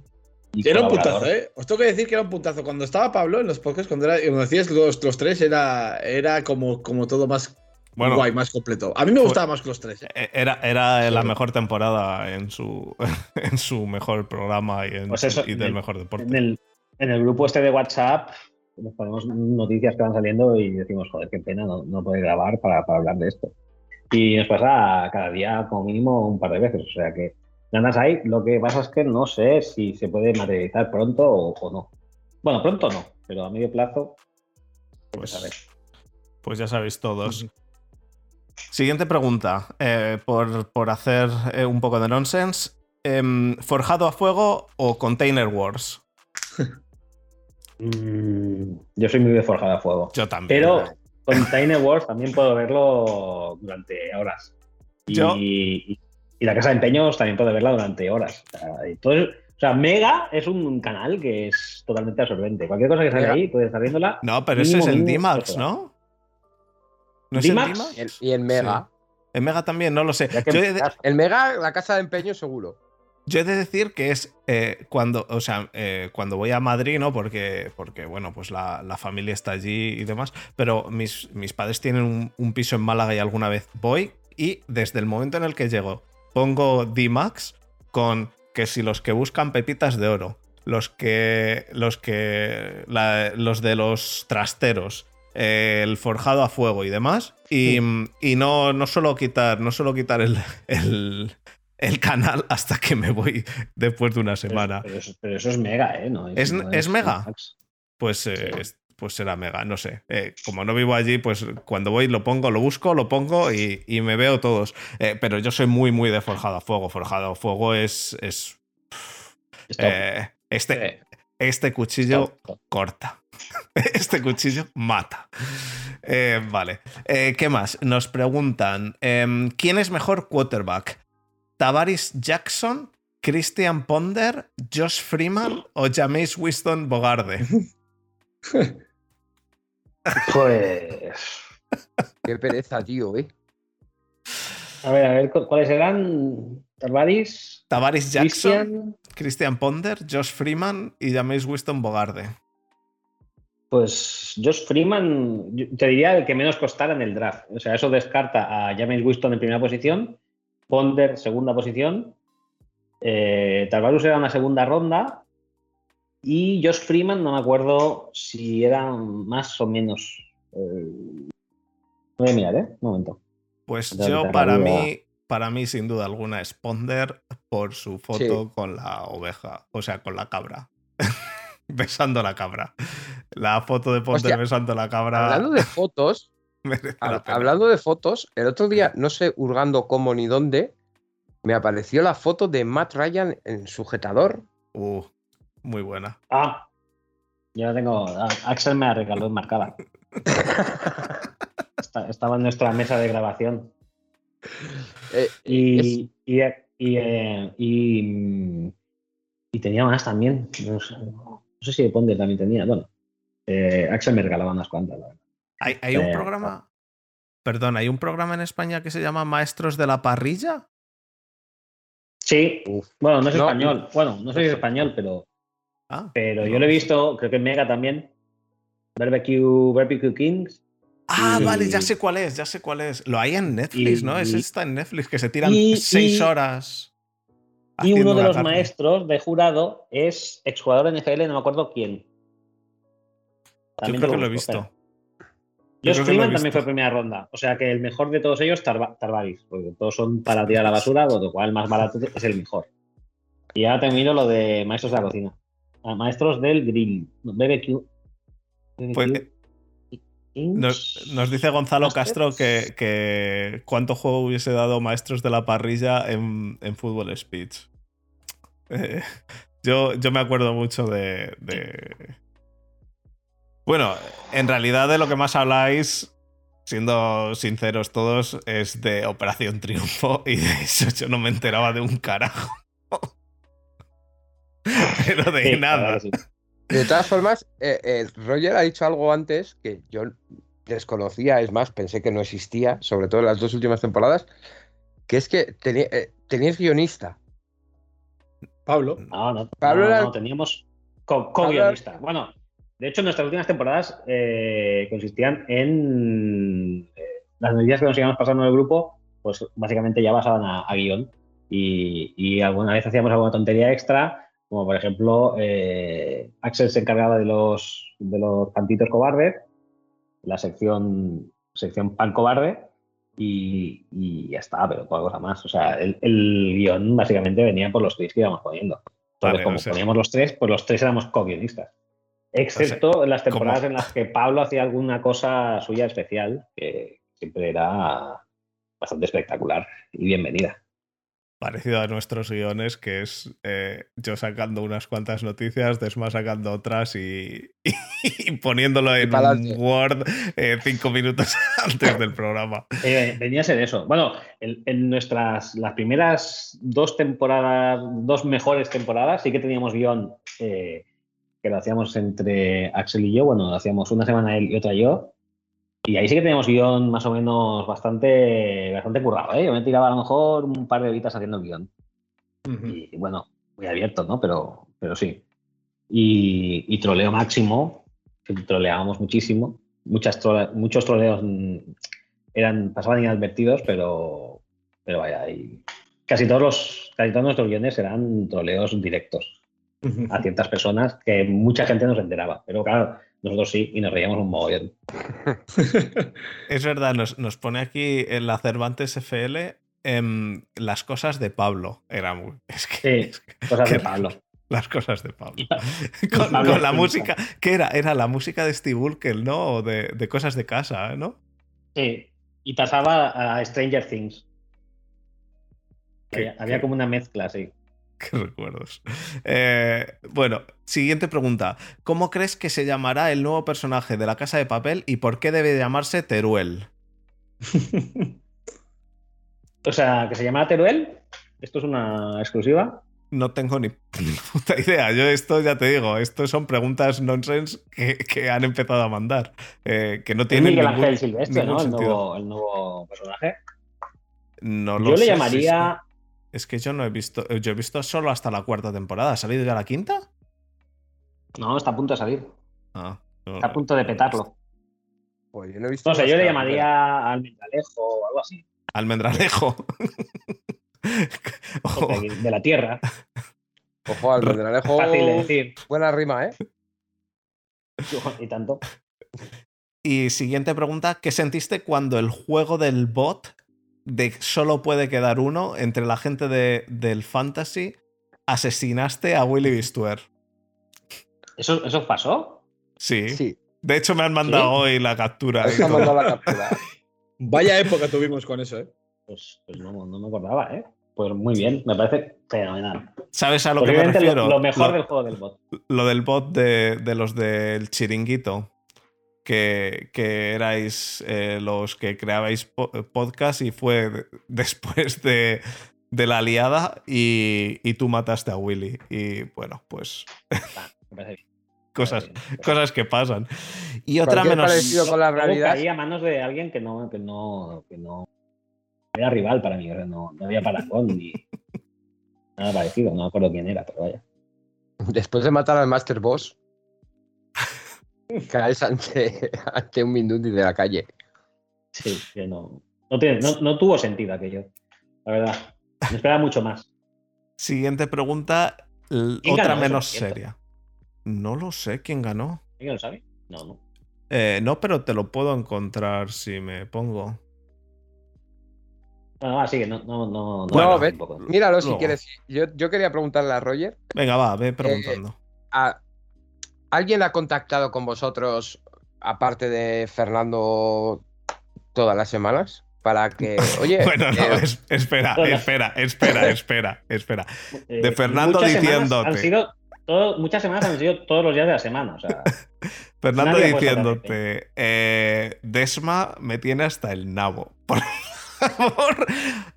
C: Era un puntazo, ¿eh? Os tengo que decir que era un puntazo. Cuando estaba Pablo en los podcasts, cuando, era, cuando decías los, los tres, era, era como, como todo más
A: Bueno,
C: guay, más completo. A mí me
A: fue-
C: gustaba más que los tres. ¿eh?
A: eh, era, era la mejor temporada en su, en su mejor programa y, en
B: Pues
A: su-
B: eso,
A: y
B: en
A: del
B: el-
A: mejor deporte.
B: En el, en el grupo este de WhatsApp nos ponemos noticias que van saliendo y decimos, joder, qué pena no, no poder grabar para, para hablar de esto. Y nos pasa cada día como mínimo un par de veces. O sea que ganas hay. Lo que pasa es que no sé si se puede materializar pronto o, o no. Bueno, pronto no, pero a medio plazo.
A: Pues,
B: a ver.
A: pues ya sabéis todos. Siguiente pregunta, eh, por, por hacer eh, un poco de nonsense. Em, ¿Forjado a fuego o Container Wars?
B: Mm, yo soy muy de forjada a fuego.
A: Yo también.
B: Pero con Tiny Wars también puedo verlo durante horas. Y,
A: Yo-
B: y- y la casa de empeños también puedo verla durante horas. O sea, o Mega es un canal que es totalmente absorbente. Cualquier cosa que salga ahí, puedes estar viéndola.
A: No, pero ese es el D-Max, ¿no? ¿No es el?
D: Y el- Mega.
A: En Mega también, no lo sé. De,
D: El Mega, la casa de empeño, seguro.
A: yo he de decir que es eh, cuando, o sea, eh, cuando voy a Madrid, ¿no? Porque, porque bueno, pues la, la familia está allí y demás. Pero mis, mis padres tienen un, un piso en Málaga y alguna vez voy. Y desde el momento en el que llego, pongo D-Max con que si los que buscan pepitas de oro, los que. los que. la- los de los trasteros. Eh, el forjado a fuego y demás. Y, y no, no suelo quitar. No suelo quitar el, el, el canal hasta que me voy después de una semana.
B: pero eso, pero eso es Mega, ¿eh? No
A: ¿Es-
B: no
A: es Mega?
B: Max.
A: Pues, eh,
B: Sí.
A: pues será mega, no sé. Eh, como no vivo allí, pues cuando voy lo pongo, lo busco, lo pongo y, y me veo todos. Eh, pero yo soy muy, muy de forjado a fuego. Forjado a fuego es. es eh, este, este cuchillo corta. Este cuchillo mata. Eh, vale. Eh, ¿Qué más? Nos preguntan: em, ¿quién es mejor quarterback? ¿Tavaris Jackson, Christian Ponder, Josh Freeman o Jameis Winston Bogarde?
B: Pues.
D: Qué pereza, tío, ¿eh?
B: A ver, a ver, ¿cu- ¿cuáles eran? Tarvaris,
A: Tavaris Jackson,
B: Christian.
A: Christian Ponder, Josh Freeman y Jameis Winston Bogarde.
B: Pues Josh Freeman, te diría el que menos costara en el draft. O sea, eso descarta a James Winston en primera posición, Ponder segunda posición, eh, Tarvarus era una segunda ronda y Josh Freeman no me acuerdo si era más o menos. eh, voy a mirar, ¿eh? Un momento.
A: Pues yo para mí, para mí sin duda alguna es Ponder por su foto con la oveja, o sea, con la cabra. besando la cabra. La foto de Ponder
D: Hostia,
A: besando la cabra
D: Hablando de fotos, hab- hablando de fotos, el otro día, no sé hurgando cómo ni dónde, me apareció la foto de Matt Ryan en sujetador.
A: Uh, muy buena.
B: Ah, yo la tengo. Axel me la regaló enmarcada. Estaba en nuestra mesa de grabación.
D: Eh,
B: Y, y, y, eh, y, mm, y tenía más también. No sé, no sé si de Ponder también tenía. Bueno, eh, Axel me regalaba unas cuantas. la verdad.
A: Hay, hay un
B: Eh,
A: programa. Perdón, hay un programa en España que se llama Maestros de la Parrilla.
B: Sí, bueno, no es
D: No,
B: español. Bueno, no soy español, pero,
A: Ah,
B: pero
A: no
B: yo lo he visto, creo que en Mega también. Barbecue, Barbecue Kings.
A: Ah,
B: Y-
A: vale, ya sé cuál es, ya sé cuál es. Lo hay en Netflix,
B: Y-
A: ¿no? Ese
B: y-
A: está en Netflix, que se tiran
B: y-
A: seis
B: y-
A: horas.
B: Y uno de los maestros de jurado es exjugador de NFL, no me acuerdo quién.
A: Yo
B: También
A: creo
B: te
A: que lo he visto. Yo
B: Josh
A: creo
B: Freeman también fue primera ronda. O sea que el mejor de todos ellos, Tarva- Tarvaris. Porque todos son para tirar a la basura, con lo cual el más barato es el mejor. Y ahora termino lo de maestros de la cocina. Ah, maestros del grill. BBQ. BBQ
A: Pues. Nos, nos dice Gonzalo. Castro que, que cuánto juego hubiese dado Maestros de la Parrilla en, en Fútbol Speech. Eh, yo, yo me acuerdo mucho de, de- Bueno, en realidad de lo que más habláis, siendo sinceros todos, es de Operación Triunfo y de eso yo no me enteraba de un carajo. Pero de
B: Sí,
A: nada.
B: sí.
D: De todas formas, eh, eh, Roger ha dicho algo antes que yo desconocía, es más, pensé que no existía, sobre todo en las dos últimas temporadas, que es que eh, teníais guionista.
C: Pablo.
B: No, no,
D: Pablo
B: no,
D: era-
B: no, teníamos co- co-guionista. Bueno, de hecho, nuestras últimas temporadas eh, consistían en las medidas que nos íbamos pasando en el grupo, pues básicamente ya basaban a, a guion. Y, y alguna vez hacíamos alguna tontería extra, como por ejemplo, eh, Axel se encargaba de los, de los pantitos cobardes, la sección, sección pan cobarde, y, y ya está, pero poca cosa más. O sea, el, el guion básicamente venía por los tweets que íbamos poniendo. Entonces,
A: Vale,
B: como poníamos los tres, pues los tres éramos co-guionistas. Excepto en las temporadas en las que Pablo hacía alguna cosa suya especial, que siempre era bastante espectacular y bienvenida.
A: Parecido a nuestros guiones, que es eh, yo sacando unas cuantas noticias, Desma sacando otras y, y poniéndolo en
D: pa'lante.
A: Word eh, cinco minutos antes del programa.
B: Eh, venía a ser eso. Bueno, en, en nuestras las primeras dos temporadas, dos mejores temporadas, sí que teníamos guion eh, que lo hacíamos entre Axel y yo. Bueno, lo hacíamos una semana él y otra yo. Y ahí sí que teníamos guion más o menos bastante, bastante currado. ¿eh? Yo me tiraba a lo mejor un par de horitas haciendo el guion.
C: Ujú.
B: Y bueno, muy abierto, ¿no? Pero, pero sí. Y, y troleo máximo, que troleábamos muchísimo. Muchas trole- muchos troleos mm, eran, pasaban inadvertidos, pero, pero vaya, y casi todos los, casi todos nuestros guiones eran troleos directos a ciertas personas que mucha gente no se enteraba. Pero claro, nosotros sí, y nos reíamos un mogollón.
A: Es verdad, nos, nos pone aquí en la Cervantes FL em, las cosas de Pablo. Era muy. Es que,
B: Sí,
A: que-
B: Cosas de Pablo.
A: Las cosas de Pablo. Con,
B: Pablo
A: con la música. ¿Qué era? Era la música de Steve Urkel, ¿no? O de, de cosas de casa, ¿no?
B: Sí, y tasaba a Stranger Things. Había, había como una mezcla, sí.
A: Qué recuerdos. Eh, bueno, siguiente pregunta. ¿Cómo crees que se llamará el nuevo personaje de la Casa de Papel y por qué debe llamarse Teruel?
B: O sea, que se llama Teruel. Esto es una exclusiva.
A: No tengo ni puta idea. Yo esto ya te digo, esto son preguntas nonsense que, que han empezado a mandar. eh, que no tienen
B: Miguel
A: ningún,
B: Ángel Silvestre,
A: ningún
B: ¿no? El nuevo, el nuevo personaje.
A: No lo
B: Yo le
A: sé,
B: llamaría.
A: Es que yo no he visto. Yo he visto solo hasta la cuarta temporada. ¿Ha salido ya la quinta?
B: No, está a punto de salir.
A: Ah, no.
B: Está a punto de petarlo.
D: Pues yo no he visto.
B: No sé, yo le llamaría Almendralejo o algo así.
A: Almendralejo. Ojo,
B: De, de la tierra.
D: Ojo, Almendralejo.
B: Fácil de decir.
D: Buena rima, ¿eh?
B: Y tanto.
A: Y siguiente pregunta: ¿Qué sentiste cuando el juego del bot de solo puede quedar uno entre la gente de- del fantasy asesinaste a Willy Bistuer?
B: ¿Eso, ¿Eso pasó?
A: Sí.
D: Sí.
A: De hecho, me han mandado hoy la captura.
D: Mandado la.
C: Vaya época tuvimos con eso, ¿eh?
B: Pues, pues no, no me acordaba, ¿eh? Pues muy bien, me parece fenomenal.
A: ¿Sabes a lo que me refiero?
B: lo, lo mejor
A: Lo-
B: del juego del bot.
A: lo del bot de, de los del chiringuito. Que, que erais eh, los que creabais po- podcast y fue de- después de, de la liada y, y tú mataste a Willy. Y bueno, pues cosas, cosas que pasan. Y otra
D: Cualquier
A: menos.
D: parecido con la realidad.
B: caí a manos de alguien que no, que no, que no era rival para mí, no, no había parangón ni nada parecido, no me acuerdo quién era, pero vaya.
D: Después de matar al Master Boss, caes ante, ante un Mindundi de la calle.
B: Sí, que no, no, tiene- no, no tuvo sentido aquello, la verdad. Me esperaba mucho más.
A: Siguiente pregunta.
B: ¿Quién
A: Otra menos seria. No lo sé quién ganó.
B: ¿Alguien lo sabe? No, no.
A: Eh, no, pero te lo puedo encontrar si me pongo.
B: No, ah, sí, que no, no, no, no,
D: No,
B: no,
D: ve-. Míralo si
A: Luego.
D: quieres. Yo, yo quería preguntarle a Roger.
A: Venga, va, ve preguntando.
D: ¿a- ¿Alguien ha contactado con vosotros, aparte de Fernando, todas las semanas? Para que, oye,
A: Bueno, no,
D: eh,
A: es- espera, espera, espera, espera, espera.
B: Eh,
A: de Fernando diciéndote.
B: Han sido todo- muchas semanas han sido todos los días de la semana, o sea,
A: Fernando diciéndote, eh, Desma me tiene hasta el nabo. Por favor,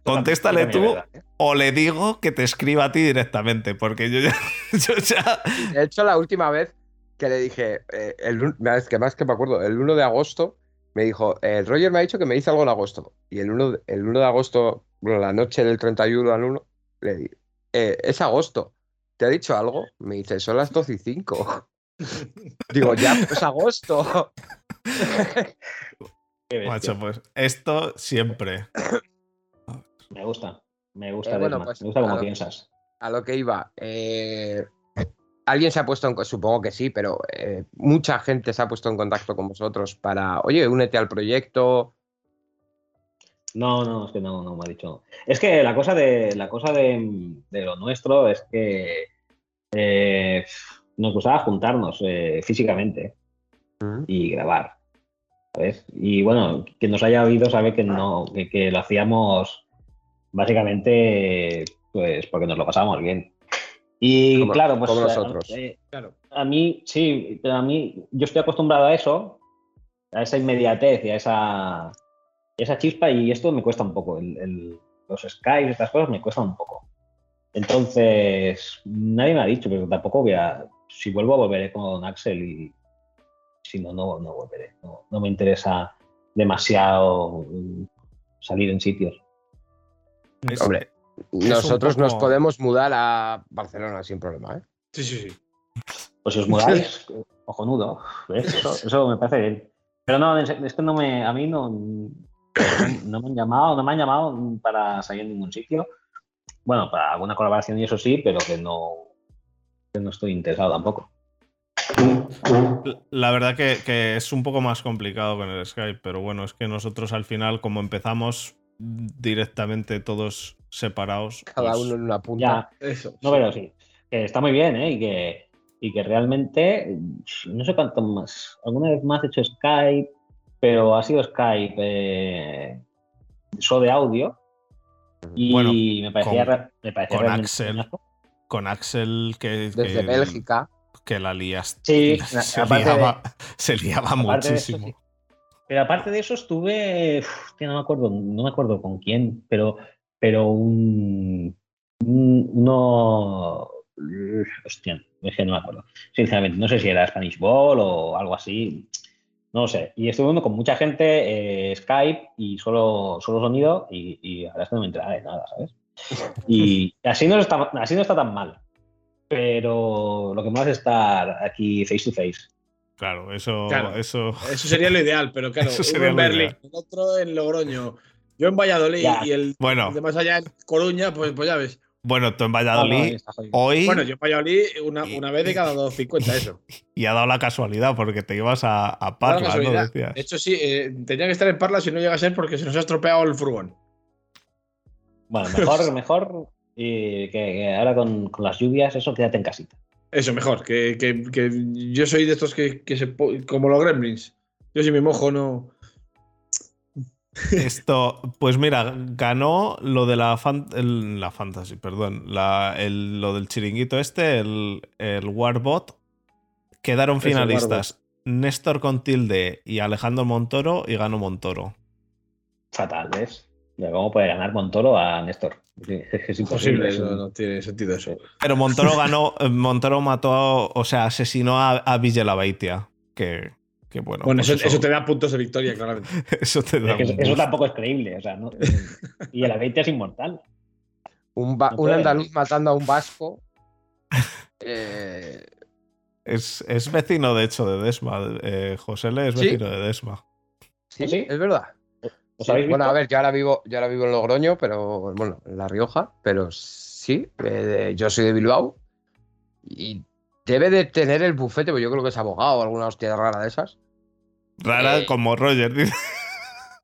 A: contéstale tú o le digo que te escriba a ti directamente, porque yo ya, yo ya
D: de hecho, la última vez que le dije, eh, el, es que más que me acuerdo, el 1 de agosto, me dijo, el Roger me ha dicho que me dice algo en agosto. Y el 1, de- el 1 de agosto, bueno, la noche del 31 al 1, le di, "Eh, es agosto. ¿Te ha dicho algo? Me dice, son las 12 y 5. Digo, ya, pues agosto.
B: Qué bestia.
A: Macho, pues esto siempre.
B: Me gusta, me gusta,
D: Eh, bueno, pues,
B: me gusta como
D: claro.
B: piensas.
D: a lo que iba. eh, Alguien se ha puesto en, supongo que sí, pero eh, mucha gente se ha puesto en contacto con vosotros para, oye, únete al proyecto.
B: No, no, es que no, no me ha dicho. Es que la cosa de la cosa de, de lo nuestro es que eh, nos gustaba juntarnos eh, físicamente y grabar. ¿sabes? Y bueno, quien nos haya oído sabe que no, que, que lo hacíamos básicamente pues porque nos lo pasábamos bien. Y
D: Como-
B: claro, pues
D: como
B: a-
D: nosotros.
B: eh,
C: Claro.
B: a mí, sí, pero a mí, yo estoy acostumbrado a eso, a esa inmediatez y a esa, esa chispa, y esto me cuesta un poco. El, el- los Skype, estas cosas me cuestan un poco. Entonces, nadie me ha dicho, pero tampoco voy a. Si vuelvo, volveré con Axel y si no, no, no volveré. No, no me interesa demasiado salir en sitios.
A: Es-
D: Hombre, nosotros nos podemos mudar a Barcelona sin problema, ¿eh?
C: Sí, sí, sí.
B: Pues si os mudáis, cojonudo. Eso, eso me parece bien. Pero no, es que no me, a mí no, no me han llamado, no me han llamado para salir en ningún sitio. Bueno, para alguna colaboración y eso sí, pero que no, que no estoy interesado tampoco.
A: La verdad que, que es un poco más complicado con el Skype, pero bueno, es que nosotros al final, como empezamos directamente todos separados,
D: Cada
A: pues,
D: uno en una punta.
B: Ya,
C: Eso.
B: no,
C: sí.
B: pero sí. que está muy bien, ¿eh? Y que, y que realmente, no sé cuánto más, alguna vez más he hecho Skype, pero ha sido Skype eh, solo de audio. Y
A: Bueno,
B: me parecía,
A: con-
B: me parecía
A: con Axel. Con Axel que,
D: Desde
A: que-
D: Bélgica.
A: que la lías.
B: Sí,
A: se,
B: aparte de-
A: liaba, se liaba
B: Aparte de eso,
A: muchísimo.
B: sí. Pero aparte de eso estuve, uf, no me acuerdo, no me acuerdo con quién, pero, pero un, un- uno, hostia, es que no me acuerdo. Sinceramente, no sé si era Spanish Ball o algo así, no lo sé. Y estuve viendo con mucha gente eh, Skype y solo, solo sonido y, y verdad es que no me enteraba de nada, ¿sabes? Y así no está, así no está tan mal. Pero lo que más es estar aquí face to face.
A: Claro, eso,
C: Claro.
A: eso.
C: Eso sería lo ideal, pero claro,
A: Eso
C: uno
A: sería
C: en Berlín, el otro en Logroño, yo en Valladolid
B: Ya.
C: y el,
A: Bueno.
C: el de más allá en Coruña, pues, pues ya ves.
A: Bueno, tú en Valladolid hoy
C: Bueno, yo en Valladolid una,
A: Y-
C: una vez de cada 250, eso.
A: y ha dado la casualidad porque te ibas a, Parla, ¿no? Decías.
C: De hecho, sí, eh, tenía que estar en Parla si no llega a ser porque se nos ha estropeado el furgón.
B: Bueno, mejor, mejor y que, que ahora con, con las lluvias, eso quédate en casita.
C: Eso, mejor, que, que- que yo soy de estos que, que se. como los gremlins. Yo si me mojo, no.
A: Esto, pues mira, ganó lo de la, fan- el- la fantasy, perdón, la- el- lo del chiringuito este, el, el Warbot. Quedaron finalistas Néstor Contilde y Alejandro Montoro y ganó Montoro.
B: Fatal, ¿ves? ¿Cómo puede ganar Montoro a Néstor? Es, es
C: Imposible, no, tiene sentido eso.
A: Pero Montoro ganó, eh, Montoro mató, o sea, asesinó a, a Villalabeitia, que, que bueno.
C: bueno,
A: pues
C: eso, eso te da puntos de victoria, claramente.
A: eso te da
B: es que eso,
A: un
B: eso
A: boost.
B: tampoco es creíble. O sea, ¿no? Y el 20 es inmortal.
D: Un,
B: No
D: un andaluz matando a un vasco. Eh,
A: Es, es vecino, de hecho, de Desma. Eh, José Le es
D: ¿Sí?
A: vecino de Desma.
D: sí,
B: ¿Sí?
D: es verdad.
B: ¿Os
D: Sí,
B: habéis
D: bueno, a ver, yo ahora vivo, yo ahora vivo en Logroño, pero bueno, en La Rioja, pero sí, eh, yo soy de Bilbao y debe de tener el bufete, porque yo creo que es abogado o alguna hostia rara de esas.
A: Rara
D: Eh,
A: como Roger. dice.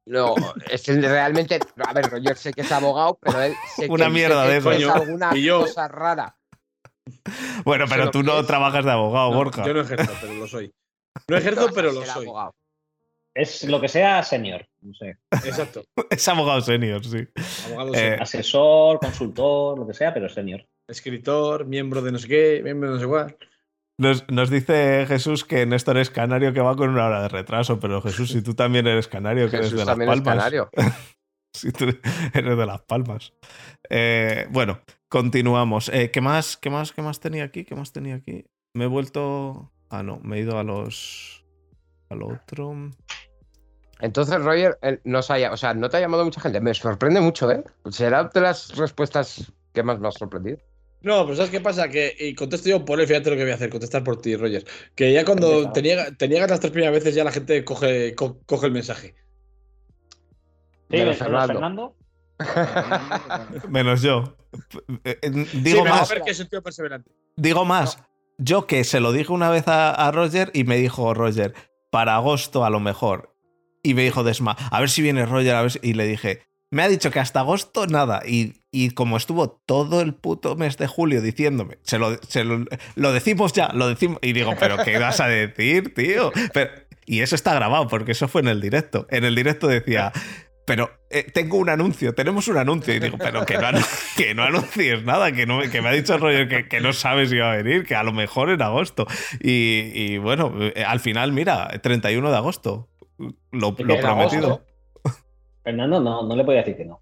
D: No, es realmente, a ver, Roger sé que es abogado, pero él sé
A: Una
D: que,
A: mierda de
D: que
C: esas.
D: es alguna
C: Y yo-
D: cosa rara.
A: Bueno, pero tú no
D: es.
A: trabajas de abogado,
C: No,
A: Borja.
C: yo no ejerzo, pero lo soy. No ejerzo, pero lo soy.
D: abogado.
B: Es lo que sea senior. No sé.
C: Exacto.
A: Es abogado senior, sí.
C: Abogado,
A: Eh.
B: Asesor, consultor, lo que sea, pero senior.
C: escritor, miembro de no sé qué, miembro de no sé cuál.
A: Nos, nos dice Jesús que Néstor es canario que va con una hora de retraso, pero Jesús, si tú también eres canario, que eres de Las
D: también es
A: Palmas.
D: canario.
A: Si tú eres de Las Palmas. Eh, bueno, continuamos. Eh, ¿Qué más? ¿Qué más? ¿Qué más tenía aquí? ¿Qué más tenía aquí? Me he vuelto. Ah, no, me he ido a los. Al otro.
D: Entonces, Roger, nos haya, o sea, no te ha llamado mucha gente. Me sorprende mucho, ¿eh? Será de las respuestas que más me ha sorprendido.
C: No, pero ¿sabes qué pasa? Que, y contesto yo por él, fíjate lo que voy a hacer, contestar por ti, Roger. Que ya cuando te, niega- te niegas las tres primeras veces, ya la gente coge, co- coge el mensaje.
B: Sí,
D: Menos
B: ¿menos
D: Fernando.
A: Menos yo. Eh, eh,
C: Sí,
A: Digo
C: a
A: más.
C: ver que es un tío perseverante.
A: Digo más. Yo que se lo dije una vez a, a Roger y me dijo Roger, para agosto a lo mejor. Y me dijo Desma, a ver si viene Roger, a ver si... Y le dije, me ha dicho que hasta agosto nada. Y, y como estuvo todo el puto mes de julio diciéndome, se lo, se lo, lo decimos ya, lo decimos. Y digo, pero ¿qué vas a decir, tío? Pero- y eso está grabado, porque eso fue en el directo. En el directo decía, pero eh, tengo un anuncio, tenemos un anuncio. Y digo, pero que no, que no anuncies nada, que, no, que me ha dicho Roger que, que no sabe si va a venir, que a lo mejor en agosto. Y, y bueno, eh, al final, mira, 31 de agosto. Lo,
B: ¿De
A: lo
B: qué, en
A: prometido.
B: agosto? Fernando, no, no le podía decir que no.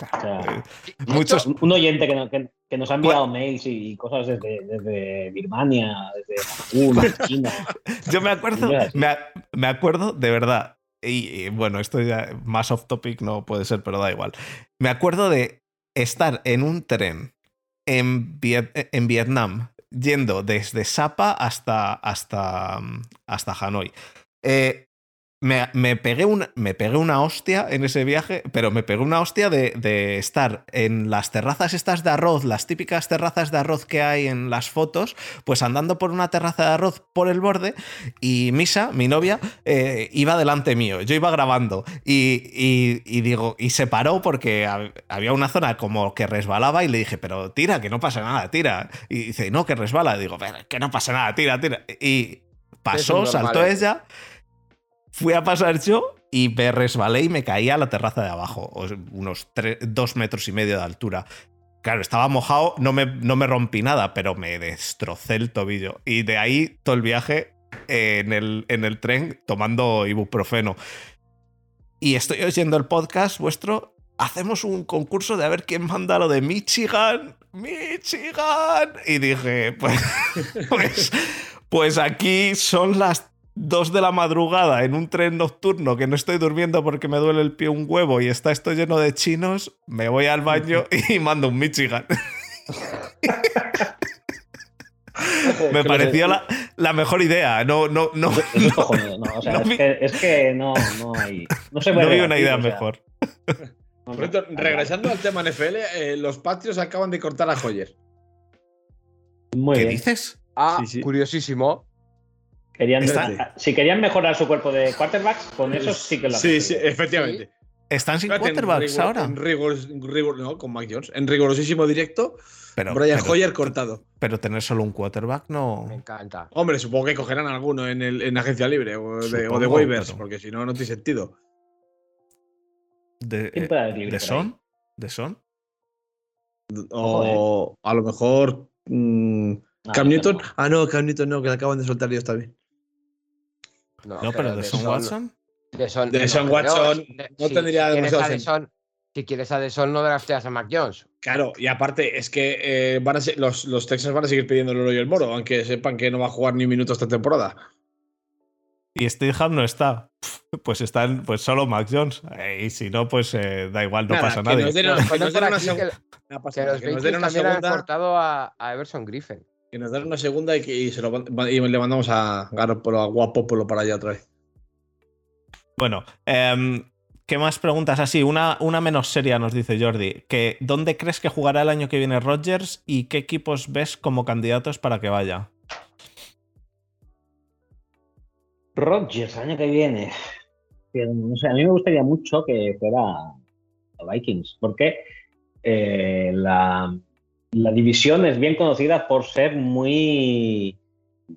B: O sea,
A: Eh, Muchos,
B: un oyente que, no- que- que nos ha enviado mails y cosas desde, desde Birmania, desde Japón, China.
A: Yo me acuerdo, me, me acuerdo de verdad. Y, y, bueno, esto ya más off topic no puede ser, pero da igual. Me acuerdo de estar en un tren en, Viet- en Vietnam, yendo desde Sapa hasta, hasta, mm, hasta Hanoi. Eh, me, me pegué una, me pegué una hostia en ese viaje, pero me pegué una hostia de, de estar en las terrazas estas de arroz, las típicas terrazas de arroz que hay en las fotos, pues andando por una terraza de arroz por el borde y Misa, mi novia, eh, iba delante mío, yo iba grabando y, y- y digo, y se paró porque hab- había una zona como que resbalaba y le dije, pero tira, que no pasa nada, tira. Y dice, no, que resbala. digo, pero que no pasa nada, tira, tira. Y pasó, saltó
D: ¿eh?
A: Fui a pasar yo y me resbalé y me caí a la terraza de abajo, unos dos metros y medio de altura. Claro, estaba mojado, no me, no me rompí nada, pero me destrocé el tobillo. Y de ahí todo el viaje eh, en, el, en el tren tomando ibuprofeno. Y estoy oyendo el podcast vuestro. Hacemos un concurso de a ver quién manda lo de Michigan. Michigan. Y dije, pues, pues, pues aquí son las 2 de la madrugada en un tren nocturno que no estoy durmiendo porque me duele el pie un huevo y está esto lleno de chinos. Me voy al baño y mando un Michigan. Me pareció la, la mejor idea. No, no, no,
B: Eso es cojonudo, no, o sea,
A: no
B: es,
A: vi-
B: que, es que no, no hay. No se puede
A: no vi una idea
B: o sea,
A: mejor.
C: regresando al tema NFL, eh, los Patriots acaban de cortar a Hoyer.
B: Muy
A: ¿Qué
B: bien.
A: dices?
D: Ah,
C: Sí, sí.
D: curiosísimo.
B: Querían,
A: Está-
B: Si querían mejorar su cuerpo de quarterbacks, con eso sí que lo
C: Sí, sí, efectivamente.
A: Están sin
C: Fíjate, en
A: quarterbacks
C: rigor-
A: ahora.
C: En rigor, en rigor- no, con Mac Jones. En rigurosísimo directo,
A: Pero,
C: Brian
A: pero-
C: Hoyer cortado.
A: pero tener solo un quarterback no.
D: Me encanta.
C: Hombre, supongo que cogerán alguno en, el, en agencia libre o de, o de waivers,
A: pero-
C: porque si no, no tiene sentido.
A: ¿De,
B: ¿Quién puede haber libre
A: ¿de? Son? ¿De Son?
C: O a lo mejor. mm,
B: Ah,
C: Cam Newton.
B: no.
C: Ah, no, Cam Newton no, que le acaban de soltar ellos también.
A: No, pero de Son
D: Son-
A: Watson.
D: De Son,
C: De Son Watson no tendría
D: si
C: demasiado
D: Son- Si quieres a De Son, no drafteas a Mac Jones.
C: Claro, y aparte es que eh, van a ser- los, los Texans van a seguir pidiendo el oro y el moro, aunque sepan que no va a jugar ni un minuto esta temporada.
A: Y Steve Ham no está. Pues están pues solo Mac Jones. Eh, Y si no, pues eh, da igual, no
C: Nada,
A: pasa nada.
C: que nos den una segunda.
D: que,
C: no
D: los Vikings también han
C: segunda.
D: cortado a, a Everson Griffin.
C: Que nos den una segunda y, que, y se lo, y le mandamos a Garoppolo, a Guapopolo para allá otra vez.
A: Bueno, em, ¿qué más preguntas así? Una, una menos seria nos dice Jordi. Que, ¿Dónde crees que jugará el año que viene Rodgers y qué equipos ves como candidatos para que vaya?
B: Rodgers, año que viene. Que, No sé, a mí me gustaría mucho que fuera a Vikings, porque eh, la, la división es bien conocida por ser muy,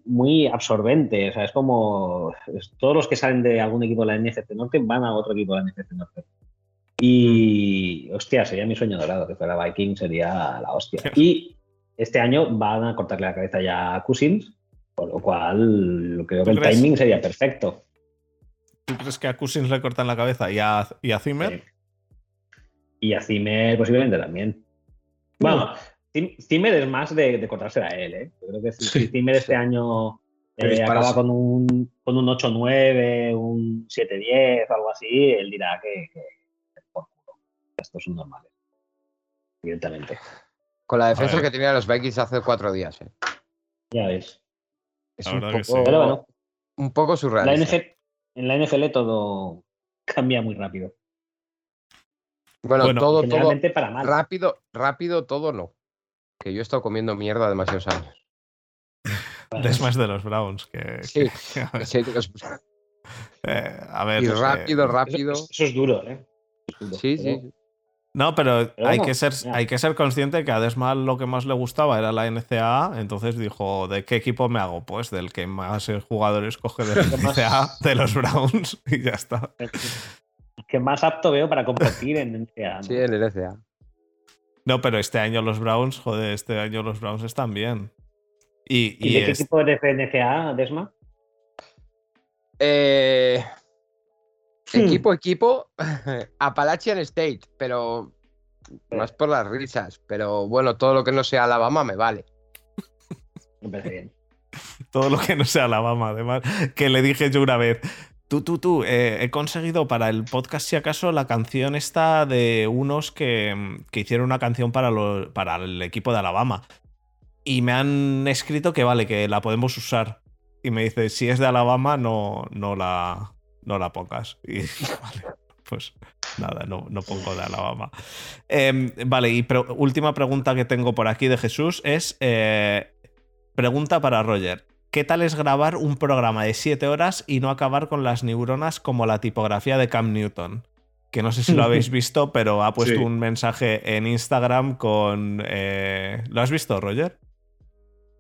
B: muy absorbente. O sea, es como todos los que salen de algún equipo de la NFC Norte van a otro equipo de la NFC Norte. Y, hostia, sería mi sueño dorado que fuera Vikings, sería la hostia. Y este año van a cortarle la cabeza ya a Cousins, por lo cual creo que
A: ¿Tú
B: el
A: crees?
B: timing sería perfecto.
A: ¿Tú crees que a Cousins le cortan la cabeza y a, y a Zimmer?
B: Sí. Y a Zimmer posiblemente también. Bueno, Zimmer es más de, de cortársela a él, ¿eh? Yo creo que si,
C: Sí,
B: Zimmer este año eh, acaba con un, con un 8-9, un 7-10, algo así, él dirá que, que- que por culo. Estos son normales. Evidentemente.
D: Con la defensa que tenían los Vikings hace cuatro días. eh.
B: Ya ves.
D: Es
A: La
D: un poco,
A: sí.
B: Pero bueno,
D: un poco
B: la
D: surrealista.
B: NFL en la NFL todo cambia muy rápido.
D: Bueno,
A: Bueno,
D: todo, todo
B: para mal.
D: rápido, rápido, todo no. Que yo he estado comiendo mierda demasiados años.
A: Es más de los Browns. Que,
D: Sí.
A: que- a ver,
D: Sí, los-
A: eh, a ver,
D: y
A: eh,
D: rápido,
B: Eso,
D: rápido.
B: eso es duro, ¿eh? Eso es duro.
D: Sí,
B: Pero-
D: sí.
A: No, pero,
B: Pero
A: hay,
B: bueno,
A: que ser, hay que ser consciente que a Desma lo que más le gustaba era la NCAA, entonces dijo, ¿de qué equipo me hago? Pues del que más eh, jugadores coge de la NCAA, de los Browns, y ya está.
B: que más apto veo para competir en NCAA. ¿no?
D: Sí, en el NCA.
A: No, pero este año los Browns, joder, este año los Browns están bien. Y,
B: ¿Y
A: y
B: de qué
A: es-
B: equipo de NCAA, Desma?
D: Eh,
B: Hmm.
D: Equipo, equipo, Appalachian State, pero más por las risas. Pero bueno, todo lo que no sea Alabama me vale.
B: Me parece bien.
A: todo lo que no sea Alabama, además, que le dije yo una vez. Tú, tú, tú, eh, he conseguido para el podcast, si acaso, la canción esta de unos que, que hicieron una canción para, lo- para el equipo de Alabama. Y me han escrito que vale, que la podemos usar. Y me dice, si es de Alabama, no, no, la, no la pongas. Y vale, pues nada, no, no pongo de Alabama. Em, vale, y última pregunta que tengo por aquí de Jesús es, eh, pregunta para Roger. ¿Qué tal es grabar un programa de 7 horas y no acabar con las neuronas como la tipografía de Cam Newton? Que no sé si lo habéis visto, pero ha puesto
C: Sí.
A: un mensaje en Instagram con... eh, ¿Lo has visto, Roger?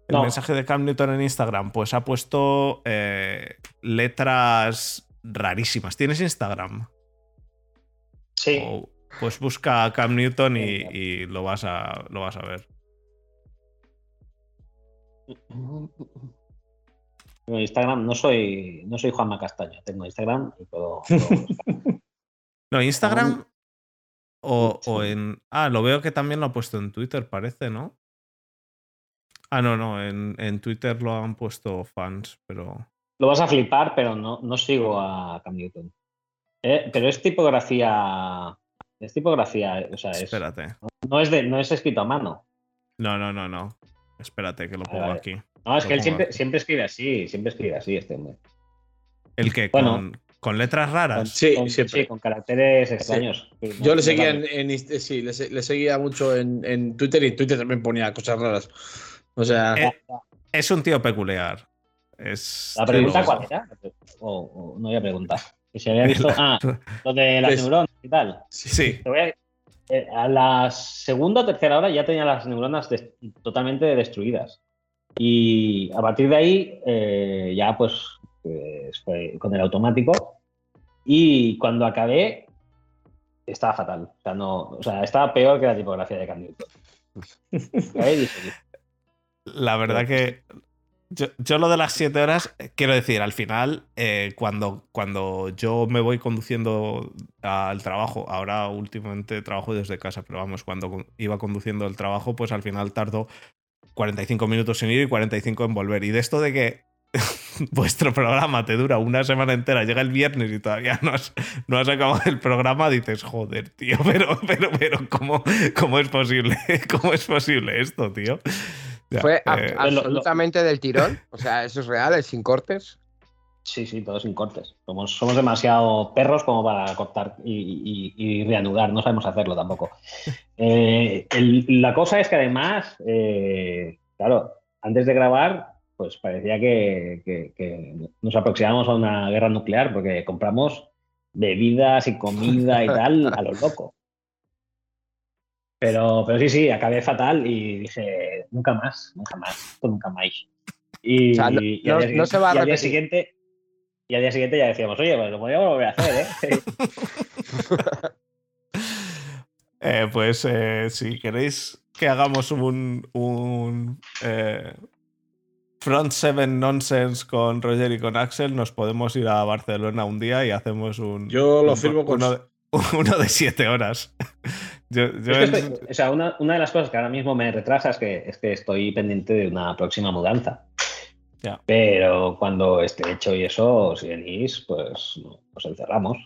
A: El
B: No.
A: mensaje de Cam Newton en Instagram, pues ha puesto eh, letras rarísimas. ¿Tienes Instagram?
B: Sí.
A: Pues busca a Cam Newton y, y lo, vas a, lo vas a ver.
B: En Instagram no soy, no soy Juanma Castaño, tengo Instagram y puedo. puedo-
A: No, Instagram o, o en... Ah, lo veo que también lo ha puesto en Twitter, parece, ¿no? Ah, no, no, en, en Twitter lo han puesto fans, pero...
B: Lo vas a flipar, pero no, no sigo a Cam Newton. Eh, pero es tipografía. Es tipografía, o sea, es,
A: Espérate.
B: no, es de, no es escrito a mano.
A: No, no, no, no. Espérate que lo pongo
B: vale.
A: aquí.
B: No, es que él siempre, escribe así, siempre escribe así este hombre.
A: El que
B: Bueno.
A: con, con letras raras.
C: Sí,
B: con,
C: siempre.
B: sí, con caracteres extraños.
C: Yo le seguía en, en sí, le, se- le seguía mucho en, en Twitter y Twitter también ponía cosas raras. O sea,
A: Eh, Es un tío peculiar. Es...
B: La pregunta cuál era? O, o no había pregunta. Que se había visto. Ah, lo de las
C: Es-
B: neuronas y tal.
A: Sí.
B: Te voy a, eh, a la segunda o tercera hora ya tenía las neuronas totalmente destruidas. Y a partir de ahí, eh, ya pues, fue con el automático. Y cuando acabé, estaba fatal. O sea, no, o sea, estaba peor que la tipografía de dije,
A: La verdad que yo, yo lo de las 7 horas, eh, quiero decir, al final, eh, cuando, cuando yo me voy conduciendo al trabajo, ahora últimamente trabajo desde casa, pero vamos, cuando iba conduciendo el trabajo, pues al final tardo 45 minutos en ir y 45 en volver. Y de esto de que vuestro programa te dura una semana entera, llega el viernes y todavía no has, no has acabado el programa, dices, joder, tío, pero, pero, pero, ¿cómo, cómo es posible? ¿Cómo es posible esto, tío? Ya,
D: Fue
A: eh,
B: lo- lo-
D: absolutamente del tirón. O sea, eso es real, es sin cortes.
B: Sí, sí, todo sin cortes. Somos, somos demasiado perros como para cortar y, y- y reanudar. No sabemos hacerlo tampoco. Eh, el- la cosa es que además, eh, claro, antes de grabar, pues parecía que, que- que nos aproximamos a una guerra nuclear porque compramos bebidas y comida y tal a lo loco. Pero, pero sí, sí, acabé fatal y dije, nunca más, nunca más, nunca más. Y,
D: O sea, no-
B: y al
D: no-
B: día
D: no se va a
B: al día siguiente y al día siguiente ya decíamos, oye, pues lo podríamos volver a hacer, ¿eh?
A: Eh, pues eh, si queréis que hagamos un, un eh, Front Seven Nonsense con Roger y con Axel, nos podemos ir a Barcelona un día y hacemos un.
C: Yo lo
A: un-
C: firmo con-
A: Uno de, uno de siete horas. Yo, yo
B: Es que
A: en-
B: estoy- o sea, una, una de las cosas que ahora mismo me retrasa es que, es que estoy pendiente de una próxima mudanza. Pero cuando esté hecho y eso, si venís, pues nos encerramos.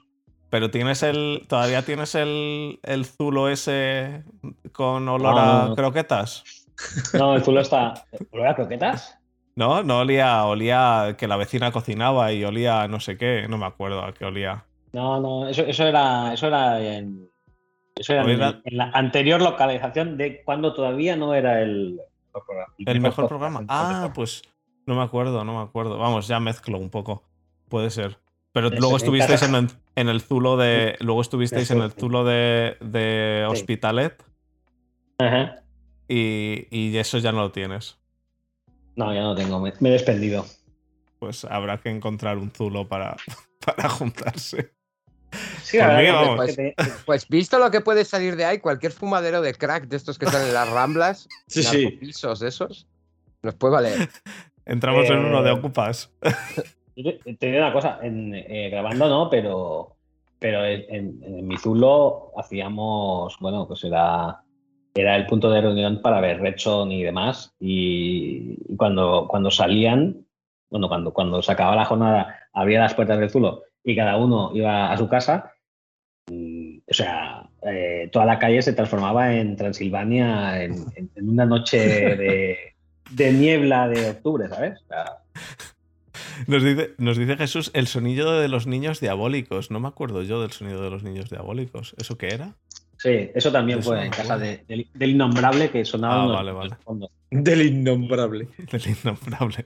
A: Pero tienes el. ¿Todavía tienes el, el zulo ese con olor a
B: no.
A: croquetas?
B: No, el zulo está. ¿Olor a croquetas?
A: No, no olía, olía que la vecina cocinaba y olía no sé qué, no me acuerdo a qué olía.
B: No, no, eso, eso era, eso era en. Eso era, en-
A: Era-
B: en, la anterior localización de cuando todavía no era el, mejor programa.
A: El mejor programa.
B: podcast.
A: Ah, pues no me acuerdo, no me acuerdo. Vamos, ya mezclo un poco. Puede ser. Pero
B: Eso,
A: luego estuvisteis en el, en el zulo de. Luego estuvisteis en el zulo de, de
B: Sí.
A: Hospitalet
B: Ajá.
A: y, y eso ya no lo tienes.
B: No, ya no tengo, me, me he desprendido.
A: Pues habrá que encontrar un zulo para, para juntarse.
B: Sí,
A: mí, vamos.
B: te-
D: Pues visto lo que puede salir de ahí, cualquier fumadero de crack de estos que están en las ramblas,
C: Sí, sí.
D: pisos de esos, nos puede valer.
A: Entramos en uno de
B: Eh,
A: Ocupas.
B: Te, te digo una cosa, en, eh, grabando no, pero, pero en, en- en mi Zulo hacíamos, bueno, pues era, era el punto de reunión para ver Redson y demás. Y, y cuando, cuando salían, bueno, cuando, cuando se acababa la jornada, abría las puertas del Zulo y cada uno iba a su casa. mm, O sea, eh, toda la calle se transformaba en Transilvania en una noche de, de niebla de octubre, ¿sabes?
A: Nos dice, nos dice Jesús el sonido de los niños diabólicos. No me acuerdo yo del sonido de los niños diabólicos. ¿Eso qué era?
B: Sí, eso también
A: Eso
B: fue
A: no
B: en casa de- del, del innombrable que sonaba
A: Ah, vale, vale.
C: Del innombrable.
A: Del innombrable.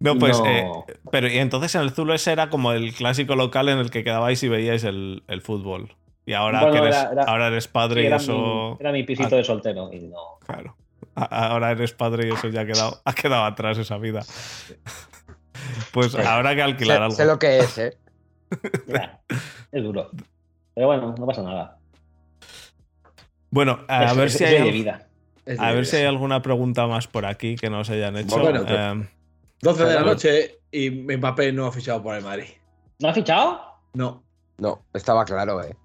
A: No, pues.
B: No.
A: eh, pero y entonces en el Zulo ese era como el clásico local en el que quedabais y veíais el, el fútbol. Y ahora
B: Bueno,
A: que eres,
B: era- era-
A: ahora eres padre
B: Sí,
A: y
B: era,
A: eso.
B: mi, era mi pisito
A: Ah.
B: de soltero y no.
A: Claro. Ahora eres padre y eso ya ha quedado, ha quedado atrás esa vida. Pues habrá que alquilar
D: sé,
A: algo.
D: sé lo que es, ¿eh?
B: Ya, es duro. Pero bueno, no pasa nada.
A: Bueno, a
B: Es-
A: ver
B: es-
A: si hay
B: vida.
C: Es
A: a
C: de-
A: ver si hay alguna pregunta más por aquí que nos hayan hecho.
C: Bueno,
A: Eh,
C: 12 de la noche y Mbappé no ha fichado por el Madrid.
B: ¿No has fichado?
C: No.
D: No, estaba claro, ¿eh?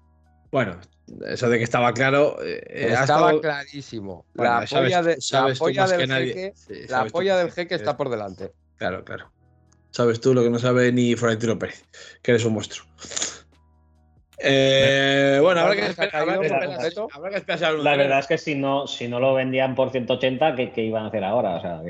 C: Bueno, eso de que estaba claro. eh, eh,
D: estaba
C: estado-
D: clarísimo.
C: Bueno,
D: la
C: sabes-
D: polla, de-
C: sabes
D: del
C: nadie.
D: jeque,
C: Sí,
D: la
C: sabes tú
D: polla
C: más
D: del
C: que-
D: jeque está por delante.
C: Claro, claro. Sabes tú lo que no sabe ni Florentino Pérez, que eres un monstruo. Eh, bueno, habrá que,
D: ¿Cuánto se ha
C: esperar, habrá, que esperar, habrá esperar
B: La verdad es que si no, si no lo vendían por 180, ¿qué, qué iban a hacer ahora? O sea,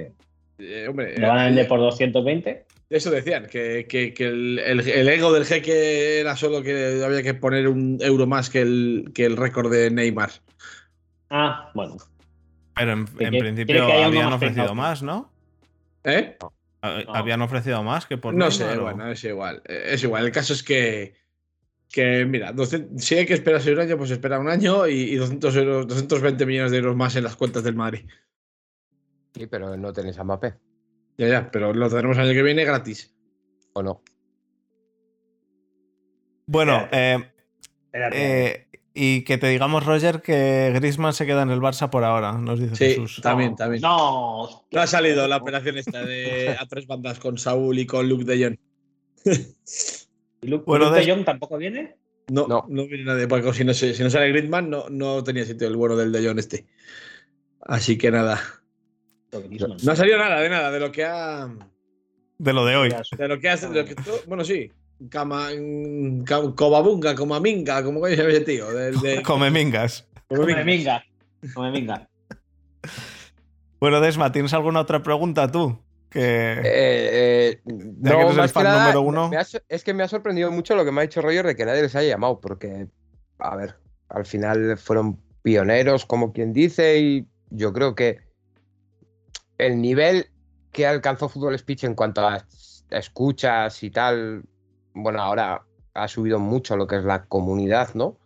C: Eh, hombre,
B: ¿lo van a
C: eh,
B: vender por 220?
C: Eso decían, que, que- que el, el- el ego del jeque era solo que había que poner un euro más que el, que el récord de Neymar.
B: Ah, bueno.
A: pero en, principio habían
B: más
A: ofrecido más, ¿no?
C: ¿Eh?
B: No.
A: Habían ofrecido más que por
C: No
A: Neymar,
C: sé,
A: o-
C: bueno, es igual. eh, Es igual. El caso es que, que mira, 200 si hay que esperarse un año, pues espera un año y, y 200 euros, 220 millones de euros más en las cuentas del Madrid.
D: Sí, pero no tenéis a Mbappé,
C: Ya, ya, pero lo tendremos el año que viene gratis.
D: ¿o no?
A: Bueno, eh, eh, y que te digamos, Roger, que Griezmann se queda en el Barça por ahora, nos dice
C: Sí,
A: Jesús.
C: también,
B: No,
C: también.
B: No.
C: No ha salido la operación esta de a tres bandas con Saúl y con Luke de Jong.
B: ¿Y Luke,
A: Bueno,
B: Luke
A: de-
B: de Jong tampoco viene?
C: No, no,
D: No.
C: viene nadie. Porque si no, se- si no sale Griezmann, no, no tenía sitio el bueno del de Jong este. Así que nada. No ha salido nada de nada, de lo que ha.
A: De lo de hoy.
C: De lo que ha. de lo que bueno, sí. Cama, ca- Cobabunga, Comaminga, como coño se llama ese tío. De,
A: Come mingas.
B: Come minga. Come minga.
A: Bueno, Desma, ¿tienes alguna otra pregunta tú? Que...
D: Eh, eh,
A: que
D: no,
A: eres el
D: que
A: fan
D: nada,
A: número uno.
D: ha es que me ha sorprendido mucho lo que me ha dicho Roger de que nadie les haya llamado, porque, a ver, al final fueron pioneros, como quien dice, y yo creo que el nivel que alcanzó Fútbol Speech en cuanto a escuchas y tal, bueno, ahora ha subido mucho lo que es la comunidad, ¿no?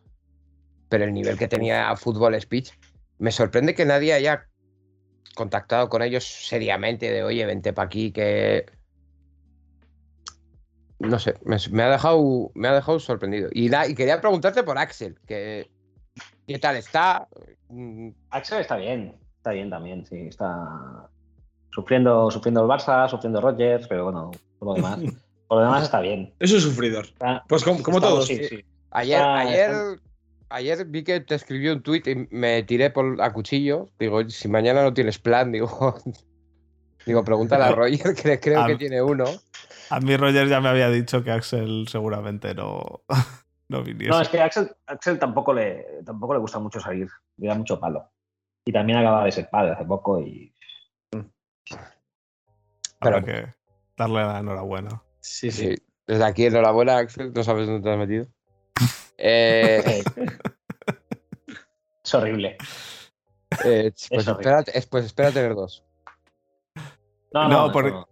D: Pero el nivel que tenía Fútbol Speech, me sorprende que nadie haya contactado con ellos seriamente de, oye, vente para aquí, que... No sé, me, ha dejado, me ha dejado sorprendido. Y, y quería preguntarte por Axel, que ¿qué tal está?
B: Axel está bien. Está bien también, sí. Está sufriendo, sufriendo el Barça, sufriendo Rogers, pero bueno, por lo demás. Por lo demás está bien.
C: es un sufridor.
B: Está-
C: Pues como, todos.
B: Sí, sí.
D: Ayer,
B: Está-
D: ayer,
B: está-
D: ayer vi que te escribió un tuit y me tiré por a cuchillo. Digo, si mañana no tienes plan, digo, digo, pregúntale a Roger, que creo
A: A-
D: que tiene uno.
A: A mí Roger ya me había dicho que Axel seguramente no, no viniese.
B: No, es que a Axel, Axel tampoco, le, tampoco le gusta mucho salir. Le da mucho palo. Y también acaba de ser padre hace poco y
A: Habrá
D: pero-
A: que darle la enhorabuena.
C: Sí, sí.
D: Sí. Desde aquí, enhorabuena, Axel. No sabes dónde te has metido. Eh,
B: es horrible.
D: eh, pues,
B: horrible.
D: es- pues espera tener dos.
B: No,
A: No,
B: no,
A: porque-
B: no.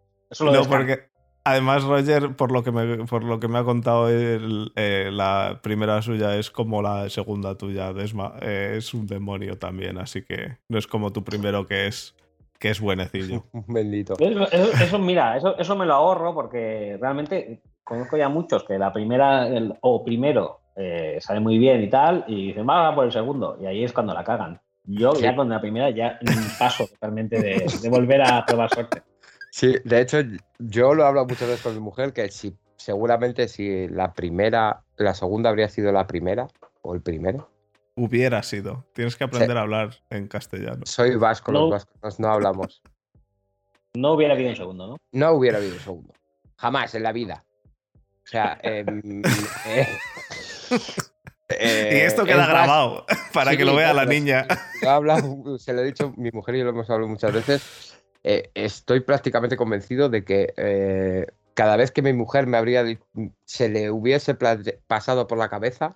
A: Porque además Roger, por lo que me, por lo que me ha contado, él, eh, la primera suya es como la segunda tuya, Desma. eh, es un demonio también, así que no es como tu primero que es, que es buenecillo.
D: Bendito.
B: Eso, eso- eso, mira, eso, eso me lo ahorro porque realmente conozco ya muchos que la primera el- o primero eh, sale muy bien y tal, y dicen, va, va por el segundo, y ahí es cuando la cagan. Yo ya con la primera ya paso totalmente de, de volver a probar suerte.
D: Sí, de hecho, yo lo hablo muchas veces con mi mujer, que si seguramente si la primera, la segunda habría sido la primera, o el primero.
A: Hubiera sido. Tienes que aprender a hablar en castellano.
D: Soy vasco,
B: No.
D: los vascos no hablamos.
B: No hubiera habido un segundo, ¿no?
D: No hubiera habido un segundo. Jamás en la vida. O sea, em, eh, eh,
A: y esto
D: es
A: queda grabado para
D: sí,
A: que lo vea la niña.
D: Hablado, se lo he dicho, mi mujer y yo lo hemos hablado muchas veces. eh, estoy prácticamente convencido de que eh, cada vez que mi mujer me habría se le hubiese pasado por la cabeza,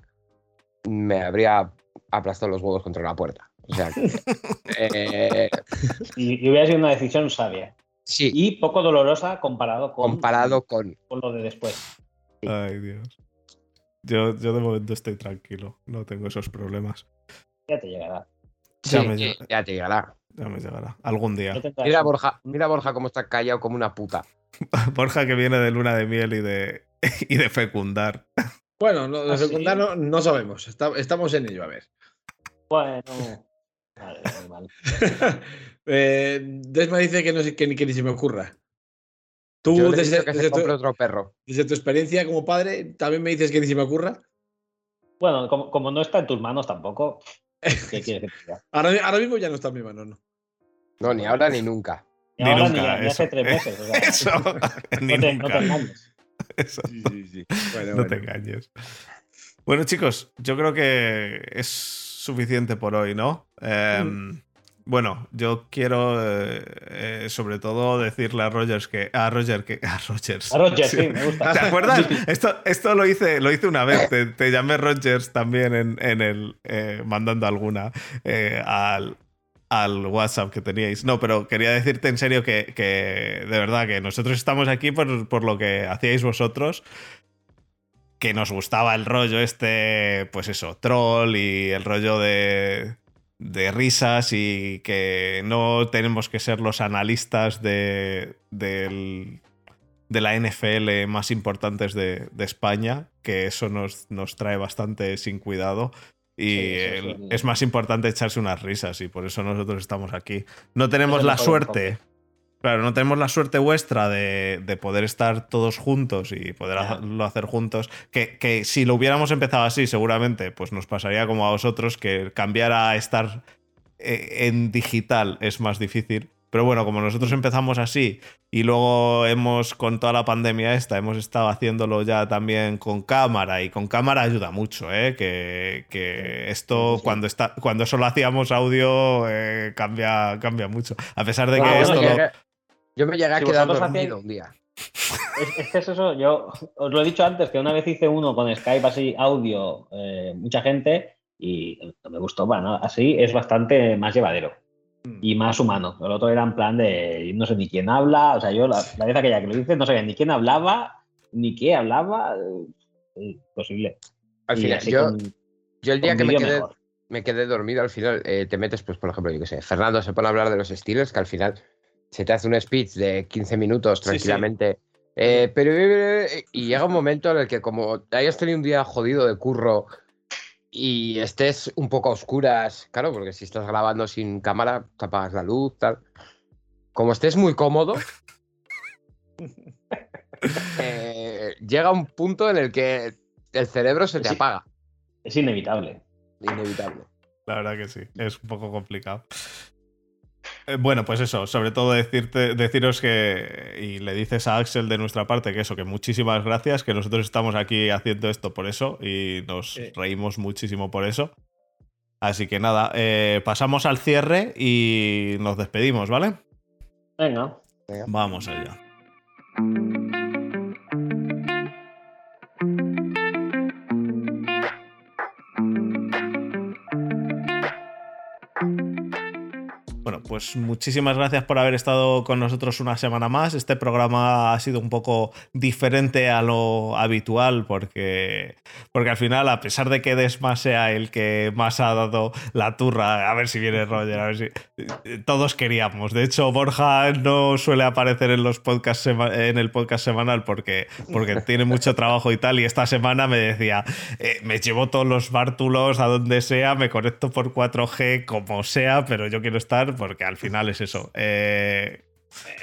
D: me habría aplastado los huevos contra la puerta. O sea, que, eh,
B: Y, y hubiera sido una decisión sabia.
D: sí,
B: Y poco dolorosa comparado con,
D: comparado con
B: con lo de después.
A: Ay, Dios. Yo, yo de momento estoy tranquilo. No tengo esos problemas.
B: Ya te llegará.
A: Ya me
D: ya te llegará.
A: Ya me llegará. Algún día.
D: Mira a Borja, mira a Borja cómo está callado como una puta.
A: Borja que viene de luna de miel y de, y de fecundar.
C: Bueno, no, de
B: ¿Ah,
C: secundario no, no sabemos. Está- estamos en ello, a ver.
B: Bueno. Vale, mal.
C: eh, Desma dice que, no sé, que, ni- que ni se me ocurra. Tú,
D: Yo
C: desde,
D: se
C: tu,
D: otro perro.
C: desde tu experiencia como padre, también me dices que ni se me ocurra.
B: Bueno, como, como no está en tus manos tampoco, ¿qué quieres que te diga?
C: Ahora, ahora mismo ya no está en mi mano, ¿no?
D: No, ni ahora ni nunca.
B: Y
A: Ni
B: ahora
A: nunca,
B: ni, ni
A: eso.
B: hace tres meses. o sea,
A: Eso. Ni
B: no, te, no te
A: nunca. Eso.
C: Sí, sí, sí. Bueno,
A: No
C: bueno.
A: te engañes. Bueno, chicos, yo creo que es suficiente por hoy, ¿no? Em, Bueno, yo quiero eh, eh, sobre todo decirle a Rogers que. A Roger que. A Rogers.
B: A Roger,
A: Sí.
B: sí, me gusta.
A: ¿Te acuerdas? Esto, esto lo hice, lo hice una vez. Te, te llamé Rogers también en, en el. eh, mandando alguna eh, al, al WhatsApp que teníais. No, pero quería decirte en serio que, que de verdad que nosotros estamos aquí por, por lo que hacíais vosotros. Que nos gustaba el rollo este, pues eso, troll y el rollo de, de risas y que no tenemos que ser los analistas de, del, de la NFL más importantes de, de España, que eso nos, nos trae bastante sin cuidado. Y
B: Sí, sí,
A: el-
B: sí.
A: es más importante echarse unas risas y por eso nosotros estamos aquí. No tenemos
B: Es
A: la suerte, claro, no tenemos la suerte vuestra de, de poder estar todos juntos y poder
B: Ya.
A: hacerlo hacer juntos. Que, que si lo hubiéramos empezado así, seguramente, pues nos pasaría como a vosotros, que cambiar a estar eh, en digital es más difícil. Pero bueno, como nosotros empezamos así y luego hemos, con toda la pandemia esta, hemos estado haciéndolo ya también con cámara y con cámara ayuda mucho, ¿eh? Que, que esto
B: Sí,
A: cuando, está, cuando solo hacíamos audio eh, cambia, cambia mucho. A pesar de que
B: bueno,
A: esto
D: yo,
A: lo-
D: llegué, yo me llegué a
B: Si
D: quedar dormido
B: hacéis-
D: un día.
B: Es, es que es eso, yo os lo he dicho antes, que una vez hice uno con Skype así, audio, eh, mucha gente, y no me gustó, bueno, así es bastante más llevadero y más humano. El otro era en plan de no sé ni quién habla, o sea, yo la, la vez aquella que lo hice no sabía ni quién hablaba, ni qué hablaba, eh, imposible.
D: Al final, yo,
B: con-
D: yo el día que me quedé,
B: mejor.
D: me quedé dormido, al final eh, te metes, pues por ejemplo, yo qué sé, Fernando se pone a hablar de los Steelers, que al final se te hace un speech de 15 minutos
C: Sí, sí.
D: tranquilamente. Eh, pero eh, y llega un momento en el que como hayas tenido un día jodido de curro y estés un poco a oscuras, claro, porque si estás grabando sin cámara, te apagas la luz, tal. Como estés muy cómodo, eh, llega un punto en el que el cerebro se te
B: Sí.
D: apaga.
B: Es inevitable.
D: Inevitable.
A: La verdad que sí, es un poco complicado. Eh, Bueno, pues eso, sobre todo decirte, deciros que, y le dices a Axel de nuestra parte que eso, que muchísimas gracias, que nosotros estamos aquí haciendo esto por eso y nos
C: Sí.
A: reímos muchísimo por eso. Así que nada, eh, pasamos al cierre y nos despedimos, ¿vale?
B: Venga.
A: Vamos allá. Pues muchísimas gracias por haber estado con nosotros una semana más. Este programa ha sido un poco diferente a lo habitual porque, porque al final, a pesar de que Desma sea el que más ha dado la turra, a ver si viene Roger, a ver si... Todos queríamos. De hecho, Borja no suele aparecer en los podcasts en el podcast semanal porque, porque tiene mucho trabajo y tal. Y esta semana me decía, eh, me llevo todos los bártulos a donde sea, me conecto por 4G como sea, pero yo quiero estar porque al final es eso. Eh,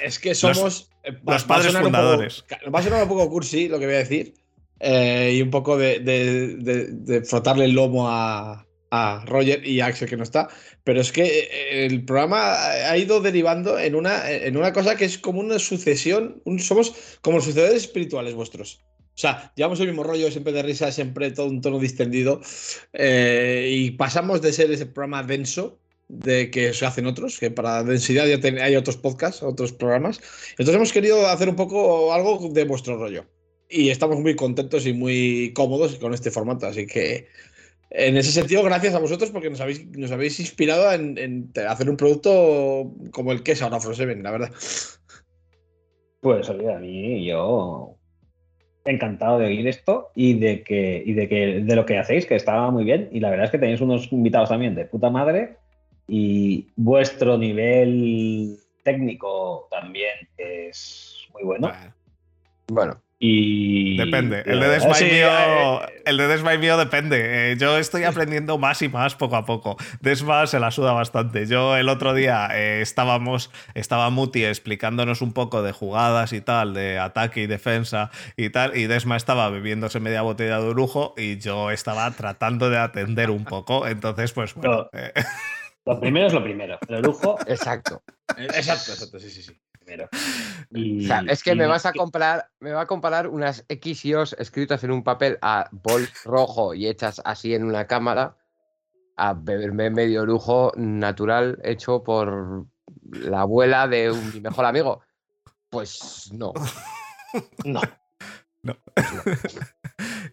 C: Es que somos. eh, va-
A: los padres
C: un poco-
A: fundadores.
C: va a sonar un poco cursi lo que voy a decir. eh, y un poco de, de- de- de frotarle el lomo a, a Roger y a Axel que no está. Pero es que el programa ha ido derivando en una, en una cosa que es como una sucesión. un- somos como los sucedores espirituales vuestros. O sea, llevamos el mismo rollo, siempre de risa, siempre todo un tono distendido. eh, y pasamos de ser ese programa denso de que se hacen otros, que para densidad ya hay otros podcasts, otros programas. Entonces hemos querido hacer un poco algo de vuestro rollo. Y estamos muy contentos y muy cómodos con este formato. Así que, en ese sentido, gracias a vosotros porque nos habéis, nos habéis inspirado en, en hacer un producto como el que es ahora Frozen, la verdad.
B: Pues oye, a mí yo encantado de oír esto y de que, y de que de lo que hacéis, que estaba muy bien. Y la verdad es que tenéis unos invitados también de puta madre. Y vuestro nivel técnico también es muy bueno.
A: Bueno,
D: Bueno,
B: Y
A: Depende. El de Desmay
B: sí,
A: mío,
B: eh,
A: el de Desmay mío depende. Eh, yo estoy aprendiendo más y más poco a poco. Desma se la suda bastante. Yo el otro día eh, estábamos, estaba Muti explicándonos un poco de jugadas y tal, de ataque y defensa y tal, y Desma estaba bebiéndose media botella de lujo y yo estaba tratando de atender un poco. Entonces, pues bueno. eh,
B: Lo primero es lo primero. El lujo
D: exacto.
C: Exacto, exacto, sí, sí, sí.
B: primero.
D: O sea, es que
B: y
D: me
B: no-
D: vas a comparar, me va a comparar unas X y O's escritas en un papel a bol rojo y hechas así en una cámara a beberme medio lujo natural hecho por la abuela de un, mi mejor amigo. Pues no.
B: No.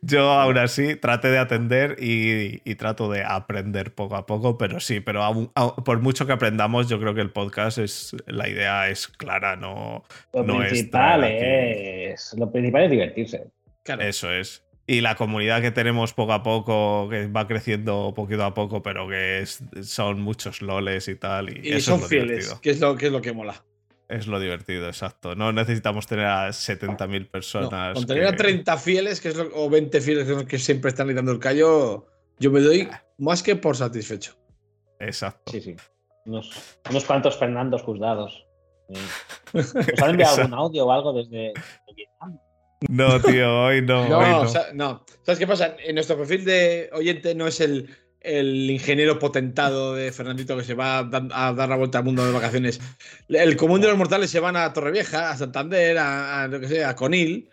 A: Yo aún así traté de atender y, y trato de aprender poco a poco, pero sí, pero aún- aún- por mucho que aprendamos, yo creo que el podcast es la idea es clara, no
B: Lo
A: No
B: principal es. Lo principal es divertirse.
C: Claro.
A: eso es. Y la comunidad que tenemos poco a poco, que va creciendo poquito a poco, pero que es- son muchos loles y tal, y,
C: Y
A: eso
C: son
A: es lo
C: fieles,
A: divertido.
C: que es, lo, que es lo que mola.
A: Es lo divertido, exacto. No necesitamos tener a 70.000
C: No,
A: personas.
C: con tener a
A: que-
C: 30 fieles, que es lo- o 20 fieles que, siempre están ahí dando el callo, yo me doy más que por satisfecho.
A: Exacto.
B: Sí, sí. Unos, unos cuantos Fernandos juzgados. ¿Os han enviado algún audio o algo desde Vietnam?
A: No, tío, hoy no.
C: No,
A: hoy no.
C: o sea, no. ¿Sabes qué pasa? En nuestro perfil de oyente no es el, el ingeniero potentado de Fernandito que se va a, dar la vuelta al mundo de vacaciones. El común de los mortales se van a Torrevieja, a Santander, a, a, lo que sea, a Conil.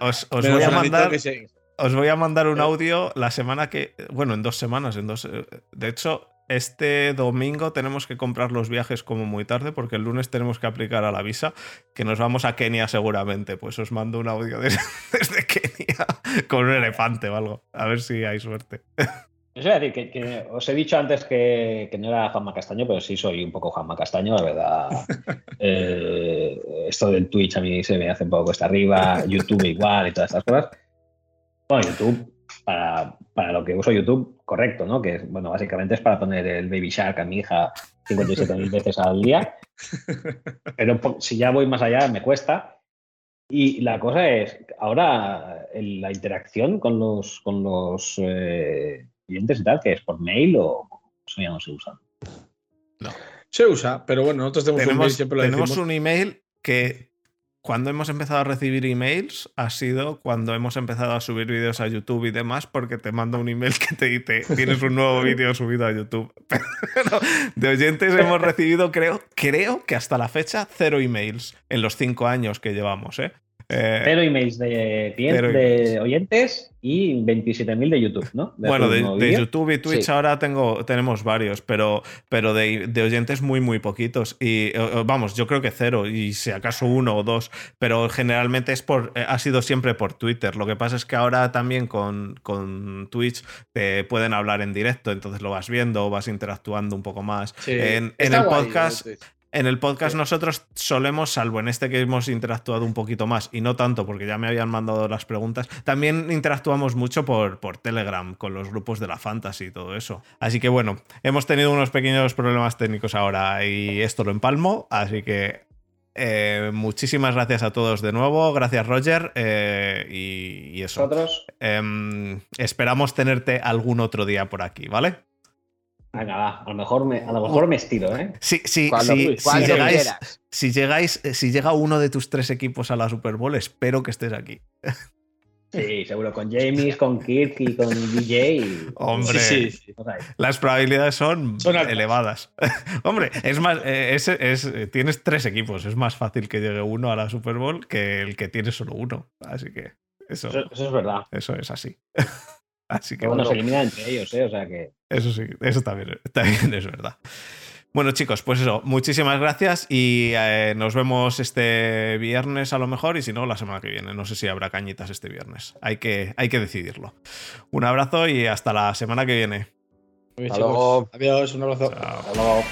A: Os, voy a mandar.
C: que se-
A: Os voy a mandar un audio la semana que. Bueno, en dos semanas. En dos, de hecho, este domingo tenemos que comprar los viajes como muy tarde porque el lunes tenemos que aplicar a la visa, que nos vamos a Kenia seguramente. Pues os mando un audio desde, desde Kenia con un elefante o algo. A ver si hay suerte.
B: Eso iba a decir que, que os he dicho antes que, que no era Juanma Castaño, pero sí soy un poco Juanma Castaño, la verdad. Eh, esto del Twitch a mí se me hace un poco cuesta arriba, YouTube igual y todas estas cosas. Bueno, YouTube, para, para lo que uso YouTube, correcto, ¿no? Que bueno, básicamente es para poner el Baby Shark a mi hija 57.000 veces al día. Pero si ya voy más allá, me cuesta. Y la cosa es, ahora la interacción con los, con los eh, clientes y tal, que es por mail o eso ya no se usa.
C: Se usa, pero bueno, nosotros tenemos, un mail,
A: Tenemos,
C: siempre lo
A: tenemos
C: decimos.
A: un email que cuando hemos empezado a recibir emails ha sido cuando hemos empezado a subir vídeos a YouTube y demás, porque te manda un email que te dice tienes un nuevo vídeo subido a YouTube. Pero de oyentes hemos recibido, creo, creo que hasta la fecha, cero emails en los cinco años que llevamos, ¿eh? Eh,
B: Cero emails de clientes, de oyentes y 27.000 de YouTube, ¿no? De
A: Bueno, de. YouTube y Twitch
D: Sí.
A: ahora tengo, tenemos varios, pero, pero de, de oyentes muy, muy poquitos. Y vamos, yo creo que cero, y si acaso uno o dos, pero generalmente es por, eh, ha sido siempre por Twitter. Lo que pasa es que ahora también con, con Twitch te pueden hablar en directo, entonces lo vas viendo, vas interactuando un poco más.
C: Sí.
A: En, en el podcast. En el podcast
C: Sí.
A: nosotros solemos, salvo en este que hemos interactuado un poquito más, y no tanto porque ya me habían mandado las preguntas, también interactuamos mucho por, por Telegram con los grupos de la Fantasy y todo eso. Así que bueno, hemos tenido unos pequeños problemas técnicos ahora y esto lo empalmo, así que eh, muchísimas gracias a todos de nuevo, gracias Roger eh, y, y eso.
B: Nosotros,
A: Em, esperamos tenerte algún otro día por aquí, ¿vale?
B: Venga, va, a lo mejor me, a lo mejor me estiro, ¿eh?
A: Sí, sí,
D: Cuando,
A: sí, si llegáis, si llegáis, eh, si llega uno de tus tres equipos a la Super Bowl, espero que estés aquí.
B: Sí, seguro, con James, con Kirk y con DJ. y-
A: Hombre.
C: Sí, sí.
A: Las probabilidades son, elevadas. Hombre, es más, eh, es- es- eh, tienes tres equipos, es más fácil que llegue uno a la Super Bowl que el que tiene solo uno. Así que eso,
B: eso, eso es verdad.
A: eso es así. Así que
B: Pero bueno,
A: bueno,
B: se eliminan entre ellos, ¿eh? O sea que.
A: eso sí, eso también, también es verdad. Bueno, chicos, pues eso, muchísimas gracias y eh, nos vemos este viernes a lo mejor y si no, la semana que viene. No sé si habrá cañitas este viernes. Hay que, hay que decidirlo. Un abrazo y hasta la semana que viene.
D: Hasta luego.
C: Adiós, un abrazo.
A: Chao.
B: Hasta luego.